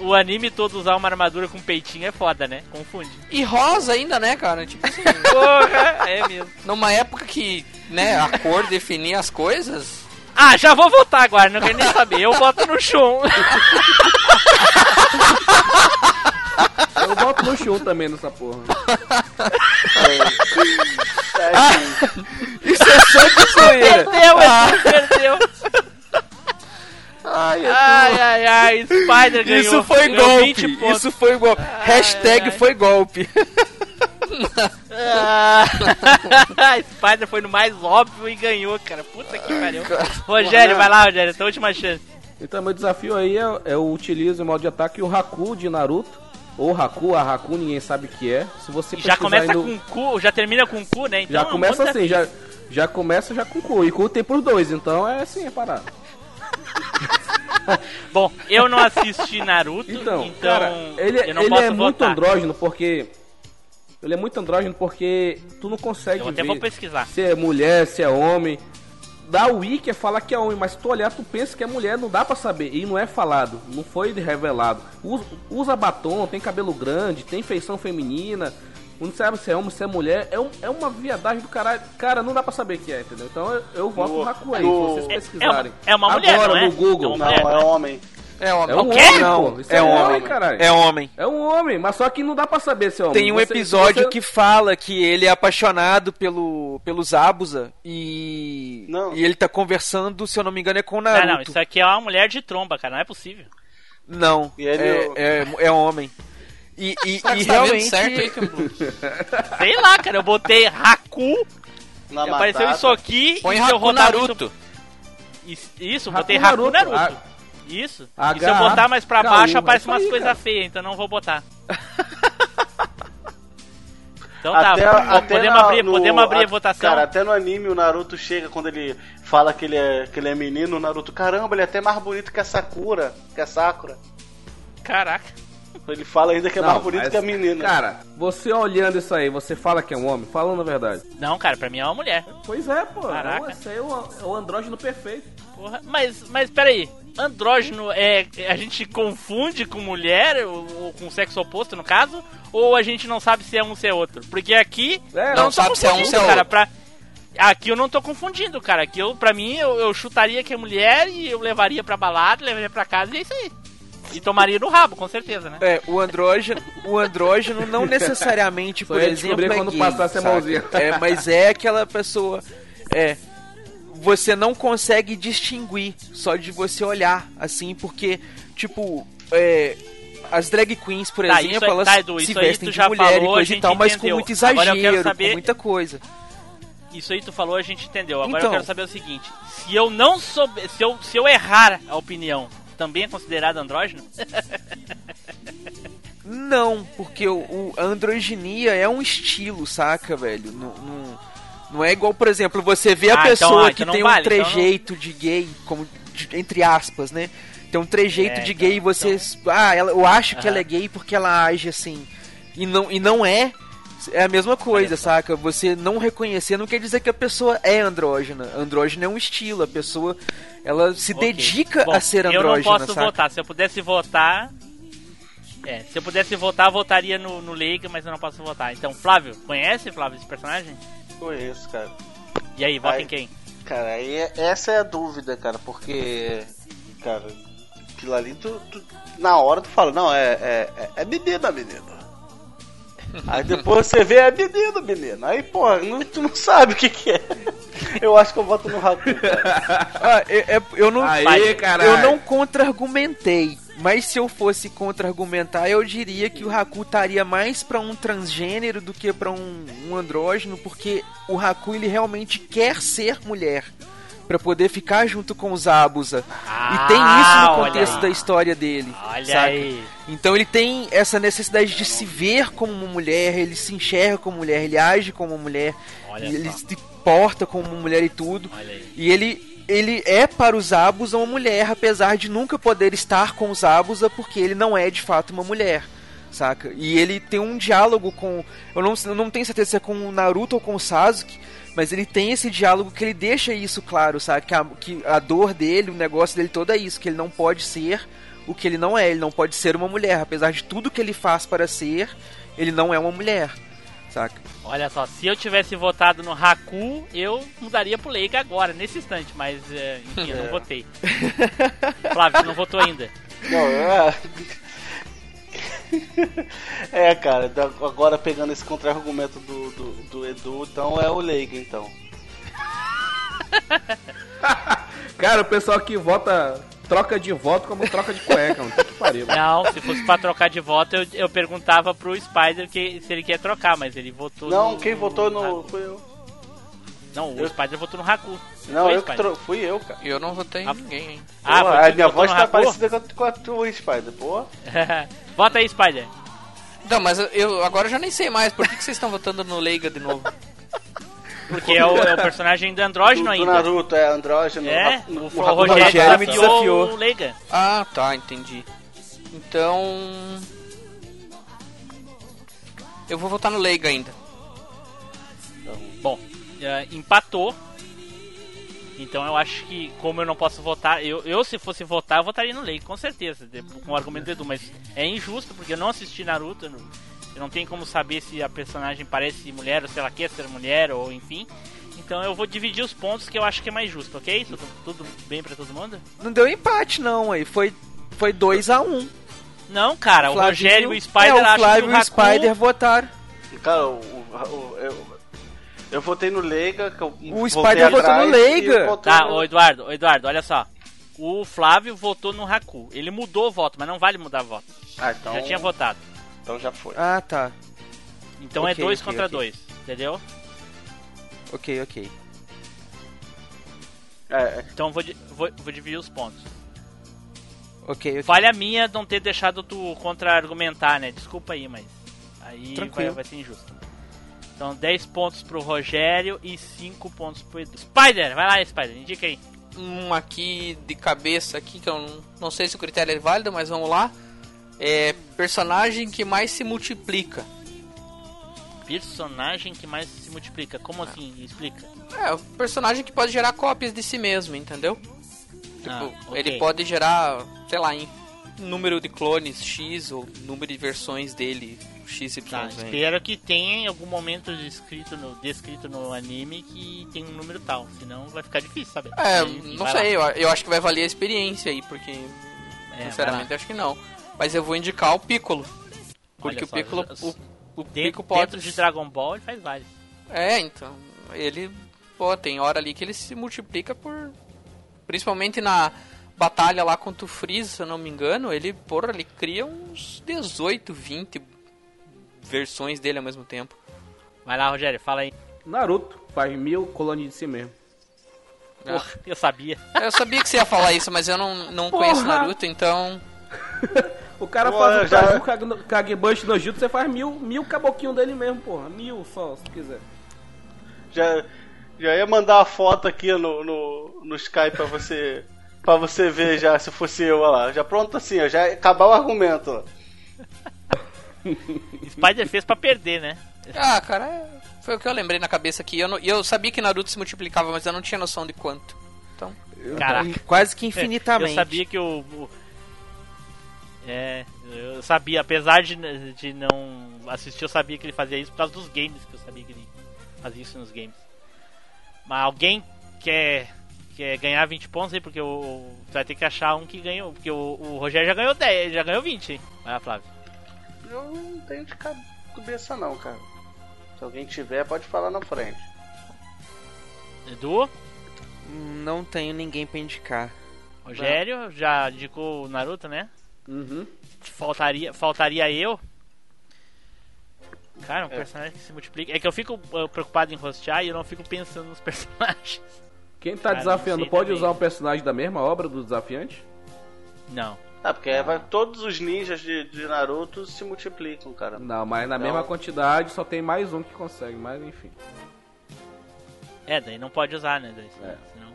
O anime todo usar uma armadura com peitinho é foda, né? Confunde. E rosa ainda, né, cara? Tipo assim, Porra, é mesmo. numa época que, né, a cor definia as coisas. Ah, já vou votar agora, não quero nem saber. Eu voto no Shun. Eu voto no Shun também nessa porra. Isso é só de zoeira. Perdeu, Edu, perdeu. Ai, Ai, ai, ai, Spider ganhou. Isso foi Ganhou 20 golpe. Isso foi golpe. Hashtag ai. foi golpe. Ah, Spider foi no mais óbvio e ganhou, cara. Puta que pariu. Rogério, vai lá, Rogério, tua última chance. Então, meu desafio aí é, é eu utilizo em modo de ataque o Haku de Naruto. Ou Haku, a Haku, ninguém sabe o que é. Se você Já começa no- com cu, já termina com cu, né? Então Já é um começa assim, já, já começa já com cu. E cu tem pros dois, então é assim, é parado. Bom, eu não assisti Naruto, então, Então, cara, ele, ele é muito votar. andrógeno porque. Ele é muito andrógeno porque tu não consegue Eu até ver vou pesquisar. se é mulher, se é homem. Da Wiki é falar que é homem, mas se tu olhar, tu pensa que é mulher, não dá pra saber. E não é falado, não foi revelado. Usa, usa batom, tem cabelo grande, tem feição feminina. Não sabe se é homem, se é mulher. É, um- é uma viadagem do caralho. Cara, não dá pra saber o que é, entendeu? Então eu, eu voto No- no Haku aí, no- se vocês É- pesquisarem. é uma mulher, Agora não é? no Google. É uma Não, é né? homem. É uma É um O quê? homem, Não. Isso é um homem. homem, caralho. É homem. É um homem, mas só que não dá pra saber se é homem. Tem um Você- episódio você- que fala que ele é apaixonado pelo, pelos Abusa e. Não. E ele tá conversando, se eu não me engano, é com o Não, Naruto. não, isso aqui é uma mulher de tromba, cara, não é possível. Não, E ele- é, é, é homem. E, e, e tá vendo realmente. certo aí? Sei lá, cara, eu botei Haku Na e apareceu isso aqui Põe e Haku Naruto. muito- Isso, isso, eu Haku botei Haku Naruto. Naruto. Isso. e H- se eu botar mais pra H- baixo, K- aparece umas coisas feias, então não vou botar. Então tá, Até, até podemos, na- abrir, no- podemos abrir a votação. Cara, até no anime o Naruto chega quando ele fala que ele é, que ele é menino, o Naruto, caramba, ele é até mais bonito que a Sakura, que a Sakura. Caraca. Ele fala ainda que é Não, mais bonito mas, que a menina. Cara, você olhando isso aí, você fala que é um homem? Falando a verdade. Não, cara, pra mim é uma mulher. Pois é, pô. Caraca. É o- Esse aí é o, é o andrógeno perfeito. Porra, mas, mas peraí, andrógeno é. A gente confunde com mulher, ou, ou com sexo oposto no caso? Ou a gente não sabe se é um se é outro? Porque aqui. É, não tô sabe se é um, se é cara, outro. pra- Aqui eu não tô confundindo, cara. Aqui eu, pra mim, eu, eu chutaria que é mulher e eu levaria pra balada, levaria pra casa e é isso aí. E tomaria no rabo, com certeza, né? É, o andrógeno, o andrógeno não necessariamente, por exemplo, é quando gay, passasse a mãozinha. É, mas é aquela pessoa, é, você não consegue distinguir só de você olhar, assim, porque, tipo, é, as drag queens, por Tá, exemplo, aí- elas tá, Edu, se vestem de já mulher falou, e coisa e tal, mas com muito eu exagero, saber- com muita coisa. isso aí tu falou, a gente entendeu. Agora eu Então. quero saber o seguinte: se eu não souber, se eu, se eu errar a opinião, também é considerado andrógeno? Não, porque o, o- a androginia é um estilo, saca, velho? Não, não, não é igual, por exemplo, você vê a Ah, então, pessoa ah, que então tem vale, um então trejeito de gay, como de- entre aspas, né? Tem um trejeito É, de então- gay e você. Ah, ela, eu acho que ela é gay porque ela age assim. E não, e não é. É a mesma coisa, saca? Você não reconhecer não quer dizer que a pessoa é andrógena. Andrógena é um estilo, a pessoa ela se Ok. dedica Bom, a ser Eu andrógena, não posso saca? votar. Se eu pudesse votar. É, se eu pudesse votar, eu votaria no, no Leiga, mas eu não posso votar. Então, Flávio, conhece, Flávio, esse personagem? Conheço, cara. E aí, vota Ai. em quem? Cara, aí é- essa é a dúvida, cara, porque. Cara, aquilo ali tu, tu- Na hora tu fala, não, é, é, é, é menina, menino. Aí depois você vê, é menino, menino. Aí, pô, não, tu não sabe o que, que é. Eu acho que eu voto no Raku. Ah, é- é- eu não, Aê, caralho. eu não contra-argumentei. Mas se eu fosse contra-argumentar, eu diria que o Haku estaria mais pra um transgênero do que pra um, um andrógeno, porque o Haku ele realmente quer ser mulher Pra poder ficar junto com os Abusa. e tem isso Ah, no olha contexto da história dele. Olha saca? aí. Então ele tem essa necessidade de se ver como uma mulher, ele se enxerga como mulher, ele age como uma mulher, Olha ele só. se porta como uma mulher e tudo. Olha aí. E ele, ele é para os Abusa uma mulher, apesar de nunca poder estar com os Abusa, porque ele não é de fato uma mulher. Saca? E ele tem um diálogo com. Eu não, eu não tenho certeza se é com o Naruto ou com o Sasuke, mas ele tem esse diálogo que ele deixa isso claro, sabe? Que a, que a dor dele, o negócio dele todo é isso, que ele não pode ser o que ele não é, ele não pode ser uma mulher. Apesar de tudo que ele faz para ser, ele não é uma mulher. Saca? Olha só, se eu tivesse votado no Haku, eu mudaria pro Leiga agora, nesse instante, mas é, enfim, eu não votei. Flávio, você não votou ainda. Não, é. É, cara, agora pegando esse contra-argumento do, do, do Edu, então é o Leiga, então. Cara, o pessoal que vota troca de voto como troca de cueca, mano. Que pariu. Não, se fosse pra trocar de voto, eu, eu perguntava pro Spider que, se ele quer trocar, mas ele votou Não, no... quem votou no. Fui eu. Não, o Eu- Spider votou no Haku. Não, foi, eu tro... fui eu, cara. Eu não votei em Ah, ninguém, hein? Ah, Pô, foi a minha voz tá Haku? parecida com a, tua, Spider, pô. Vota aí, Spider. Não, mas eu, eu agora eu já nem sei mais. Por que, que vocês estão votando no Leiga de novo? Porque é o, é o personagem do Do, andrógeno do ainda. Naruto é andrógeno. É, o, o o Rogério, Rogério me desafiou, o Leiga. Ah, tá, entendi. Então. Eu vou votar no Leiga ainda. Bom, é, empatou. Então eu acho que, como eu não posso votar, eu, eu se fosse votar, eu votaria no Leiga, com certeza, com o argumento do Edu, mas é injusto, porque eu não assisti Naruto, eu não, tenho como saber se a personagem parece mulher, ou se ela quer ser mulher, ou enfim. Então eu vou dividir os pontos que eu acho que é mais justo, ok? Tudo, tudo bem pra todo mundo? Não deu empate, não, aí. Foi, foi 2x1. Não, cara, o Rogério e o Spider é, o Flávio que e o o Haku... Spider votaram. Cara, o, o- eu, eu votei no Leiga. que eu voltei Spider votou no Leiga. e Tá, no- ô Eduardo, ô Eduardo, olha só. O Flávio votou no Haku. Ele mudou o voto, mas não vale mudar voto. Ah, então, Já tinha votado. Então já foi. Ah, tá. Então Ok, é dois ok, contra dois, entendeu? Ok, ok. É, é, Então vou, vou, vou dividir os pontos. Ok, ok. Falha minha não ter deixado tu contra-argumentar, né? Desculpa aí, mas aí vai, vai ser injusto. Então 10 pontos pro Rogério e 5 pontos pro Edu. Spider, vai lá, Spider, indica aí. Um aqui de cabeça aqui, que eu não, não sei se o critério é válido, mas vamos lá. É personagem que mais se multiplica. Personagem que mais se multiplica. Como assim? Explica. É, o personagem que pode gerar cópias de si mesmo, entendeu? Tipo, Ah, ok. ele pode gerar, sei lá, em número de clones X ou número de versões dele XYZ. Tá, espero que tenha em algum momento descrito no, descrito no anime que tem um número tal. Senão vai ficar difícil saber. É, enfim, não sei, eu, eu acho que vai valer a experiência aí, porque É, sinceramente acho que não. Mas eu vou indicar o Piccolo. Porque Olha o só, Piccolo, já- o, o Dentro, Piccolo pode... dentro de Dragon Ball ele faz vários. É, então, ele, pô, tem hora ali que ele se multiplica por... Principalmente na batalha lá contra o Freeza, se eu não me engano, ele, porra, ele cria uns 18, 20 versões dele ao mesmo tempo. Vai lá, Rogério, fala aí. Naruto. faz mil colônias de si mesmo. Porra, eu sabia. Eu sabia que você ia falar isso, mas eu não, não Porra. conheço Naruto, então. O cara Pô, faz um já- Kaju Kage- Kagebush no Jutsu, você faz mil, mil caboquinhos dele mesmo, porra. Mil só, se quiser. Já, já ia mandar a foto aqui no, no, no Skype pra você. Pra você ver já, se fosse eu, olha lá. Já pronto assim, ó, já ia acabar o argumento. ó. Spider fez pra perder, né? Ah, cara, é- foi o que eu lembrei na cabeça aqui. Eu, não- eu sabia que Naruto se multiplicava, mas eu não tinha noção de quanto. Então. Caraca. Quase que infinitamente. Eu sabia que o. o- É, eu sabia, apesar de, de não assistir, eu sabia que ele fazia isso por causa dos games, que eu sabia que ele fazia isso nos games. Mas alguém quer, quer ganhar 20 pontos aí, porque o, você vai ter que achar um que ganhou. Porque o, o Rogério já ganhou 10, já ganhou 20, hein? Vai lá, Flávio. Eu não tenho de ca- cabeça não, cara. Se alguém tiver, pode falar na frente. Edu, Não tenho ninguém pra indicar. Rogério, já indicou o Naruto, né? Uhum. Faltaria, faltaria eu. Cara, um É. personagem que se multiplica. É que eu fico uh, preocupado em rostear e eu não fico pensando nos personagens. Quem tá Cara, desafiando pode também. usar um personagem da mesma obra do desafiante? Não. Ah, porque aí vai, todos os ninjas de, de Naruto se multiplicam, cara. Não, mas na Não. mesma quantidade só tem mais um que consegue, mas enfim. É, daí não pode usar, né? Daí, É. senão...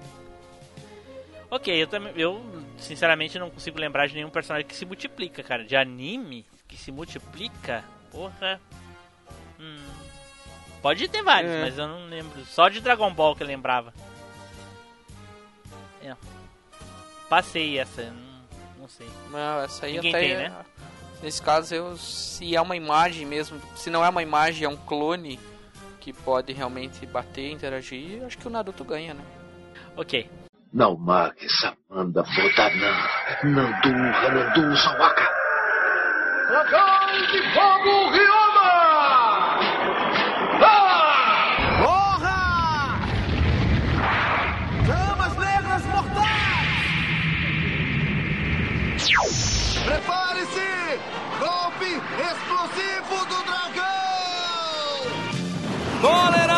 Ok, eu também. Eu, sinceramente, não consigo lembrar de nenhum personagem que se multiplica, cara. De anime que se multiplica, porra. Hum. Pode ter vários, É. mas eu não lembro. Só de Dragon Ball que eu lembrava. É. Passei essa, não, não sei. Não, essa aí Ninguém até. tem, é- né? Nesse caso, eu, se é uma imagem mesmo, se não é uma imagem, é um clone que pode realmente bater, interagir, acho que o Naruto ganha, né? Ok. Não marque Samanda Botanan, Nandu Hanandu Sawaka. Dragão de Fogo Ryoma! Ah! Porra! Chamas negras mortais! Prepare-se! Golpe explosivo do dragão! Cólera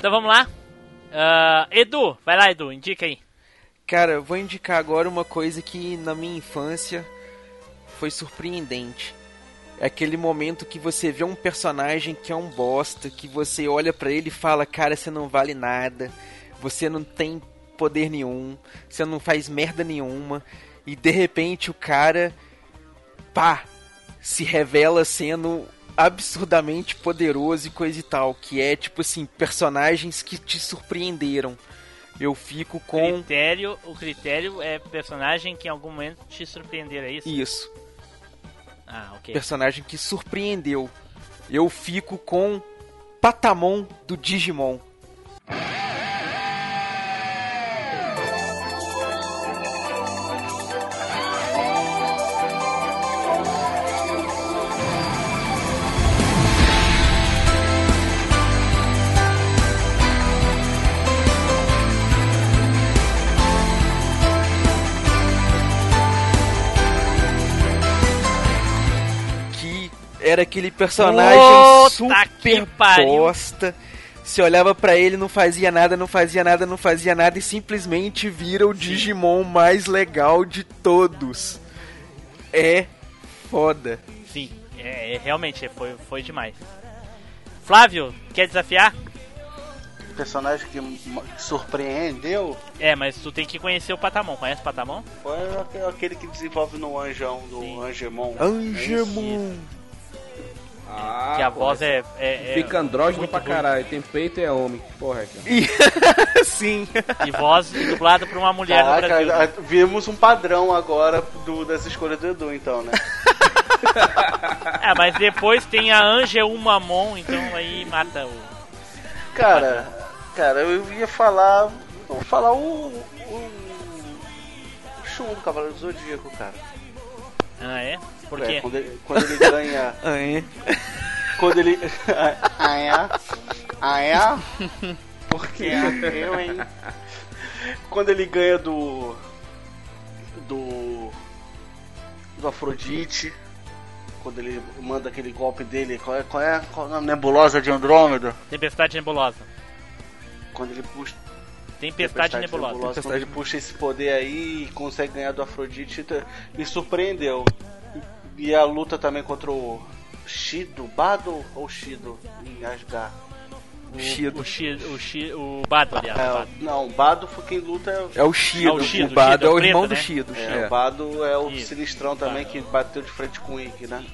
Então vamos lá. Ah, Edu, vai lá, Edu, indica aí. Cara, eu vou indicar agora uma coisa que na minha infância foi surpreendente. É aquele momento que você vê um personagem que é um bosta, que você olha pra ele e fala, cara, você não vale nada, você não tem poder nenhum, você não faz merda nenhuma, e de repente o cara, pá, se revela sendo absurdamente poderoso e coisa e tal, que é tipo assim, personagens que te surpreenderam. Eu fico com Critério, o critério é personagem que em algum momento te surpreender, é isso? isso. Ah, ok. personagem que surpreendeu. Eu fico com Patamon do Digimon. Era aquele personagem Puta super bosta. Se olhava pra ele, não fazia nada, não fazia nada, não fazia nada e simplesmente vira o Digimon mais legal de todos. É foda. Sim, é, é, realmente foi, foi demais. Flávio, quer desafiar? personagem que surpreendeu É, mas tu tem que conhecer o Patamon. Conhece o Patamon? foi aque- aquele que desenvolve no Anjão, do Sim. Angemon. Angemon. Ah, que a pô, voz é, é, é Fica andrógeno muito pra ruim. caralho, tem peito e é homem. Porra é que Sim. E voz dublada por uma mulher no Caraca, Brasil. a- a- vimos um padrão agora do, das escolhas do Edu, então, né? É, mas depois tem a Angel Mamon, então aí mata o. Cara, cara, eu ia falar. Vou falar o. o. o Shun do Cavaleiro do Zodíaco, cara. Ah, é? Por É, quê? quando, ele, quando ele ganha. É? quando ele. ah, é? Ah, é? Porque eu, hein? Quando ele ganha do. do. do Afrodite. quando ele manda aquele golpe dele. Qual é, qual é, qual é a nebulosa de Andrômeda? Tempestade nebulosa. Quando ele puxa. Tempestade, nebulosa. Quando ele puxa esse poder aí e consegue ganhar do Afrodite, me surpreendeu. E a luta também contra o Shido, Bado ou Shido em Asgard? Shido. O, Shi, o, Shi, o Bado, aliás. É, o Bado. não, Bado foi quem luta. É o Shido. É o Shido, o Bado Shido, é o preto, irmão né? do Shido. É, É, o Bado é o Isso. sinistrão também que bateu de frente com o Ikki, né?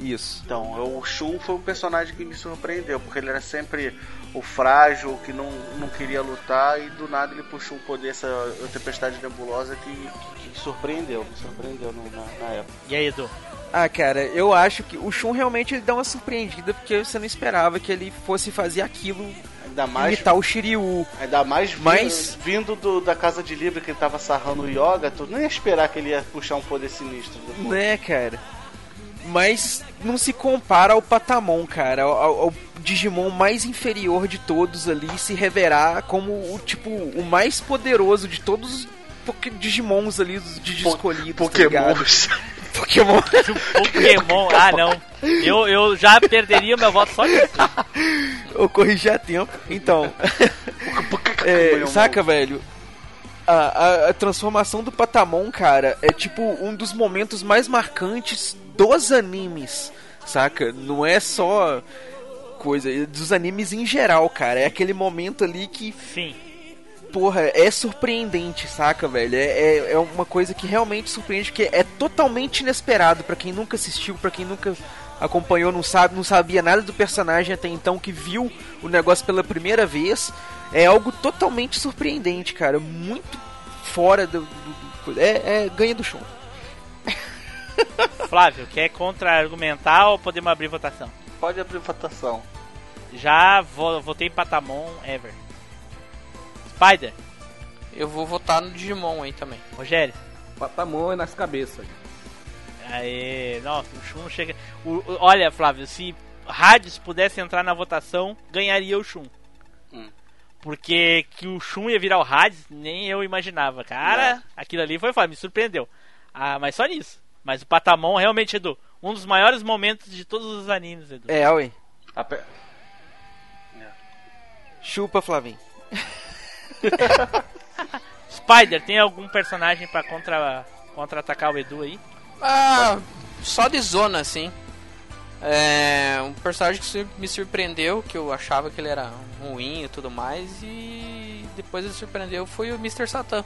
Isso. Então, o Shun foi o personagem que me surpreendeu, porque ele era sempre o frágil, o que não, não queria lutar, e do nada ele puxou um poder, essa tempestade nebulosa que, que, que surpreendeu, me surpreendeu no- na, na época. E aí, Edu? Ah, cara, eu acho que o Shun realmente ele dá uma surpreendida, porque você não esperava que ele fosse fazer aquilo, Ainda mais, imitar o Shiryu. ainda mais vi- Mas- vindo do- da casa de Libra que ele tava sarrando o Yoga, tu não ia esperar que ele ia puxar um poder sinistro. depois. Né, cara? Mas não se compara ao Patamon, cara, ao, ao Digimon mais inferior de todos ali, se reverar como o tipo o mais poderoso de todos Digimons ali, os Digi escolhidos. tá? Pokémons. Pokémon. Pokémon, ah não. Eu, eu já perderia meu voto só nisso. Eu corrigi a tempo. Então, é, Pokémon. saca, velho? A, a- a transformação do Patamon, cara, é tipo um dos momentos mais marcantes dos animes, saca? Não é só coisa, é dos animes em geral, cara. É aquele momento ali que, Sim. Porra, é surpreendente, saca, velho? É, é, é uma coisa que realmente surpreende, que é totalmente inesperado pra quem nunca assistiu, pra quem nunca acompanhou, não sabe, não sabia nada do personagem até então, que viu o negócio pela primeira vez. É algo totalmente surpreendente, cara. Muito fora do. do- do- é, é ganha do show. Flávio, quer contra-argumentar ou podemos abrir votação? Pode abrir votação. Já vo votei Patamon Ever. Spider, Eu vou votar no Digimon aí também. Rogério. Patamon é nas cabeças. Aê, nossa, o Shun chega. o- o- olha, Flávio, se Hades pudesse entrar na votação, ganharia o Shun. Hum. Porque que o Shun ia virar o Hades, nem eu imaginava. Cara, aquilo ali foi foda, me surpreendeu. Ah, mas só nisso. Mas o Patamon realmente, Edu, um dos maiores momentos de todos os animes, Edu. É, ué. Chupa, Flavinho. Spider, tem algum personagem pra contra contra-atacar o Edu aí? Ah, só de zona, assim. É um personagem que me surpreendeu, que eu achava que ele era ruim e tudo mais, e depois ele surpreendeu foi o Mr. Satan.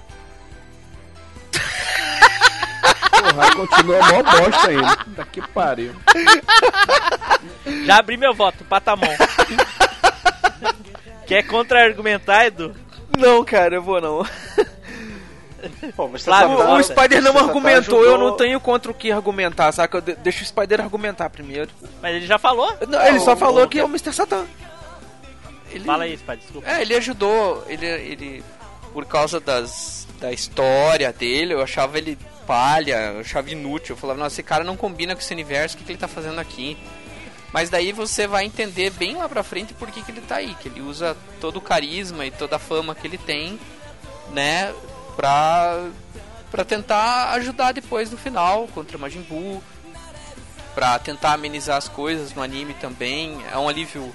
Porra, continua mó bosta ainda. Daqui pariu. Já abri meu voto, Patamon. Quer contra-argumentar, Edu? Não, cara, eu vou não. Pô, mas Satan- O, Spider não Satan argumentou, eu não tenho contra o que argumentar, saca? Eu de- deixa o Spider argumentar primeiro. Mas ele já falou. Não, ele só o- falou o- que é o Mr. Satan. Ele, Fala aí, Spider, desculpa. É, ele ajudou, ele, ele por causa das, da história dele, eu achava ele palha, eu achava inútil. Eu falava, nossa, esse cara não combina com esse universo, o que, que ele tá fazendo aqui? Mas daí você vai entender bem lá pra frente por que, que ele tá aí, que ele usa todo o carisma e toda a fama que ele tem, né, pra, pra tentar ajudar depois no final contra o Majin Buu, pra tentar amenizar as coisas no anime também. É um alívio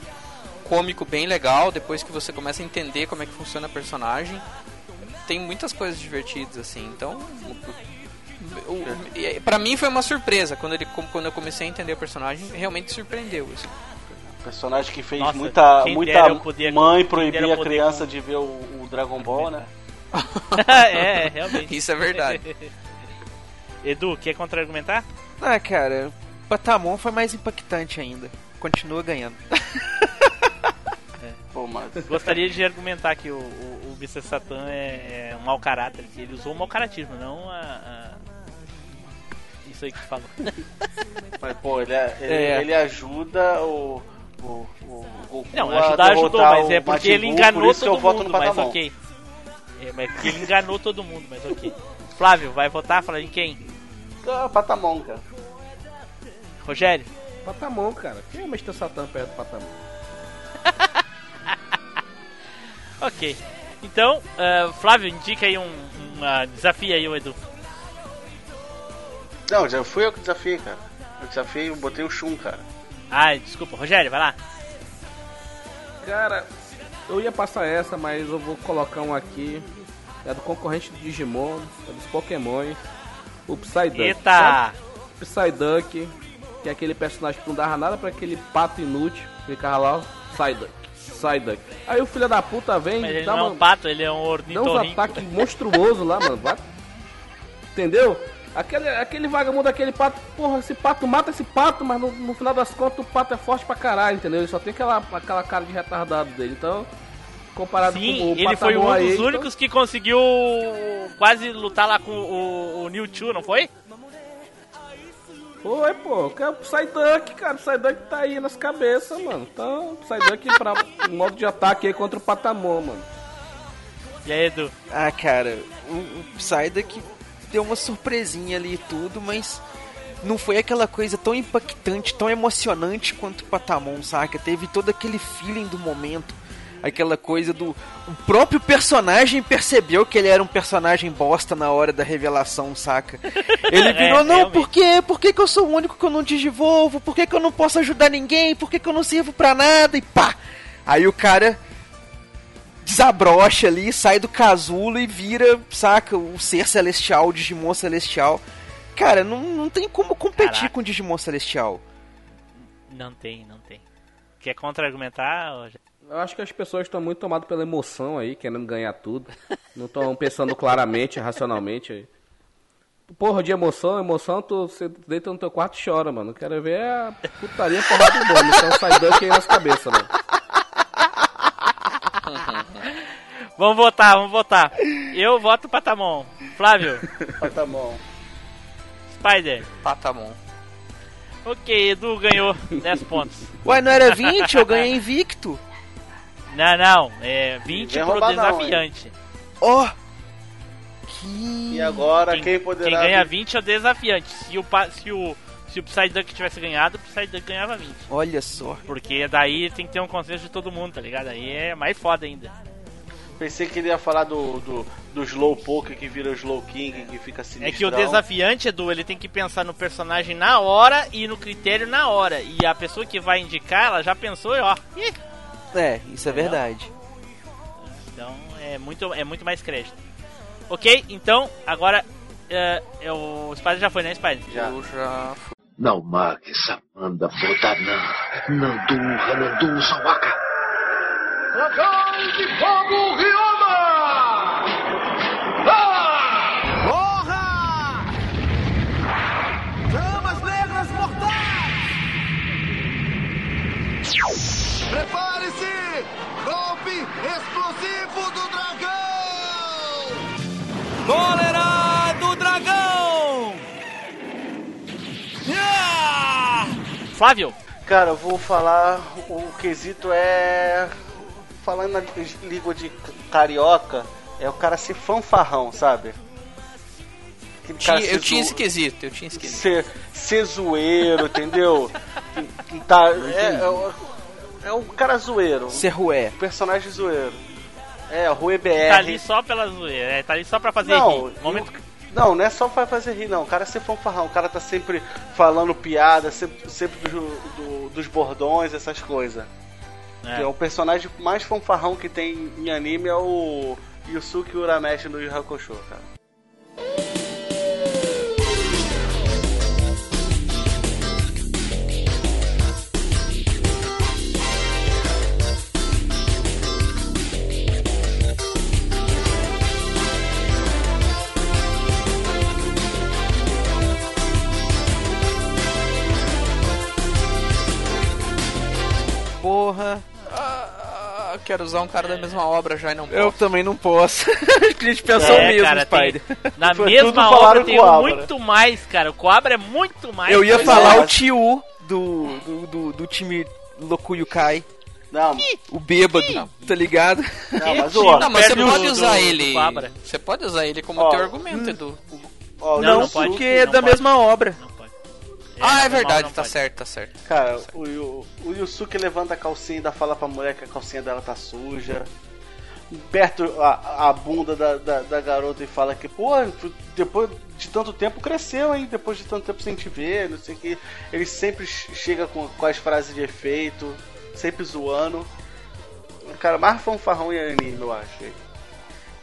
cômico bem legal depois que você começa a entender como é que funciona a personagem. Tem muitas coisas divertidas assim. Então, pra mim foi uma surpresa quando ele quando eu comecei a entender o personagem, realmente surpreendeu assim. Personagem que fez Nossa, muita, muita poder- mãe proibir a criança com- de ver o, o Dragon Ball, né? é, realmente. Isso é verdade. Edu, quer contra-argumentar? Ah, cara, Patamon foi mais impactante ainda. Continua ganhando. Pô, mas Gostaria de argumentar que o, o, o Mr. Satan é, é um mau caráter. Ele usou o mau caratismo, não a, a- Isso aí que tu falou. Mas, pô, ele, é- ele, É. ele ajuda o, o, o Goku Não, a ajudar ajudou, mas é porque ele enganou por todo voto mundo, mas ok. É, mas porque ele enganou todo mundo, mas ok. Flávio, vai votar? Fala em quem? Ah, Patamon, cara. Rogério? Patamon, cara. Quem é o Mr. Satan perto do Patamon? Ok. Então, ah, Flávio, indica aí um, uma desafio aí, o Edu. Não, já fui eu que desafiei, cara. Eu desafiei, eu botei o Shun, cara. Ai, desculpa, Rogério, vai lá. Cara, eu ia passar essa, mas eu vou colocar um aqui. É do concorrente do Digimon, é dos Pokémons. O Psyduck. Eita! O Psyduck, que é aquele personagem que não dava nada pra aquele pato inútil. Ficava lá, ó, Psyduck. Psyduck. Aí o filho da puta vem Mas e ele dá não é uma- um pato, ele é um Dá uns ornitorrinco. ataques monstruosos lá, mano. Vai- Entendeu? Aquele, aquele vagabundo, aquele pato, porra, esse pato mata esse pato, mas no, no final das contas o pato é forte pra caralho, entendeu? Ele só tem aquela, aquela cara de retardado dele. Então, comparado Sim, com o ele foi um aí, dos então- únicos que conseguiu quase lutar lá com o, o Mewtwo, não foi? Foi, pô, que é o Psyduck, cara. O Psyduck tá aí nas cabeças, mano. Então, o Psyduck pra um modo de ataque aí contra o Patamon, mano. E aí, Edu? Ah, cara, o, o Psyduck deu uma surpresinha ali e tudo, mas não foi aquela coisa tão impactante, tão emocionante quanto o Patamon, saca? Teve todo aquele feeling do momento, aquela coisa do. O próprio personagem percebeu que ele era um personagem bosta na hora da revelação, saca? Ele virou, É, não, realmente. por quê? Por que, que eu sou o único que eu não digivolvo? Por que, que eu não posso ajudar ninguém? Por que, que eu não sirvo pra nada? E pá! Aí o cara desabrocha ali, sai do casulo e vira, saca, o ser celestial, o Digimon celestial. Cara, não, não tem como competir Caraca. com o Digimon celestial. Não tem, não tem. Quer contra-argumentar? Eu acho que as pessoas estão muito tomadas pela emoção aí, querendo ganhar tudo. Não estão pensando claramente, racionalmente aí. Porra, de emoção, emoção, tu você deita no teu quarto e chora, mano. Quero ver a putaria porrada do bom. Então sai dunk aí nas cabeças, mano. Vamos votar, vamos votar. Eu voto Patamon. Flávio, Patamon. Spider. Patamon. Ok, Edu ganhou 10 pontos. Ué, não era 20? Eu ganhei invicto. Não, não, é 20 Vem pro desafiante. Ó. que. E agora, Quem, quem, poderá... quem ganha 20 é o desafiante. Se o, se o, se o Psyduck tivesse ganhado, o Psyduck ganhava 20. Olha só. Porque daí tem que ter um consenso de todo mundo, tá ligado? Aí é mais foda ainda. Pensei que ele ia falar do, do, do Slowpoke que vira o Slow King, que fica É sinistrão. que o desafiante, Edu, ele tem que pensar no personagem na hora e no critério na hora. E a pessoa que vai indicar, ela já pensou e ó. ih, É, isso é verdade. Então é muito, é muito mais crédito. Ok, então agora é, é o Spider já foi, né, Spider? Já. Eu já marque Samanda Bodanan. Nandu Hanandu Sawaka. Dragão de Fogo Ryoma! Ah! Porra! Chamas negras mortais! Prepare-se! Golpe explosivo do dragão! Cólera Flávio, Cara, eu vou falar. O quesito é. Falando na língua de carioca, é o cara ser fanfarrão, sabe? Tinha- ser eu tinha zo- esse quesito, eu tinha esse quesito. ser, ser zoeiro, entendeu? Tá, é, é, o- é o cara zoeiro, Serrué. o personagem zoeiro. É, Rui BR. tá ali só pela zoeira, é, tá ali só pra fazer Não, rir. Momento... não, não é só pra fazer rir, não. O cara é ser fanfarrão. O cara tá sempre falando piada, sempre, sempre do- do- dos bordões, essas coisas. É. É. O personagem mais fanfarrão que tem em anime é o Yusuke Urameshi no Yu Yu Hakusho, cara. Porra. Ah, quero usar um cara da mesma obra já e não Eu posso. também não posso. a gente pensou É, mesmo, cara, tem- Spider. na Foi tudo mesma obra tem muito mais, cara. O Coabra é muito mais. Eu ia falar é. o tio do, do, do, do time Lokuyukai. Não, O bêbado, tá ligado? não mas ó, Não, mas você Perto pode do- usar do- ele. do. Você pode usar ele como Ó, teu argumento, Edu. ó, Não, não. Porque é não da pode. mesma obra. Não. Ah, na é verdade, tá pode. certo, tá certo. Cara, o, Yu- o Yusuke levanta a calcinha e ainda fala pra mulher que a calcinha dela tá suja. perto a, a bunda da, da, da garota e fala que, pô, depois de tanto tempo cresceu, hein? Depois de tanto tempo sem te ver, não sei o que. Ele sempre chega com, com as frases de efeito, sempre zoando. O cara mais fanfarrão em anime, eu acho.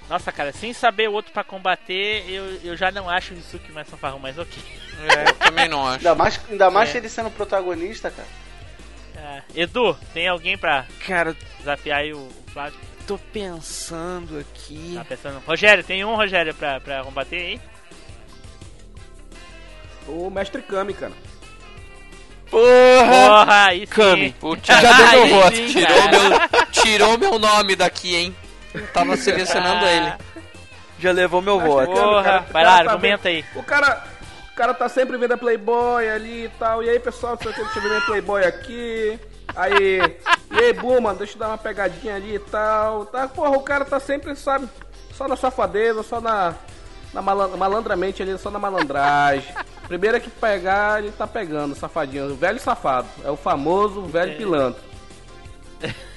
Nossa, cara, sem saber o outro pra combater, eu, eu já não acho o Yusuke mais fanfarrão, mas ok. É, eu também não acho. Ainda mais, ainda mais É. ele sendo protagonista, cara. Ah, Edu, tem alguém pra Cara, desafiar aí o, o Flávio? tô pensando aqui. Tá pensando. Rogério, tem um Rogério pra, pra combater aí? O Mestre Kami, cara. Porra! Porra, sim. Kami. Putz, Já deu meu voto. tirou, meu, tirou meu nome daqui, hein? Eu tava selecionando ele. Já levou meu voto. Porra, cara, vai lá, cara tá argumenta aí. O cara, o cara tá sempre vendo a Playboy ali e tal. E aí, pessoal, deixa eu ver minha Playboy aqui. Aí, e aí, Buma, deixa eu dar uma pegadinha ali e tal. Tá, porra, o cara tá sempre, sabe, só na safadeza, só na, na malan- malandramente ali, só na malandragem. Primeiro que pegar, ele tá pegando, safadinho. O velho safado. É o famoso velho pilantra.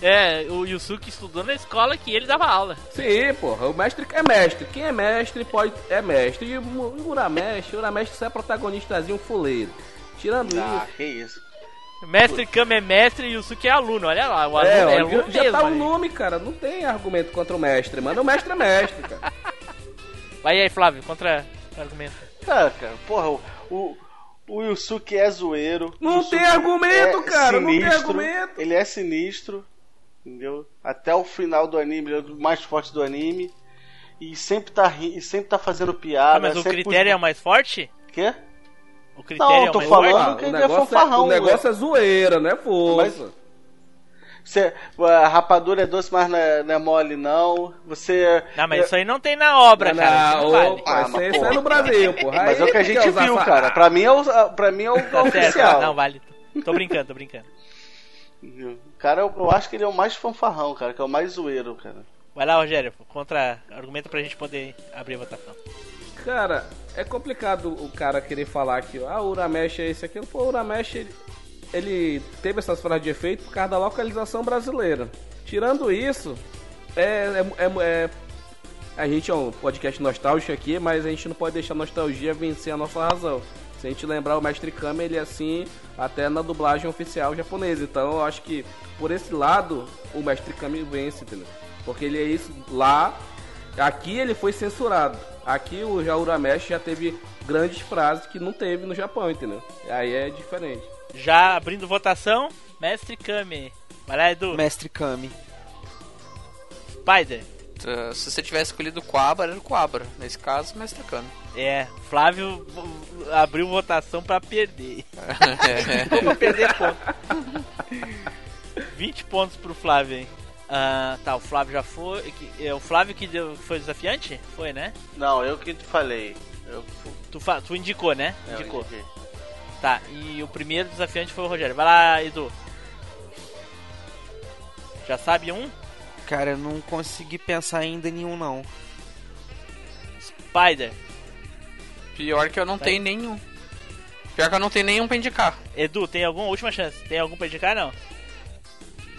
É, o Yusuke estudou na escola que ele dava aula. Sim, porra, o mestre é mestre. Quem é mestre pode. É mestre. E o Mu- o Uramestre, o Uramestre só é protagonistazinho fuleiro. Tirando Ah, isso. que isso. Mestre Kami é mestre e Yusuke é aluno. Olha lá, o aluno É, é, aluno já, já tá o mesmo, nome, cara. Não tem argumento contra o mestre, mano. O mestre é mestre, cara. Vai aí, Flávio, contra argumento. Cara, cara, porra, o, o, o Yusuke é zoeiro. Não o Yusuke tem argumento, é cara, não tem sinistro, argumento. Ele é sinistro, entendeu? Até o final do anime, ele é o mais forte do anime. E sempre tá, e sempre tá fazendo piada. Ah, mas o critério é o mais forte? Quê? O critério Não, é o tô mais falando- forte? Que ele é negócio, é, fanfarrão, o negócio é zoeira, não é força. Você, a rapadura é doce, mas não é, não é mole, não. Você. Não, mas isso aí não tem na obra, Não, cara. Isso não vale. opa, Ah, isso mas aí- isso é no Brasil, porra. Mas é o que a gente viu, fa- cara. Pra mim é o, pra mim é o Tá certo, oficial. não vale. Tô brincando, tô brincando. O cara, eu, eu acho que ele é o mais fanfarrão, cara, que é o mais zoeiro, cara. Vai lá, Rogério, contra argumento pra gente poder abrir a votação. Cara, é complicado o cara querer falar que ah, o Uramesh é esse aqui. Pô, o Uramesh ele, ele teve essas frases de efeito por causa da localização brasileira. Tirando isso, é, é, é- é- a gente é um podcast nostálgico aqui, mas a gente não pode deixar a nostalgia vencer a nossa razão. Se a gente lembrar o Mestre Kami, ele é assim até na dublagem oficial japonesa. Então eu acho que por esse lado o Mestre Kami vence, entendeu? Porque ele é isso lá. Aqui ele foi censurado. Aqui o já Uramesh já teve grandes frases que não teve no Japão, entendeu? Aí é diferente. Já abrindo votação, Mestre Kami. Vai lá, Edu. Mestre Kami. Spider. Se você tivesse escolhido Quabra, era o Quabra. Nesse caso, Mestre Kami. É, Flávio abriu votação pra perder. É. pra perder ponto. 20 pontos pro Flávio, hein? Ah, tá, o Flávio já foi. É o Flávio que deu, foi desafiante? Foi, né? Não, eu que te falei. Eu, Tu, fa- tu indicou, né? eu Indicou. Tá, e o primeiro desafiante foi o Rogério. Vai lá, Edu. Já sabe um? Cara, eu não consegui pensar ainda em nenhum, não. Spider. Pior que eu não Vai. tenho nenhum. Pior que eu não tenho nenhum pra indicar. Edu, tem alguma última chance? Tem algum pra indicar, não?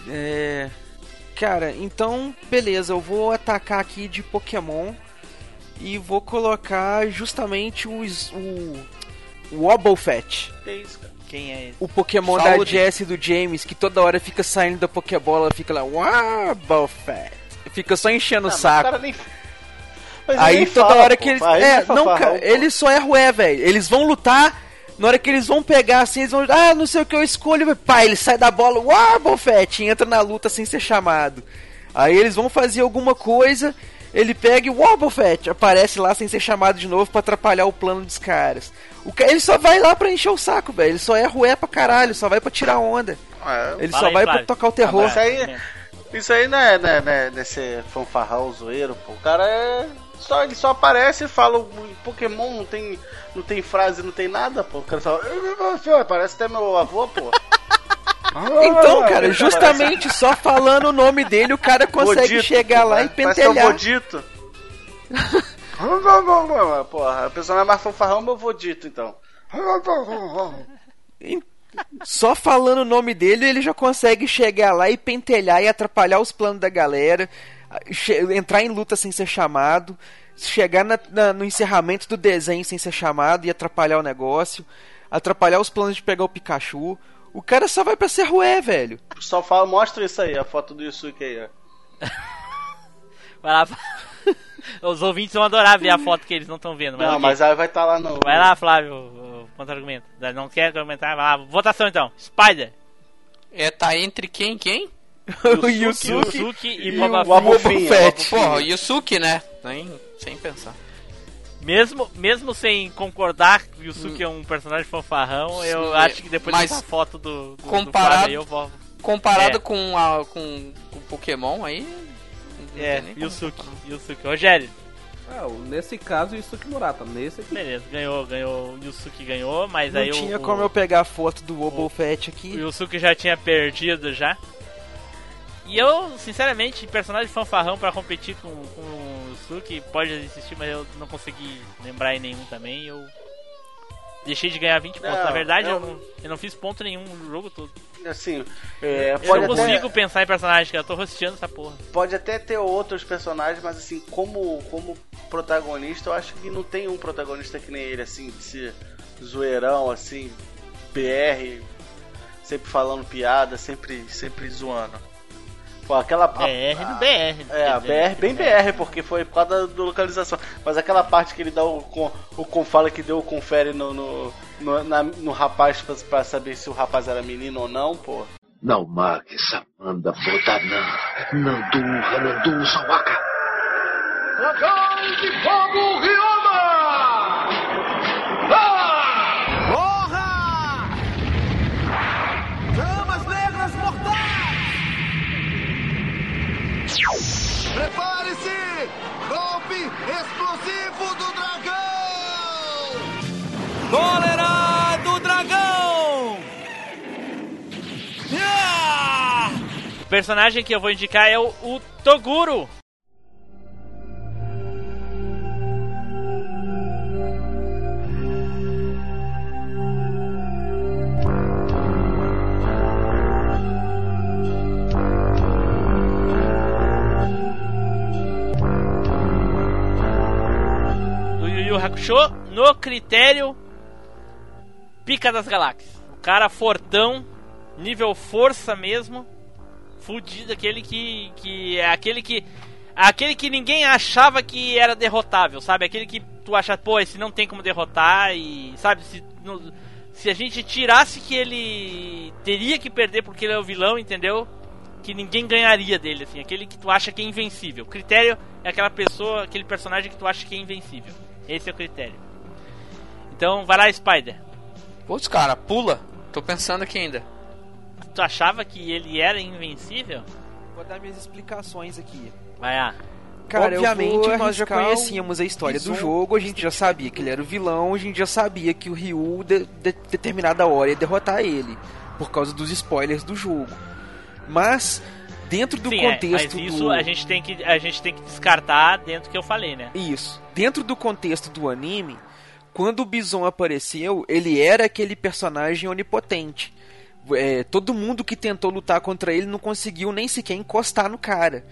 É. Cara, então, beleza, eu vou atacar aqui de Pokémon e vou colocar justamente os, o. O Wobbuffet. Que isso, cara? Quem é esse? O Pokémon Saúde. da Jessie do James, que toda hora fica saindo da Pokébola, fica lá, Wobbuffet. Fica só enchendo Ah, o mas saco. o cara nem- Mas ele Aí toda fala, hora pô. que eles. É, não, pô. eles só é rué, velho. Eles vão lutar. Na hora que eles vão pegar assim, eles vão. Ah, não sei o que eu escolho. Pá, ele sai da bola. Uau, Bofete! Entra na luta sem ser chamado. Aí eles vão fazer alguma coisa. Ele pega e uau, Bofete! Aparece lá sem ser chamado de novo pra atrapalhar o plano dos caras. O ca... Ele só vai lá pra encher o saco, velho. Ele só é rué pra caralho. Só vai pra tirar onda. É, Ele só aí, vai Flávio. pra tocar o terror. Isso aí, isso aí não é, não é, não é, não é ser fanfarrão, zoeiro, pô. O cara é. Só, ele só aparece e fala. Pokémon não tem, não tem frase, não tem nada, pô. O cara só. Parece até meu avô, pô. Então, cara, justamente só falando o nome dele, o cara consegue Vodito, chegar lá e parece que é o pentelhar. Vodito. Porra, a pessoa não é mais fanfarrão, meu Vodito, então. Só falando o nome dele, ele já consegue chegar lá e pentelhar e atrapalhar os planos da galera, entrar em luta sem ser chamado, chegar na- na- no encerramento do desenho sem ser chamado e atrapalhar o negócio, atrapalhar os planos de pegar o Pikachu. O cara só vai pra Serrué, velho. Só fala, mostra isso aí, a foto do Yusuke aí, ó. Vai lá. Os ouvintes vão adorar ver a foto que eles não estão vendo. Mas Não, ok. mas aí vai estar lá no. Vai lá, Flávio, o contra-argumento. Não quer comentar? Vai lá. Votação então. Spider, É, tá entre quem e quem? o Yusuke, Yusuke e e Boba o. Boba Fett. Porra, o Yusuke, né? Nem, sem pensar. Mesmo, mesmo sem concordar que o Yusuke é um personagem fanfarrão, eu Sim, acho que depois dessa foto do, do, comparado- do eu vou... Comparado É. com, a, com o Pokémon aí. não É, Yusuke. Yusuke. Rogério, Ah, o- nesse caso, o Yusuke Murata. Nesse aqui. beleza, ganhou, ganhou, o Yusuke ganhou, mas Não aí tinha o, como o, eu pegar a foto do Boba Fett o aqui. Yusuke já tinha perdido já. E eu, sinceramente, personagem fanfarrão pra competir com, com o Yusuke pode existir, mas eu não consegui lembrar em nenhum também. Eu deixei de ganhar 20 pontos. Não, Na verdade, eu... eu- não, eu não fiz ponto nenhum no jogo todo. Assim, é, Eu não até, consigo pensar em personagem, que eu tô rosteando essa porra. pode até ter outros personagens, mas assim, como, como protagonista, eu acho que não tem um protagonista que nem ele, assim, de ser zoeirão, assim, BR, sempre falando piada, sempre, sempre zoando. Pô, aquela. a- BR no BR. É, a BR, bem BR, porque foi por causa da, da localização. Mas aquela parte que ele dá o, com- o, com fala que deu o confere no, no, no, na- no rapaz pra, pra saber se o rapaz era menino ou não, pô. Não marque essa banda. Nandurra, Nandu, Sawaka. Dragão de Fogo Ryoma! Prepare-se! Golpe explosivo do dragão! Cólera do dragão! O personagem que eu vou indicar é o, o Toguro. Hakusho no critério Pica das Galáxias. O cara fortão, nível força mesmo, fudido, aquele que, que é aquele que aquele que ninguém achava que era derrotável, sabe? Aquele que tu acha, pô, esse não tem como derrotar e sabe se no- se a gente tirasse que ele teria que perder porque ele é o vilão, entendeu? Que ninguém ganharia dele, assim, aquele que tu acha que é invencível. O critério é aquela pessoa, aquele personagem que tu acha que é invencível. Esse é o critério. Então, vai lá, Spider. Putz, cara, pula. Tô pensando aqui ainda. Tu achava que ele era invencível? Vou dar minhas explicações aqui. Vai lá. Cara, Obviamente, nós já conhecíamos a história do jogo, a gente já sabia que ele era o vilão, a gente já sabia que o Ryu, de, de determinada hora, ia derrotar ele, por causa dos spoilers do jogo. Mas, dentro do Sim, é, contexto mas isso do... a gente tem que a gente tem que descartar dentro do que eu falei, né? Isso. Dentro do contexto do anime, quando o Bison apareceu, ele era aquele personagem onipotente. É, todo mundo que tentou lutar contra ele não conseguiu nem sequer encostar no cara.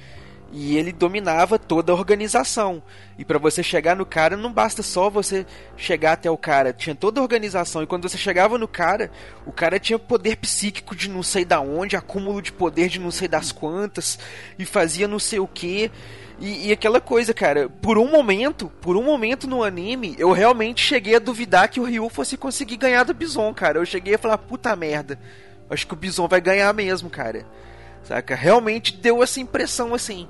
E ele dominava toda a organização. E para você chegar no cara, não basta só você chegar até o cara. Tinha toda a organização. E quando você chegava no cara, o cara tinha poder psíquico de não sei da onde, acúmulo de poder de não sei das quantas, e fazia não sei o que. E, e aquela coisa, cara, por um momento, por um momento no anime, eu realmente cheguei a duvidar que o Ryu fosse conseguir ganhar do Bison, cara. Eu cheguei a falar, puta merda, acho que o Bison vai ganhar mesmo, cara. Saca? Realmente deu essa impressão assim.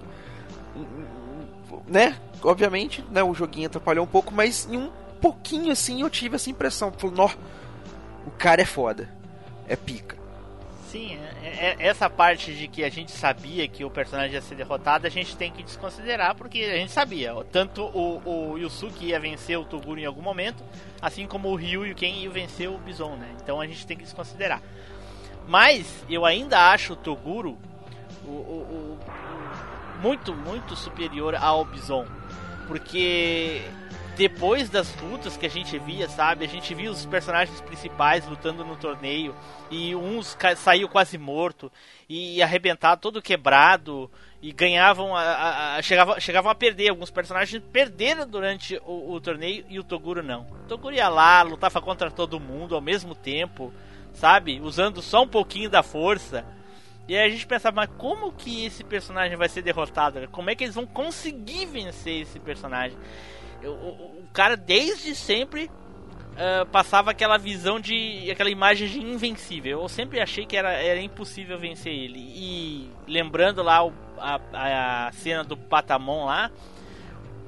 Né? Obviamente, né, o joguinho atrapalhou um pouco, mas em um pouquinho assim eu tive essa impressão. Falei, nó, o cara é foda. É pica. Sim, é- é- essa parte de que a gente sabia que o personagem ia ser derrotado, a gente tem que desconsiderar, porque a gente sabia. Tanto o, o Yusuke ia vencer o Toguro em algum momento, assim como o Ryu e o Ken iam vencer o Bison, né? Então a gente tem que desconsiderar. Mas eu ainda acho o Toguro o, o- o- muito, muito superior ao Bison. Porque depois das lutas que a gente via, sabe? A gente via os personagens principais lutando no torneio e uns saiu quase morto e arrebentado, todo quebrado e ganhavam a, a, a, chegavam, chegavam a perder. Alguns personagens perderam durante o, o, torneio e o Toguro não. O Toguro ia lá, lutava contra todo mundo ao mesmo tempo, sabe? Usando só um pouquinho da força. E aí a gente pensava, mas como que esse personagem vai ser derrotado? Como é que eles vão conseguir vencer esse personagem? o, o, cara desde sempre uh, passava aquela visão de. aquela imagem de invencível. Eu sempre achei que era, era impossível vencer ele. E lembrando lá o, a, a cena do Patamon lá.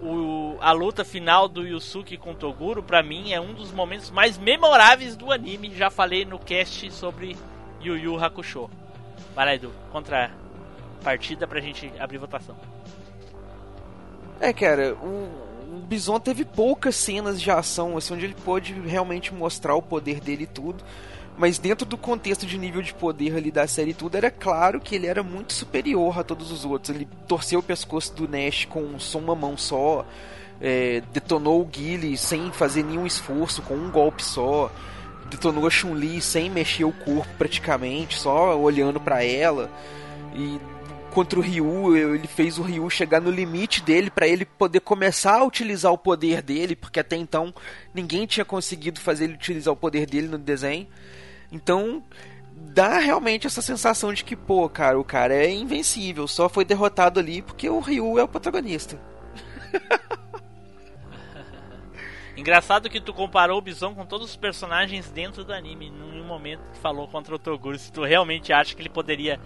O, a luta final do Yusuke com Toguro, pra mim, é um dos momentos mais memoráveis do anime. Já falei no cast sobre Yu Yu Hakusho. Vai lá, Edu, contra a partida pra gente abrir votação. É, cara, o, o Bison teve poucas cenas de ação, assim, onde ele pôde realmente mostrar o poder dele e tudo. Mas dentro do contexto de nível de poder ali da série tudo, era claro que ele era muito superior a todos os outros. Ele torceu o pescoço do Nash com só uma mão só, é, detonou o Guile sem fazer nenhum esforço, com um golpe só, detonou a Chun-Li sem mexer o corpo praticamente, só olhando para ela. E contra o Ryu, ele fez o Ryu chegar no limite dele para ele poder começar a utilizar o poder dele, porque até então ninguém tinha conseguido fazer ele utilizar o poder dele no desenho. Então, dá realmente essa sensação de que, pô, cara, o cara é invencível, só foi derrotado ali porque o Ryu é o protagonista. Engraçado que tu comparou o Bison com todos os personagens dentro do anime, num momento que falou contra o Toguro, se tu realmente acha que ele poderia,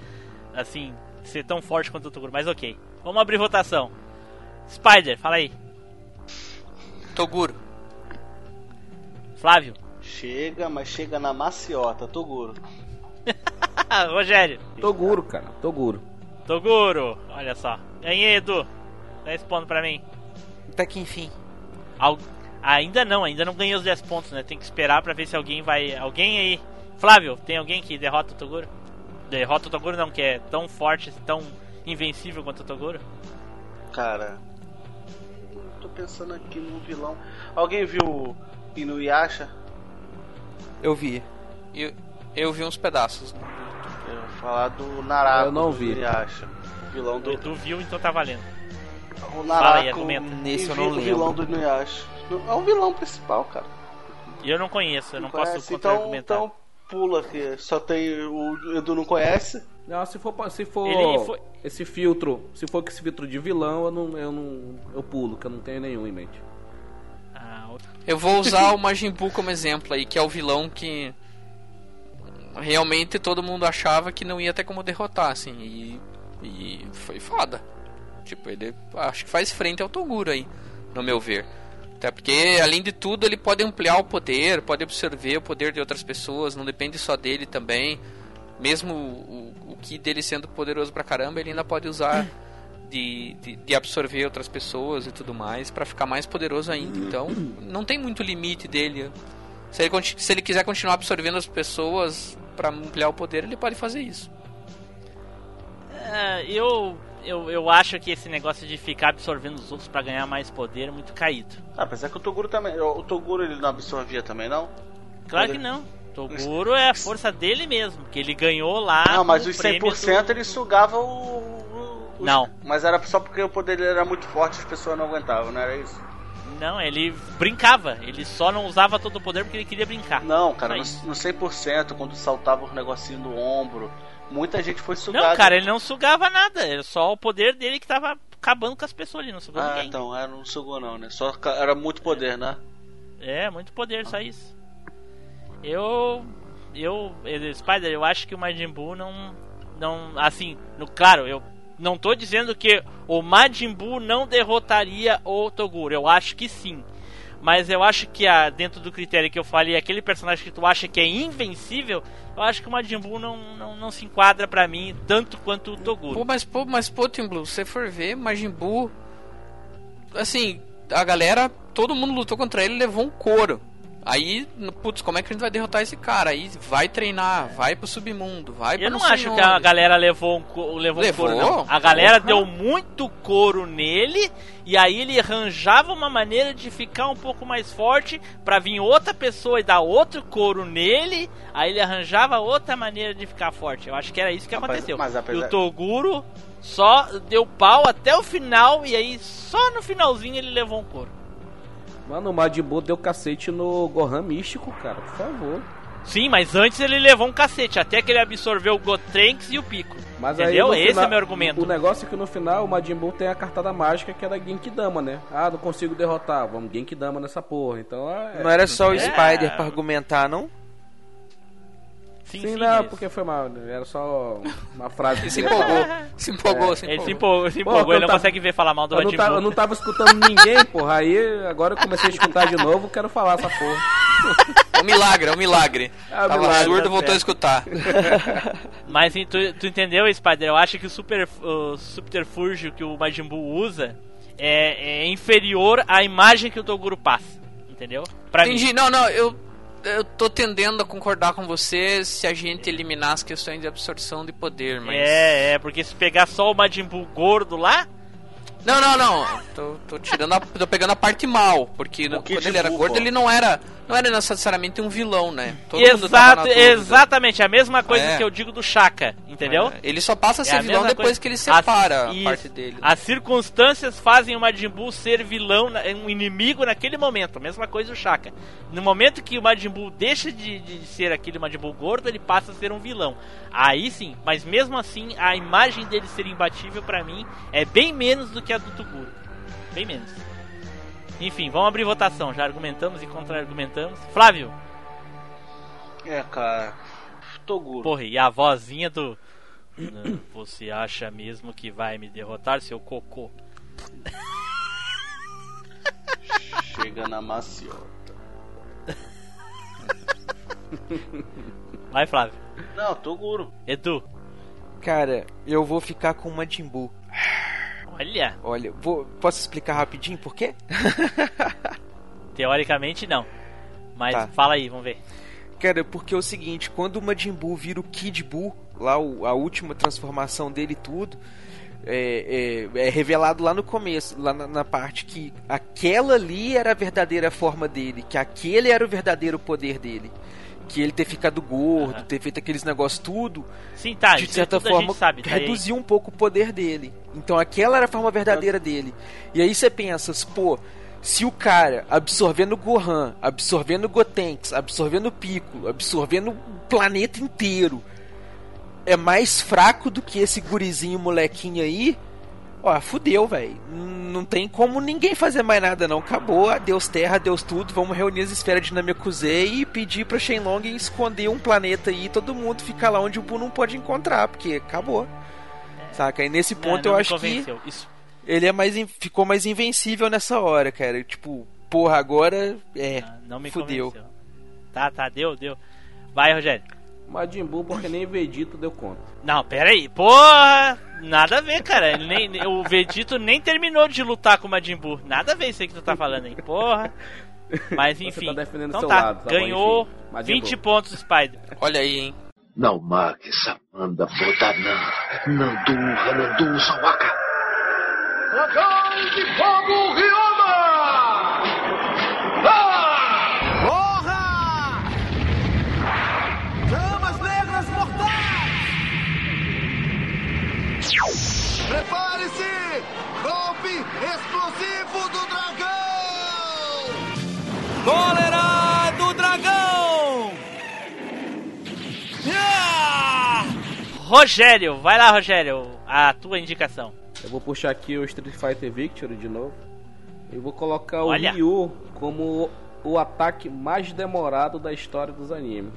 assim, ser tão forte quanto o Toguro, mas ok. Vamos abrir votação. Spider, fala aí. Toguro. Flávio. Chega, mas chega na maciota, Toguro. Rogério. Toguro, cara, Toguro. Toguro, olha só. Ganhei, Edu. Responde pra mim. Até que enfim. Al... Ainda não, ainda não ganhei os 10 pontos, né? Tem que esperar pra ver se alguém vai. Alguém aí. Flávio, tem alguém que derrota o Toguro? derrota o Toguro não, que é tão forte, tão invencível quanto o Toguro? Cara, tô pensando aqui num vilão. Alguém viu Inuyasha? Eu vi. Eu, eu vi uns pedaços. Eu vou falar do Narako. Eu não vi. Inuyasha. Vilão do. Tu viu, então tá valendo. O aí, argumenta. Nesse eu não o lembro. vilão do Inuyasha. É o vilão principal, cara. E eu não conheço, eu não, Não posso. Então, então pula que só tem o Edu não conhece. Não, se for, se for Ele foi- esse filtro, se for esse filtro de vilão, eu não, eu não, eu pulo, que eu não tenho nenhum em mente. Eu vou usar o Majin Buu como exemplo aí, que é o vilão que realmente todo mundo achava que não ia ter como derrotar, assim, e, e foi foda. Tipo, ele acho que faz frente ao Toguro aí, no meu ver. Até porque, além de tudo, ele pode ampliar o poder, pode absorver o poder de outras pessoas, não depende só dele também. Mesmo o, o Ki dele sendo poderoso pra caramba, ele ainda pode usar de, de, de absorver outras pessoas e tudo mais pra ficar mais poderoso ainda. Então, não tem muito limite dele. Se ele, se ele quiser continuar absorvendo as pessoas pra ampliar o poder, ele pode fazer isso. É, eu, eu, eu acho que esse negócio de ficar absorvendo os outros pra ganhar mais poder é muito caído. Ah, apesar que o Toguro também. O Toguro ele não absorvia também, não? Claro que não. Toguro é a força dele mesmo, que ele ganhou lá. não, mas os prêmio 100% do- ele sugava o. os- Não. Mas era só porque o poder dele era muito forte as pessoas não aguentavam, não era isso? Não, ele brincava. Ele só não usava todo o poder porque ele queria brincar. Não, cara, no, no 100%, quando saltava o negocinho do ombro, muita gente foi sugada. Não, cara, ele não sugava nada. Era só o poder dele que tava acabando com as pessoas ali. Não sugou Ah, ninguém. então, era, não sugou não, né? Só era muito poder, né? É, muito poder, só isso. Eu. Eu. eu- Spider, eu acho que o Majin Buu não. Não. Assim, no, claro, eu não tô dizendo que o Majin Buu não derrotaria o Toguro. Eu acho que sim. Mas eu acho que a, dentro do critério que eu falei, aquele personagem que tu acha que é invencível, eu acho que o Majin Buu não, não, não se enquadra pra mim tanto quanto o Toguro. Pô, mas pô, mas pô, Team Blue, se você for ver, Majin Buu, assim, a galera, todo mundo lutou contra ele levou um couro. Aí, putz, como é que a gente vai derrotar esse cara? Aí vai treinar, vai pro submundo, vai pra Eu não acho que onde. a galera levou um, levou um Levou? couro, não. A galera Porra. deu muito couro nele e aí ele arranjava uma maneira de ficar um pouco mais forte pra vir outra pessoa e dar outro couro nele. Aí ele arranjava outra maneira de ficar forte. Eu acho que era isso que aconteceu. mas E apesar- o Toguro só deu pau até o final e aí só no finalzinho ele levou um couro. Mano, o Majin Buu deu cacete no Gohan místico, cara, por favor. Sim, mas antes ele levou um cacete, até que ele absorveu o Gotrenks e o Pico. Mas Entendeu? aí, Esse final- é meu argumento. O negócio é que no final o Majin Buu tem a cartada mágica que é da Genkidama, né? Ah, não consigo derrotar, vamos Genkidama nessa porra. Então é. Não era só o É. Spider pra argumentar, não? Sim, Sim, sim, não, mas- porque foi mal. Era só uma frase. que Ele se empolgou, se empolgou, se Ele se empolgou. empolgou, se Pô, empolgou, eu ele não tava- consegue ver falar mal do Eu tava, Buu. eu não tava escutando ninguém, porra. Aí agora eu comecei a escutar de novo, quero falar essa porra. É um milagre, é um milagre. É um Tava milagre, surdo, tá voltou a escutar. Mas tu, tu entendeu, Spider? Eu acho que o, super, o subterfúgio que o Majin Buu usa é, é inferior à imagem que o Toguro passa. Entendeu? Pra mim. Entendi, não, não, eu, eu tô tendendo a concordar com você se a gente eliminar as questões de absorção de poder, mas... É, é, porque se pegar só o Majin Buu gordo lá, Não, não, não. Tô, tô tirando a, tô pegando a parte mal, porque no- quando ele era gordo ele não era, não era necessariamente um vilão, né? Todo mundo tava exato, exatamente a mesma coisa É. que eu digo do Shaka, entendeu? É, Ele só passa a É ser a vilão depois coisa. que ele separa As- a parte dele. né? As circunstâncias fazem o Majin Buu ser vilão, um inimigo naquele momento. Mesma coisa o Shaka. No momento que o Majin Buu deixa de, de ser aquele Majin Buu gordo, ele passa a ser um vilão. Aí sim, mas mesmo assim, a imagem dele ser imbatível pra mim é bem menos do que a do Toguro. Bem menos. Enfim, vamos abrir votação. Já argumentamos e contra-argumentamos. Flávio, É, cara. Toguro. porra, e a vozinha do. "Não, Você acha mesmo que vai me derrotar, seu cocô? Chega na maciota. Vai, Flávio. Não, Toguro. Edu, Cara, eu vou ficar com o Majin Buu. Olha, Olha, vou, posso explicar rapidinho por quê? teoricamente não. Mas Tá. fala aí, vamos ver. Cara, porque é o seguinte, quando o Majin Buu vira o Kid Buu, lá o- a última transformação dele tudo, é, é- é revelado lá no começo, lá na, na parte que aquela ali era a verdadeira forma dele, que aquele era o verdadeiro poder dele. Que ele ter ficado gordo, Aham. ter feito aqueles negócios tudo, Sim, tá, de certa forma sabe, tá aí. reduziu um pouco o poder dele. Então aquela era a forma verdadeira dele. E aí você pensa, pô, se o cara absorvendo Gohan, absorvendo Gotenks, absorvendo o Piccolo, absorvendo o planeta inteiro, é mais fraco do que esse gurizinho molequinho aí, ó, fudeu, velho. Não tem como ninguém fazer mais nada não. Acabou, adeus terra, adeus tudo. Vamos reunir as esferas de Namekusei e pedir pra Shenlong esconder um planeta aí e todo mundo ficar lá onde o Buu não pode encontrar, porque acabou. Saca? E nesse Não, ponto não eu acho que. Isso. ele é mais in- ficou mais invencível nessa hora, cara. Tipo, porra, agora é, Ah, não me fudeu. convenceu. Tá, tá, deu, deu. Vai, Rogério. Majin Buu, porque nem Vegeta deu conta. Não, pera aí. Porra! Nada a ver, cara. Nem, o Vegito nem terminou de lutar com o Majin Buu. Nada a ver isso aí que tu tá falando aí. Porra. Mas Você enfim. tá defendendo então seu tá, lado, tá bom, ganhou. Majin 20 Buu. pontos, Spider. Olha aí, hein? Não marque Samanda Bodanã. Nandu Hanandu Sawaka. Dragão de Fogo Ryoma! Prepare-se! Golpe explosivo do dragão! Cólera do dragão! Ah! Rogério, vai lá, Rogério. A tua indicação. Eu vou puxar aqui o Street Fighter Victory de novo. E vou colocar Olha. o Ryu como o, o ataque mais demorado da história dos animes.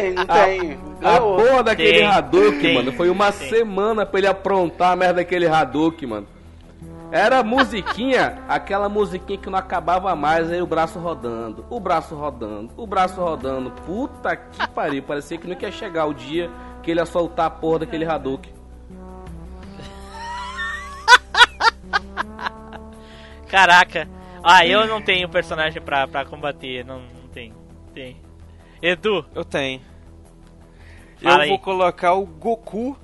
Tem, não tem. A porra daquele Tem, Hadouken, tem, mano, foi uma tem. semana pra ele aprontar a merda daquele Hadouken, mano. Era a musiquinha, aquela musiquinha que não acabava mais, aí o braço rodando, o braço rodando, o braço rodando. Puta que pariu, parecia que não ia chegar o dia que ele ia soltar a porra daquele Hadouken. Caraca. Ah, eu não tenho personagem pra, pra combater. Não, não tem. Tem. Edu, Eu tenho. Fala eu aí. vou colocar o Goku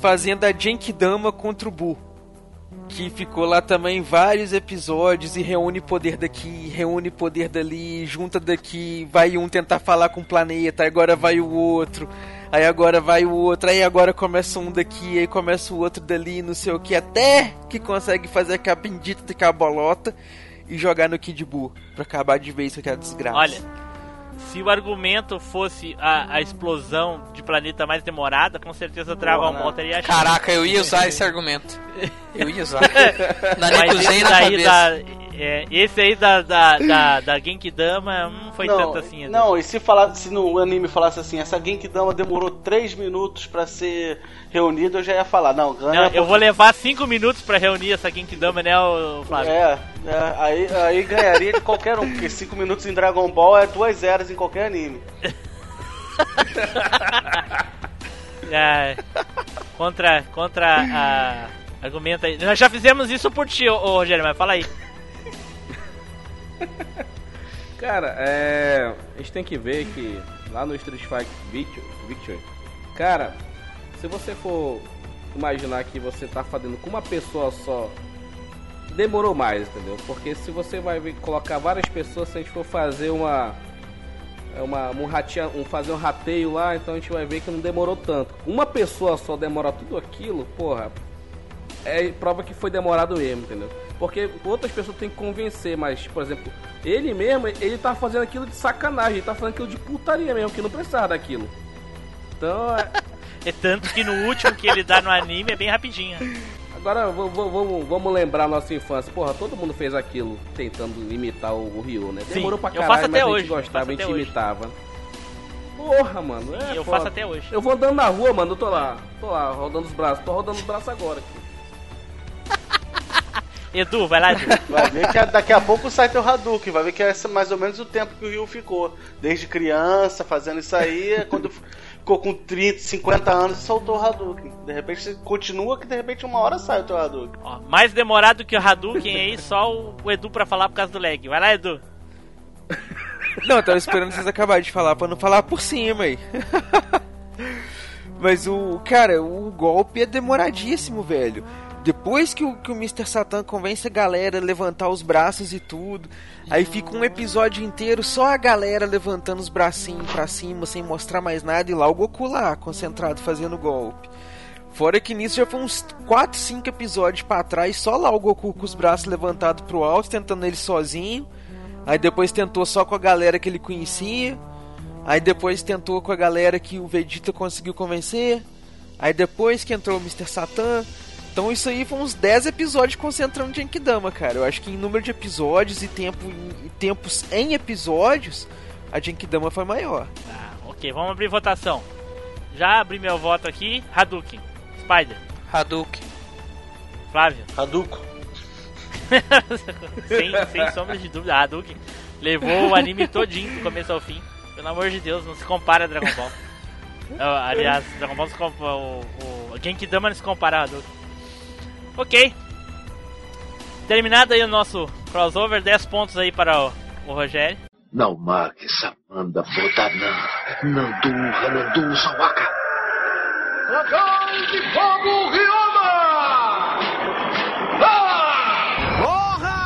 fazendo a Genkidama contra o Buu. Que ficou lá também vários episódios e reúne poder daqui, reúne poder dali, junta daqui, vai um tentar falar com o planeta, agora vai o outro, aí agora vai o outro, aí agora começa um daqui, aí começa o outro dali, não sei o que, até que consegue fazer aquela bendita de cabolota e jogar no Kid Buu pra acabar de vez com aquela desgraça. olha. Se o argumento fosse a, a explosão de planeta mais demorada, com certeza Dragon né? Ball teria chance. Caraca, eu ia usar esse argumento. Eu ia usar. Na Mas Nekuzen esse na daí cabeça. da. É, esse aí da, da, da, da Genkidama não foi não, tanto assim. Edu. não, e se, falar, se no anime falasse assim, essa Genkidama demorou 3 minutos pra ser reunida, eu já ia falar, não, ganha. Não, eu vou levar 5 minutos pra reunir essa Genkidama, né, Flávio? É, é, aí, aí ganharia de qualquer um, porque 5 minutos em Dragon Ball é duas eras em qualquer anime. É, contra, contra a. Argumenta aí. Nós já fizemos isso por ti, ô, ô, Rogério, mas fala aí. Cara, é. A gente tem que ver que lá no Street Fighter Victory, cara, se você for imaginar que você tá fazendo com uma pessoa só, demorou mais, entendeu? Porque se você vai colocar várias pessoas, se a gente for fazer uma. é Uma, um, ratea, um fazer um rateio lá, então a gente vai ver que não demorou tanto. Uma pessoa só demora tudo aquilo, porra, é prova que foi demorado mesmo, entendeu? Porque outras pessoas têm que convencer, mas, por exemplo, ele mesmo, ele tá fazendo aquilo de sacanagem, ele tá fazendo aquilo de putaria mesmo, que não precisava daquilo. Então, é- É tanto que no último que ele dá no anime é bem rapidinho. agora vamos, vamos lembrar a nossa infância. Porra, todo mundo fez aquilo tentando imitar o, o Ryu, né? Sim, Demorou pra eu caralho, faço mas até a gente hoje, eu gostava, faço a gente até hoje. imitava. Porra, mano, é eu foda. faço até hoje. Eu vou andando na rua, mano, eu tô lá, tô lá, rodando os braços, tô rodando os braços agora aqui. Edu, vai lá, Edu. Vai ver que daqui a pouco sai teu Hadouken, vai ver que é mais ou menos o tempo que o Ryu ficou. Desde criança, fazendo isso aí, quando ficou com 30, 50 anos e soltou o Hadouken. De repente você continua que de repente uma hora sai o teu Hadouken. Ó, mais demorado que o Hadouken aí, só o, o Edu pra falar por causa do lag. Vai lá, Edu. Não, eu tava esperando vocês acabarem de falar pra não falar por cima aí. Mas o. Cara, o golpe é demoradíssimo, velho. Depois que o, que o Mr. Satan convence a galera a levantar os braços e tudo, aí fica um episódio inteiro só a galera levantando os bracinhos pra cima sem mostrar mais nada e lá o Goku lá, concentrado fazendo golpe. Fora que nisso já foi uns 4, 5 episódios pra trás, só lá o Goku com os braços levantados pro alto, tentando ele sozinho. Aí depois tentou só com a galera que ele conhecia. Aí depois tentou com a galera que o Vegeta conseguiu convencer. Aí depois que entrou o Mr. Satan. Então isso aí foi uns 10 episódios concentrando em Genkidama, cara. Eu acho que em número de episódios e, tempo, e tempos em episódios, a Genkidama foi maior. Tá, ok, vamos abrir votação. Já abri meu voto aqui. Hadouken. Spider. Hadouken. Flávio. Hadouken. sem, sem sombra de dúvida, Hadouken levou o anime todinho do começo ao fim. Pelo amor de Deus, não se compara a Dragon Ball. Ah, aliás, Dragon Ball se compara, o, o Genkidama não se compara a Hadouken. Ok. Terminado aí o nosso crossover, 10 pontos aí para o, o Rogério. Não marque essa banda Botanã. Nandu, Hanandu, Sawaka. Dragão de Fogo Ryoma! Ah! Porra!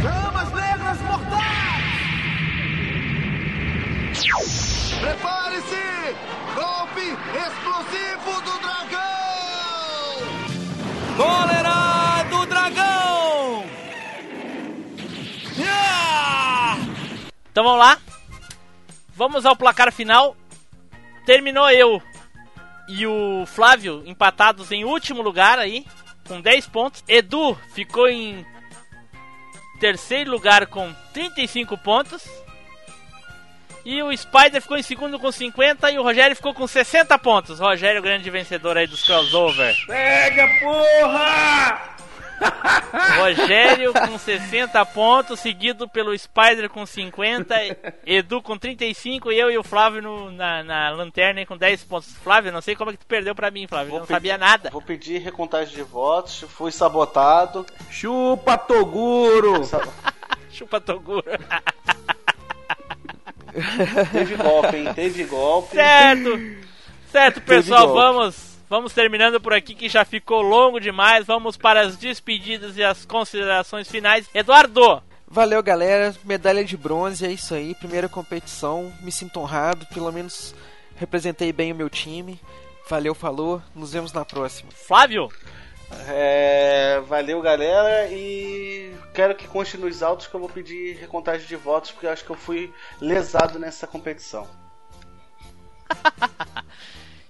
Chamas negras mortais! Prepare-se! Golpe explosivo do dragão! Cólera do dragão! Então vamos lá. Vamos ao placar final. Terminou eu e o Flávio empatados em último lugar aí, com 10 pontos. Edu ficou em terceiro lugar com 35 pontos. E o Spider ficou em segundo com 50 e o Rogério ficou com 60 pontos. Rogério, grande vencedor aí dos crossover. Pega, porra! Rogério com 60 pontos, seguido pelo Spider com 50, Edu com 35 e eu e o Flávio no, na, na lanterna com 10 pontos. Flávio, não sei como é que tu perdeu pra mim, Flávio. eu não pedir- sabia nada. Vou pedir recontagem de votos, fui sabotado. Chupa, Toguro! Chupa Toguro. Teve golpe, hein? Teve golpe. Certo. Certo, pessoal, vamos vamos terminando por aqui que já ficou longo demais. Vamos para as despedidas e as considerações finais. Eduardo, Valeu, galera. Medalha de bronze, é isso aí. Primeira competição. Me sinto honrado. Pelo menos representei bem o meu time. Valeu, falou. Nos vemos na próxima. Flávio, É, valeu, galera. E quero que conste nos autos que eu vou pedir recontagem de votos, porque eu acho que eu fui lesado nessa competição.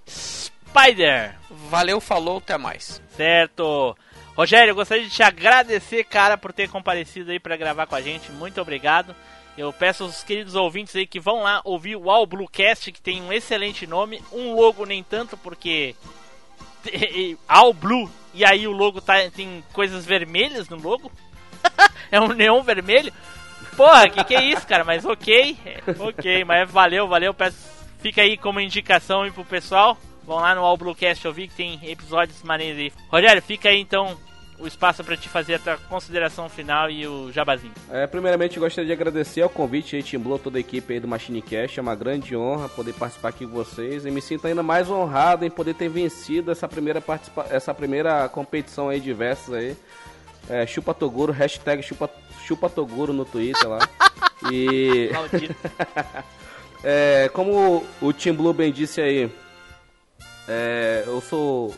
Spider. Valeu, falou, até mais. Certo. Rogério, eu gostaria de te agradecer, cara, por ter comparecido aí pra gravar com a gente. Muito obrigado. Eu peço aos queridos ouvintes aí que vão lá ouvir o All Bluecast, que tem um excelente nome. Um logo nem tanto, porque. All Blue. E aí o logo tá, tem coisas vermelhas no logo. é um neon vermelho. Porra, que que é isso, cara? Mas ok. é, ok, mas valeu, valeu. Peço, fica aí como indicação aí pro pessoal. Vão lá no All Bluecast ouvir que tem episódios maneiros aí. Rogério, fica aí então o espaço pra te fazer a tua consideração final e o jabazinho. É, primeiramente, gostaria de agradecer ao convite aí, Team Blue, toda a equipe aí do Machine Cast. É uma grande honra poder participar aqui com vocês. E me sinto ainda mais honrado em poder ter vencido essa primeira, participa essa primeira competição aí diversas aí. É, chupa Toguro, hashtag chupa, chupa Toguro no Twitter lá. E é, como o Team Blue bem disse aí, é, eu sou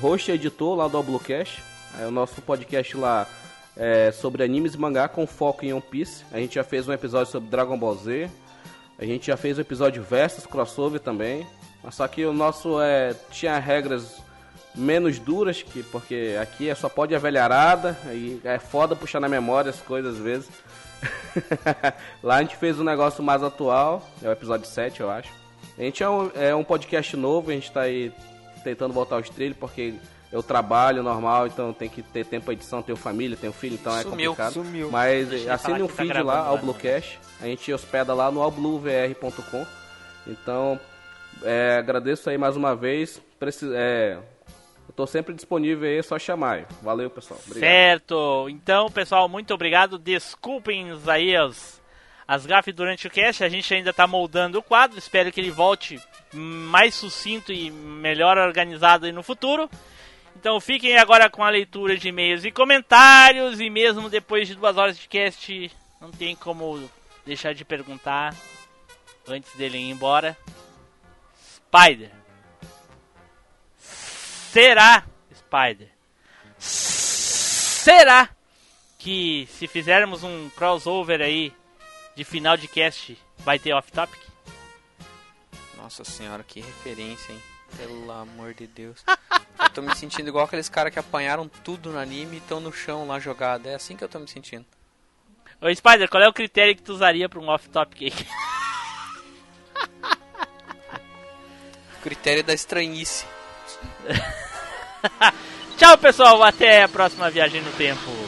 host e editor lá do Bluecast. É o nosso podcast lá é sobre animes e mangá com foco em One Piece. A gente já fez um episódio sobre Dragon Ball Z. A gente já fez um episódio versus crossover também. Mas só que o nosso é, tinha regras menos duras, que, porque aqui é só pode a velharada. E é foda puxar na memória as coisas às vezes. Lá a gente fez um negócio mais atual, é o episódio 7, eu acho. A gente é um, é um podcast novo, a gente tá aí tentando voltar aos trilhos, porque eu trabalho normal, então tem que ter tempo pra edição, tenho família, tenho filho, então é Sumiu, complicado. sumiu. Mas ele assine um tá feed gravando lá, ao? Bluecast. A gente hospeda lá no allbluevr.com. Então, é, agradeço aí mais uma vez. Preci- é, eu tô sempre disponível aí, é só chamar. Valeu, pessoal. Obrigado. Certo. Então, pessoal, muito obrigado. Desculpem aí as, as gafes durante o cast. A gente ainda tá moldando o quadro. Espero que ele volte mais sucinto e melhor organizado aí no futuro. Então fiquem agora com a leitura de e-mails e comentários. E mesmo depois de duas horas de cast, não tem como deixar de perguntar antes dele ir embora. Spider. Será, Spider? Será que se fizermos um crossover aí de final de cast vai ter off-topic? Nossa senhora, que referência, hein? Pelo amor de Deus. Eu tô me sentindo igual aqueles caras que apanharam tudo no anime e estão no chão lá jogado. É assim que eu tô me sentindo. Ô Spider, qual é o critério que tu usaria pra um off-topic aí? O critério da estranhice. Tchau, pessoal. Até a próxima viagem no tempo.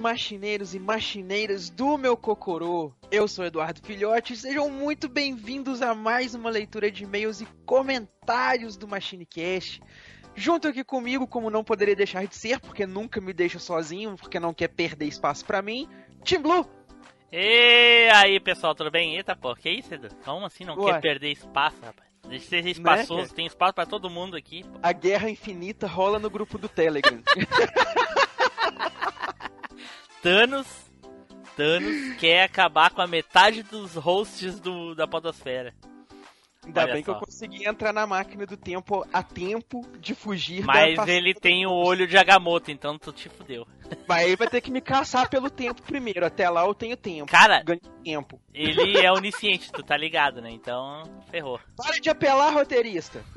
machineiros e machineiras do meu Cocorô. Eu sou Eduardo Filhote e sejam muito bem-vindos a mais uma leitura de e-mails e comentários do MachineCast. Junto aqui comigo, como não poderia deixar de ser, porque nunca me deixa sozinho, porque não quer perder espaço pra mim, Team Blue. E aí, pessoal, tudo bem? Eita, pô, que isso, Edu? Como assim não Ué. quer perder espaço, rapaz? Deixa de ser espaçoso, cara? tem espaço pra todo mundo aqui. pô. A guerra infinita rola no grupo do Telegram. Thanos, Thanos quer acabar com a metade dos hosts do, da podosfera. Ainda Olha bem que eu só. consegui entrar na máquina do tempo a tempo de fugir da Mas passagem. ele tem o olho de Agamotto, então tu te fudeu. Mas aí vai ter que me caçar pelo tempo primeiro. Até lá eu tenho tempo. Cara, Ganho tempo. ele é onisciente, tu tá ligado, né? Então, ferrou. Para de apelar, roteirista.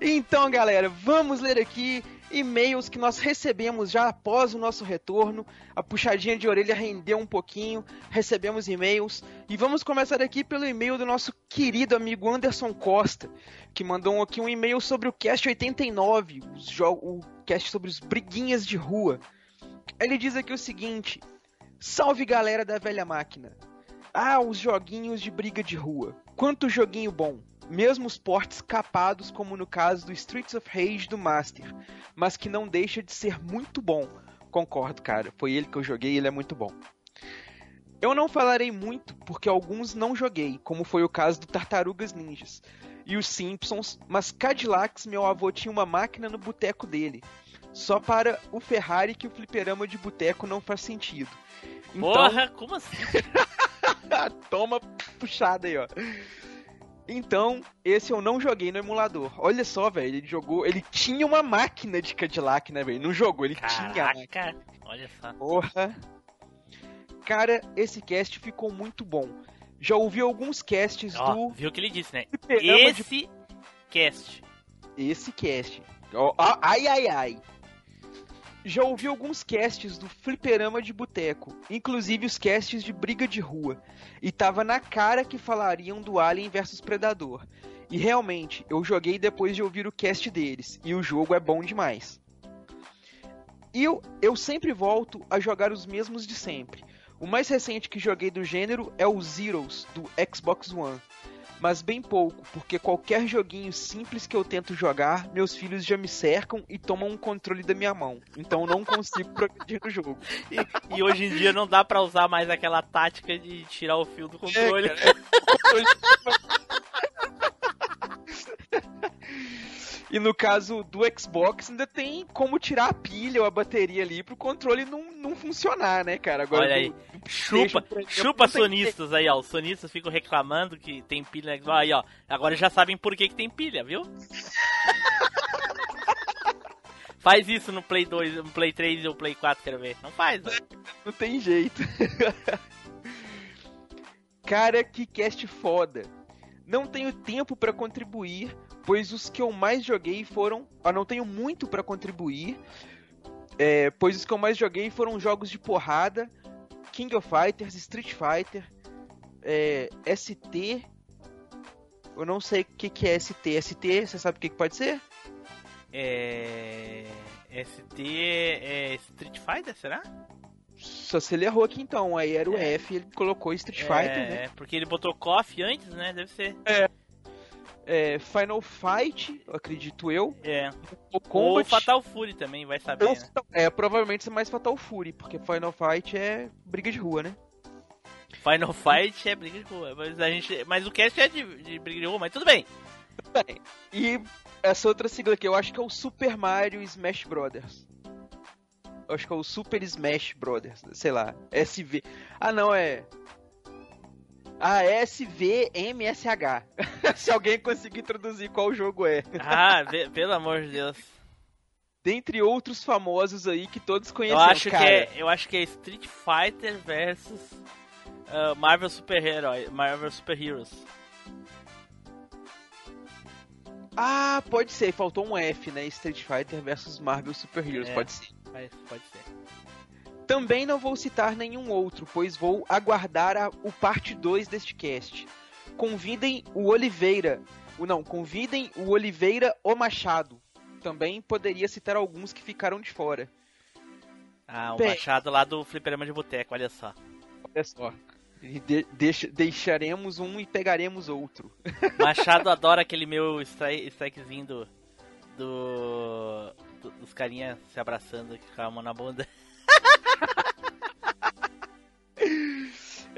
Então, galera, vamos ler aqui e-mails que nós recebemos já após o nosso retorno. A puxadinha de orelha rendeu um pouquinho, recebemos e-mails. E vamos começar aqui pelo e-mail do nosso querido amigo Anderson Costa, que mandou aqui um e-mail sobre o Cast 89, os jo- o cast sobre os briguinhas de rua. Ele diz aqui o seguinte: Salve galera da velha máquina. Ah, os joguinhos de briga de rua. Quanto joguinho bom. Mesmo os portes capados, como no caso do Streets of Rage do Master, mas que não deixa de ser muito bom. Concordo, cara. Foi ele que eu joguei e ele é muito bom. Eu não falarei muito, porque alguns não joguei, como foi o caso do Tartarugas Ninjas e os Simpsons, mas Cadillacs meu avô tinha uma máquina no boteco dele. Só para o Ferrari que o fliperama de boteco não faz sentido. Então, Porra, como assim? Toma puxada aí, ó. Então, esse eu não joguei no emulador. Olha só, velho, ele jogou. Ele tinha uma máquina de Cadillac, né, velho? Não jogou, ele tinha. a máquina. Caraca, olha só. Porra. Cara, esse cast ficou muito bom. Já ouvi alguns casts Ó, do viu o que ele disse, né? fliperama de Esse cast. esse cast. Ó, ai, ai, ai. Já ouvi alguns casts do Fliperama de Boteco, inclusive os casts de Briga de Rua, e tava na cara que falariam do Alien vs Predador. E realmente, eu joguei depois de ouvir o cast deles, e o jogo é bom demais. E eu, eu sempre volto a jogar os mesmos de sempre. O mais recente que joguei do gênero é o Zeros, do Xbox One mas bem pouco, porque qualquer joguinho simples que eu tento jogar, meus filhos já me cercam e tomam um controle da minha mão. Então eu não consigo progredir no jogo. E, e hoje em dia não dá pra usar mais aquela tática de tirar o fio do controle. E no caso do Xbox, ainda tem como tirar a pilha ou a bateria ali pro controle não, não funcionar, né, cara? Agora Olha aí. do Chupa, exemplo, chupa não sonistas aí, ó. Os sonistas ficam reclamando que tem pilha. no Xbox. Aí, ó. Agora já sabem por que, que tem pilha, viu? Faz isso no Play 2, no Play 3 ou Play 4, quero ver. Não faz, ó. Não tem jeito. Cara, que cast foda. Não tenho tempo pra contribuir, pois os que eu mais joguei foram. Ah, não tenho muito pra contribuir, é, pois os que eu mais joguei foram jogos de porrada, King of Fighters, Street Fighter, é, ST. Eu não sei o que, que é ST. ST, você sabe o que, que pode ser? É. ST é Street Fighter, será? Só se ele errou aqui então. Aí era o F, ele colocou Street Fighter, né? É, porque ele botou KOF antes, né? Deve ser. É, Final Fight, acredito eu. É. O Ou Combat. Fatal Fury também, vai saber, Ou- né? É, provavelmente é mais Fatal Fury, porque Final Fight é briga de rua, né? Final Fight é briga de rua. Mas, a gente, mas o cast é de, de briga de rua, mas tudo bem. E essa outra sigla aqui, eu acho que é o Super Mario Smash Brothers. Eu acho que é o Super Smash Brothers, sei lá, SV. Ah, não, é. Ah, SVMSH. Se alguém conseguir traduzir qual jogo é. Ah, pelo amor de Deus. Dentre outros famosos aí que todos Eu conhecem. acho, cara. que é, eu acho que é Street Fighter versus ah, Marvel Super Hero, Marvel Super Heroes. Ah, pode ser, faltou um F, né? Street Fighter versus Marvel Super Heroes, É. pode ser. Pode ser. Também não vou citar nenhum outro, pois vou aguardar a- o parte 2 deste cast. Convidem o Oliveira. O não, convidem o Oliveira o Machado. Também poderia citar alguns que ficaram de fora. Ah, o Bem. machado lá do fliperama de boteco, olha só. Olha só. De- deixa- deixaremos um e pegaremos outro. Machado adora aquele meu strike, strikezinho do, do, do- dos carinha se abraçando com a mão na bunda.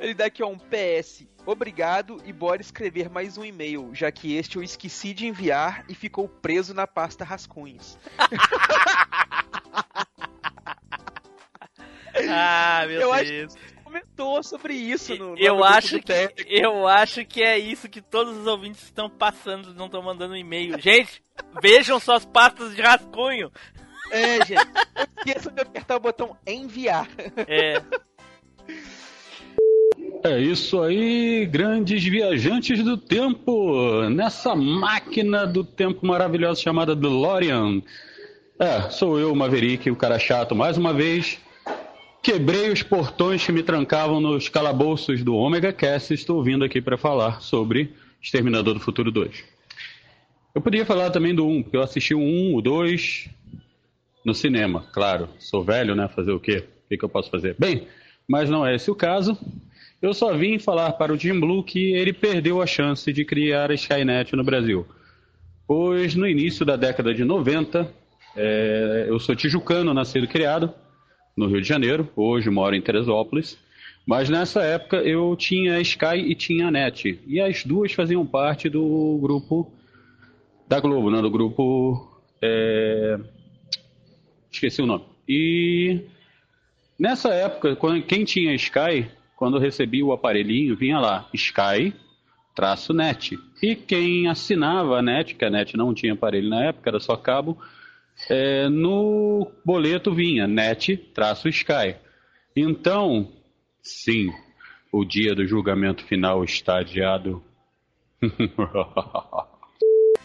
Ele dá aqui ó, um PS. Obrigado e bora escrever mais um e-mail, já que este eu esqueci de enviar e ficou preso na pasta rascunhos. Ah, meu Eu acho Deus. Comentou sobre isso no, no Eu acho, que, Telegram. eu acho que é isso que todos os ouvintes estão passando, não estão mandando e-mail. Gente, vejam suas pastas de rascunho. É, gente. Não esqueçam de apertar o botão enviar. É, É isso aí, grandes viajantes do tempo, nessa máquina do tempo maravilhosa chamada DeLorean. É, sou eu, Maverick, o cara chato, mais uma vez. Quebrei os portões que me trancavam nos calabouços do Omega Cast e estou vindo aqui para falar sobre Exterminador do Futuro 2. Eu podia falar também do 1, porque eu assisti o 1, o 2 no cinema, claro. Sou velho, né? Fazer o quê? O que eu posso fazer? Bem, mas não é esse o caso. Eu só vim falar para o Jim Blue que ele perdeu a chance de criar a Skynet no Brasil. Pois no início da década de 90, é, eu sou tijucano, nascido e criado no Rio de Janeiro, hoje moro em Teresópolis. Mas nessa época eu tinha a Sky e tinha a NET. E as duas faziam parte do grupo da Globo, né? do grupo. é, Esqueci o nome. E nessa época, quando- quem tinha Sky, quando recebia o aparelhinho, vinha lá, Sky traço net. E quem assinava a net, que a net não tinha aparelho na época, era só cabo, é, no boleto vinha net traço Sky. Então, sim, o dia do julgamento final está adiado.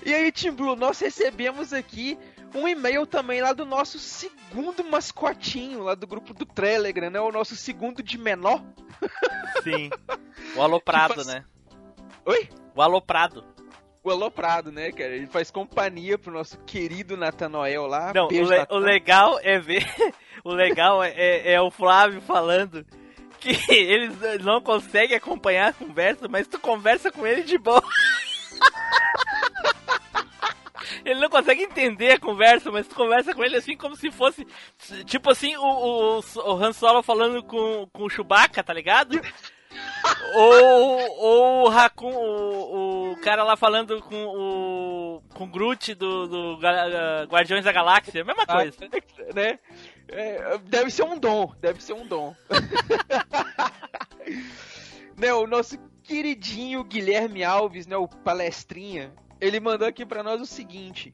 E aí, Team Blue, nós recebemos aqui um e-mail também lá do nosso segundo mascotinho, lá do grupo do Telegram, né? O nosso segundo de menor. sim. O aloprado, faz- né? Oi? O aloprado. O Aloprado, né, cara? Ele faz companhia pro nosso querido Natanoel lá. Não, o, le- o legal é ver. O legal é, é- é o Flávio falando que eles não conseguem acompanhar a conversa, mas tu conversa com ele de boa. Ele não consegue entender a conversa, mas tu conversa com ele assim como se fosse. Tipo assim, o, o, o Han Solo falando com, com o Chewbacca, tá ligado? ou, ou o Raccoon, o, o cara lá falando com o. com o Groot do, do Ga- Guardiões da Galáxia, mesma coisa. Ah, né? É, deve ser um dom, deve ser um dom. né, o nosso queridinho Guilherme Alves, né, o palestrinha, ele mandou aqui pra nós o seguinte: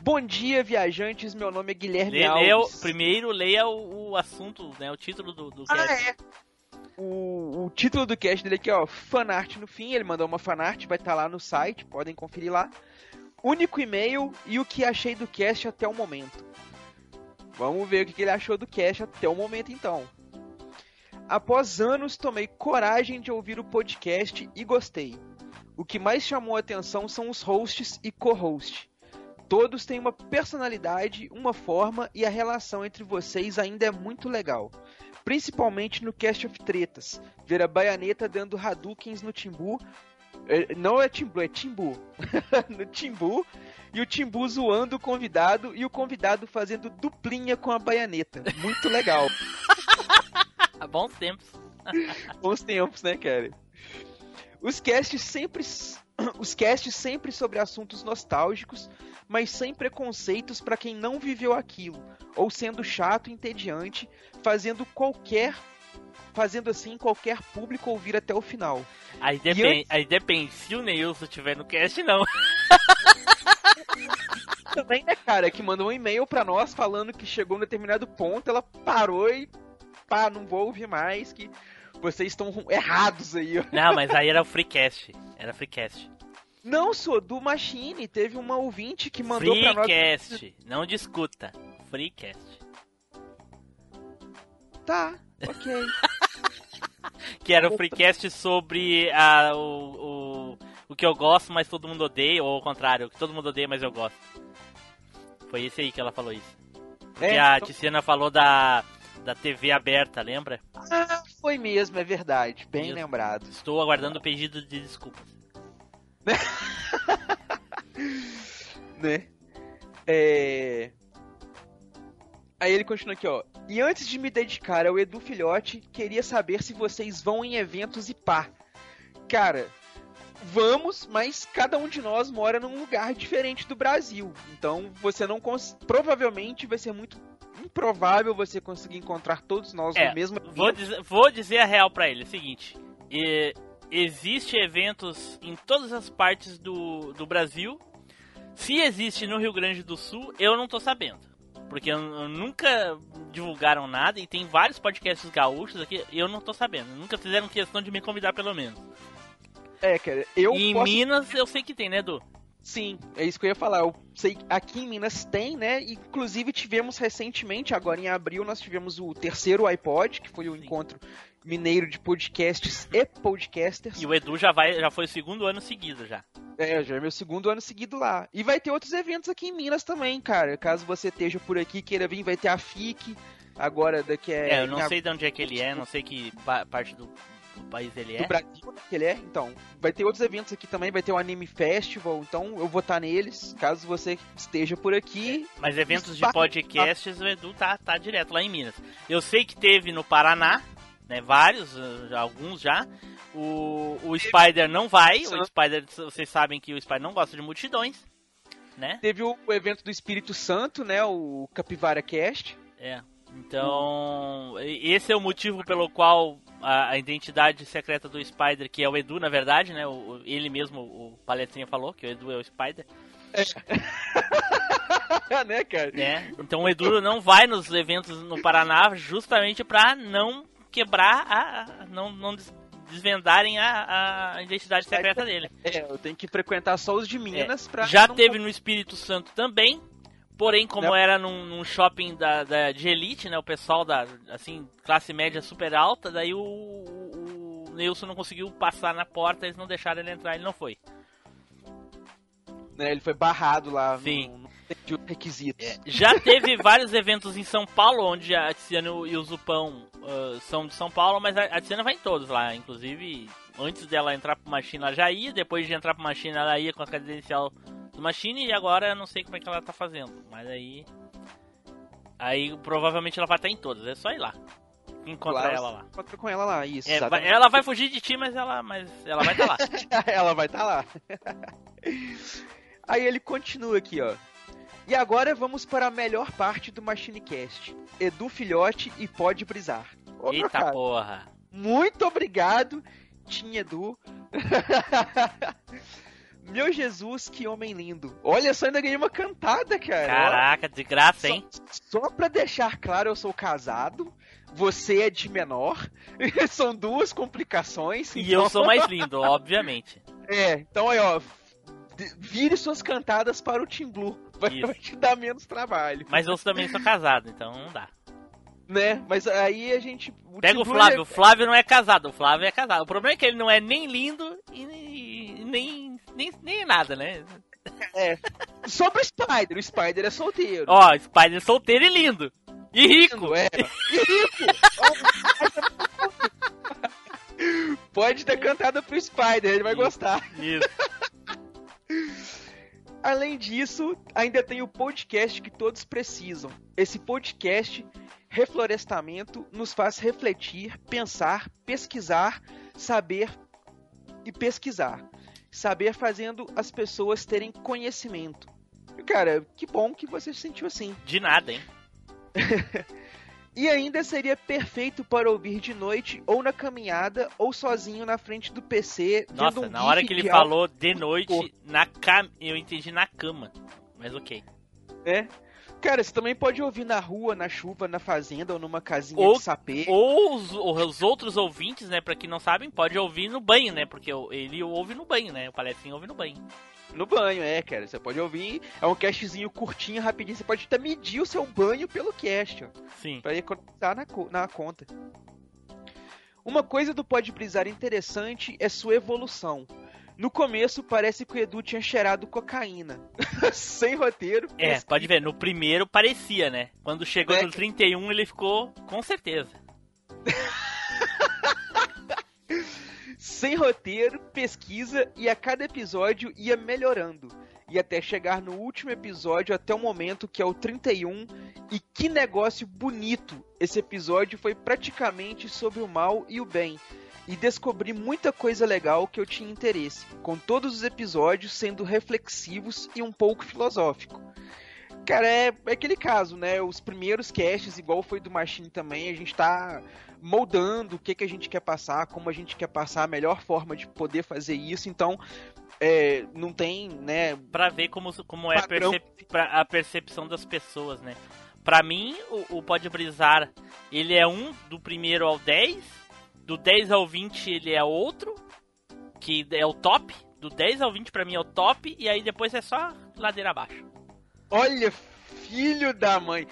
Bom dia, viajantes. Meu nome é Guilherme leia o- Alves. primeiro leia o, o assunto, né? O título do, do Ah, cast. é. O, o título do cast dele aqui, ó, fanart no fim. Ele mandou uma fanart, vai estar lá no site, podem conferir lá. Único e-mail e o que achei do cast até o momento. Vamos ver o que que ele achou do cast até o momento então. Após anos, tomei coragem de ouvir o podcast e gostei. O que mais chamou a atenção são os hosts e co-host. Todos têm uma personalidade, uma forma e a relação entre vocês ainda é muito legal. Principalmente no Cast of Tretas. Ver a baianeta dando Hadoukens no Timbu. É, Não é Timbu, é Timbu. no Timbu. E o Timbu zoando o convidado e o convidado fazendo duplinha com a baianeta. Muito legal. Há bons tempos. Bons tempos, né, cara? Os casts sempre. Os casts sempre sobre assuntos nostálgicos, mas sem preconceitos para quem não viveu aquilo, ou sendo chato e entediante, fazendo qualquer. Fazendo assim qualquer público ouvir até o final. Aí depende, aí depende. Se o Neilson estiver no cast, não. Também, né, cara, que mandou um e-mail pra nós falando que chegou um determinado ponto, ela parou e. pá, não vou ouvir mais, que vocês estão errados aí, ó. Não, mas aí era o Freecast. Era Freecast. Não, sou do Machine. Teve uma ouvinte que mandou pra nós. Freecast. Não discuta. Freecast. Tá, ok. Que era o Freecast sobre a, o, o, o que eu gosto, mas todo mundo odeia, ou ao contrário, o que todo mundo odeia, mas eu gosto. Foi esse aí que ela falou isso. Porque É, a então- Tiziana falou da, da TV aberta, lembra? Ah, foi mesmo, é verdade. Bem lembrado. Estou aguardando o pedido de desculpas. né? É... Aí ele continua aqui, ó. E antes de me dedicar ao Edu Filhote, queria saber se vocês vão em eventos e pá. Cara, vamos, mas cada um de nós mora num lugar diferente do Brasil. Então você não cons... provavelmente vai ser muito improvável você conseguir encontrar todos nós É, no mesmo Vou dizer, vou dizer a real pra ele, é o seguinte. e- existe eventos em todas as partes do, do Brasil. Se existe no Rio Grande do Sul, eu não tô sabendo. Porque eu, eu nunca divulgaram nada e tem vários podcasts gaúchos aqui, eu não tô sabendo. Nunca fizeram questão de me convidar pelo menos. É, cara, eu e em posso Minas eu sei que tem, né, Edu? Sim, é isso que eu ia falar. Eu sei que aqui em Minas tem, né? Inclusive tivemos recentemente, agora em abril, nós tivemos o terceiro iPod, que foi o encontro mineiro de podcasts e podcasters. E o Edu já vai, já foi o segundo ano seguido já. É, já é meu segundo ano seguido lá. E vai ter outros eventos aqui em Minas também, cara. Caso você esteja por aqui queira vir, vai ter a FIC. Agora daqui é. É, eu não sei de onde é que ele é, não sei que pa- parte do país ele do é. Brasil, né, que ele é. Então, vai ter outros eventos aqui também, vai ter o Anime Festival, então eu vou estar neles, caso você esteja por aqui. Mas eventos de podcasts, o Edu tá, tá direto lá em Minas. Eu sei que teve no Paraná, né? Vários, já- alguns já. O, o Spider não vai. O Spider, vocês sabem que o Spider não gosta de multidões, né? Teve o, evento do Espírito Santo, né, o Capivara Cast. É. Então, esse é o motivo pelo qual a, a identidade secreta do Spider, que é o Edu, na verdade, né? O, ele mesmo, o Paletinha falou que o Edu é o Spider. né, cara? né? Então o Edu não vai nos eventos no Paraná justamente pra não quebrar a. a- não, não des- desvendarem a, a identidade secreta dele. É, eu tenho que frequentar só os de Minas pra. É. Já não- teve no Espírito Santo também. Porém, como Não. era num, num shopping da, da- de elite, né? O pessoal da, assim, classe média super alta, daí o, o, o Nilson não conseguiu passar na porta, eles não deixaram ele entrar, ele não foi. né, ele foi barrado lá. Sim. Não, não entendi os requisitos. Já teve vários eventos em São Paulo, onde a Tiziana e o Zupão ah, são de São Paulo, mas a, a Tiziana vai em todos lá. Inclusive, antes dela entrar pro Machine, ela já ia. Depois de entrar pro Machine, ela ia com a credencial Machine. E agora eu não sei como é que ela tá fazendo. Mas aí. Aí provavelmente ela vai estar em todas. É só ir lá. Encontrar Lá, ela lá. Encontra com ela lá, isso. É, vai- ela vai fugir de ti, mas ela, mas ela vai estar lá. ela vai estar lá. Aí ele continua aqui, ó. E agora vamos para a melhor parte do MachineCast. Edu Filhote e Pode Brisar. Ô, Eita cara, porra. Muito obrigado, Tim Edu. Meu Jesus, que homem lindo. Olha só, ainda ganhei uma cantada, cara. Caraca, de graça, hein? Só, só pra deixar claro, eu sou casado. Você é de menor. São duas complicações. E então- eu sou mais lindo, obviamente. É, então aí, ó. Vire suas cantadas para o Team Blue. Vai, vai te dar menos trabalho. Mas eu também sou casado, então não dá. Né? Mas aí a gente. o Pega o Flávio, ele- o Flávio não é casado, o Flávio é casado. O problema é que ele não é nem lindo e nem, nem, nem, nem nada, né? É. Sobre o Spider, o Spider é solteiro. Ó, Spider solteiro e lindo. E rico. É. E rico. Pode ter cantada pro Spider, ele vai gostar. Isso. Além disso, ainda tem o podcast que todos precisam. Esse podcast, Reflorestamento, nos faz refletir, pensar, pesquisar, saber e pesquisar. Saber fazendo as pessoas terem conhecimento. Cara, que bom que você se sentiu assim. De nada, hein? E ainda seria perfeito para ouvir de noite, ou na caminhada, ou sozinho na frente do PC. Nossa, um na hora que ele falou de noite, na cama, eu entendi na cama. Mas ok. né? Cara, você também pode ouvir na rua, na chuva, na fazenda ou numa casinha Ou, de sapê. ou os, os outros ouvintes, né, pra quem não sabem, pode ouvir no banho, né? Porque ele ouve no banho, né? O Palestrinho ouve no banho. No banho, é, cara. Você pode ouvir. É um castzinho curtinho, rapidinho. Você pode até medir o seu banho pelo cast, ó. Sim. Pra economizar na, na conta. Uma coisa do Pode Brisar interessante é sua evolução. No começo, parece que o Edu tinha cheirado cocaína. Sem roteiro. É, pode ver, no primeiro parecia, né? Quando chegou É no 31, ele ficou com certeza. sem roteiro, pesquisa e a cada episódio ia melhorando. E até chegar no último episódio, até o momento que é o 31. E que negócio bonito! Esse episódio foi praticamente sobre o mal e o bem. E descobri muita coisa legal que eu tinha interesse, com todos os episódios sendo reflexivos e um pouco filosófico. Cara, é, é aquele caso, né? Os primeiros casts, igual foi do Machine também, a gente tá moldando o que, que a gente quer passar, como a gente quer passar, a melhor forma de poder fazer isso. Então, é, não tem, né? Pra ver como, como é a, percep a percepção das pessoas, né? Pra mim, o, o Pode Brisar, ele é um do primeiro ao 10, do 10 ao 20 ele é outro, que é o top, do 10 ao 20 pra mim é o top, e aí depois é só ladeira abaixo. Olha, filho da mãe.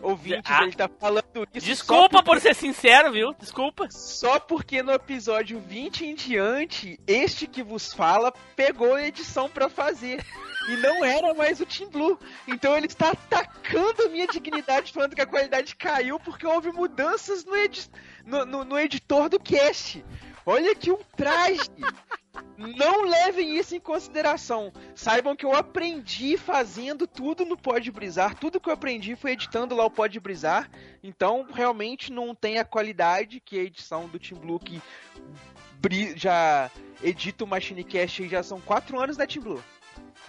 Ouvintes, ah, ele tá falando isso. Desculpa porque... por ser sincero, viu? Desculpa. Só porque no episódio 20 em diante, este que vos fala pegou a edição para fazer. E não era mais o Team Blue. Então ele está atacando a minha dignidade, falando que a qualidade caiu porque houve mudanças no, edi no, no, no editor do cast. Olha que ultraje! Não levem isso em consideração. Saibam que eu aprendi fazendo tudo no Pode Brisar. Tudo que eu aprendi foi editando lá o Pode Brisar. Então, realmente não tem a qualidade que a edição do Team Blue que já edita o Machinecast já são 4 anos da Team Blue.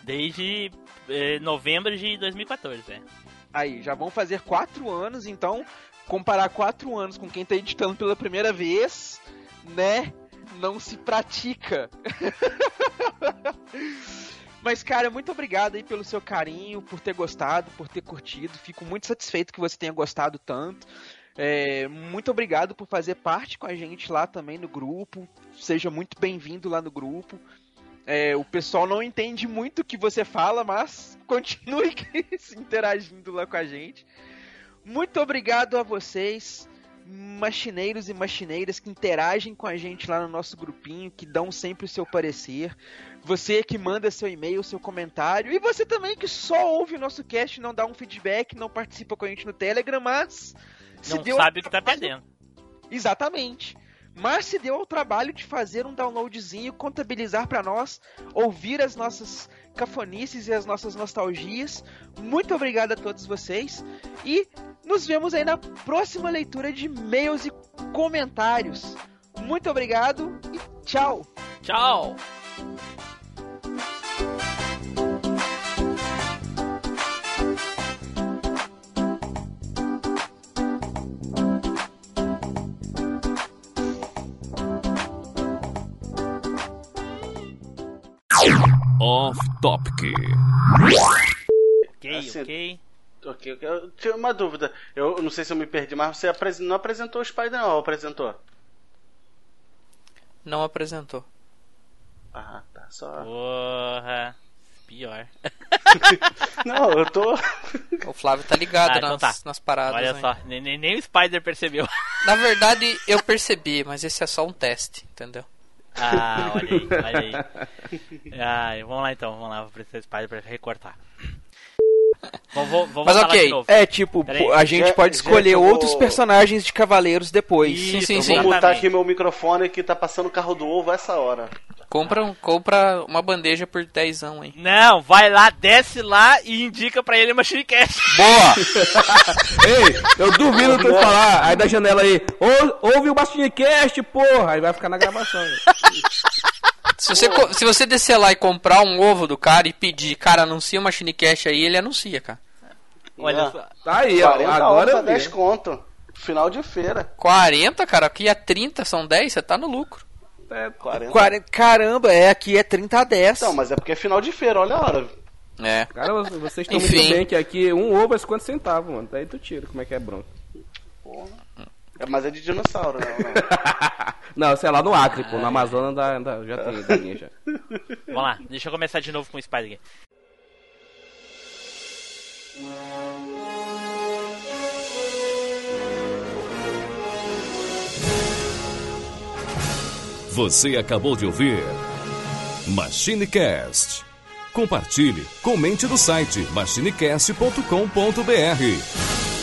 Desde eh, novembro de 2014, é. Aí, já vão fazer 4 anos, então comparar 4 anos com quem tá editando pela primeira vez, né? não se pratica. Mas, cara, muito obrigado aí pelo seu carinho, por ter gostado, por ter curtido. Fico muito satisfeito que você tenha gostado tanto. É, muito obrigado por fazer parte com a gente lá também no grupo. Seja muito bem-vindo lá no grupo. É, o pessoal não entende muito o que você fala, mas continue interagindo lá com a gente. Muito obrigado a vocês machineiros e machineiras que interagem com a gente lá no nosso grupinho, que dão sempre o seu parecer. Você que manda seu e-mail, seu comentário. E você também que só ouve o nosso cast, não dá um feedback, não participa com a gente no Telegram, mas. Não sabe o que tá perdendo. Exatamente. Mas se deu ao trabalho de fazer um downloadzinho, contabilizar para nós, ouvir as nossas cafonices e as nossas nostalgias. Muito obrigado a todos vocês e nos vemos aí na próxima leitura de e-mails e comentários. Muito obrigado e tchau. Tchau. Off Topic. Ok, assim, ok. Ok, eu tinha uma dúvida. Eu não sei se eu me perdi, mas você não apresentou o Spider, não, apresentou? Não apresentou. Ah, tá, só. Porra. Pior. não, eu tô. O Flávio tá ligado ah, então nas, tá. nas paradas. Olha só, nem, nem o Spider percebeu. Na verdade, eu percebi, mas esse é só um teste, entendeu? Ah, olha aí, olha aí. Ah, vamos lá então, vamos lá, vou precisar de Spider pra recortar. Vou, vou, vou Mas ok, é tipo, a gente pode escolher vou... outros personagens de Cavaleiros depois. Isso, sim, sim, sim. Vou botar aqui meu microfone que tá passando o carro do ovo essa hora. Compra, compra uma bandeja por 10 hein? Não, vai lá, desce lá e indica pra ele a Machine Cast. Boa! Ei, eu duvido tu falar aí da janela aí. Ouve o Machine Cast, porra! Aí vai ficar na gravação. Se você, se você descer lá e comprar um ovo do cara e pedir, cara, anuncia o Machine Cash aí, ele anuncia, cara. Olha, tá aí, ó, agora eu 10 conto. Final de feira. 40, cara, aqui é 30, são 10, você tá no lucro. É, 40. 40. Caramba, é, aqui é 30 a 10. Não, mas é porque é final de feira, olha a hora. É. Cara, vocês estão muito bem que aqui um ovo é 50 centavos, mano. Daí tu tira, como é que é bronco. Porra. É, mas é de dinossauro, não. Não, não sei lá no Acre, pô. No Amazonas da, da, já tem galinha já. Vamos lá, deixa eu começar de novo com o Spider aqui. Você acabou de ouvir MachineCast. Compartilhe, comente no site machinecast.com.br.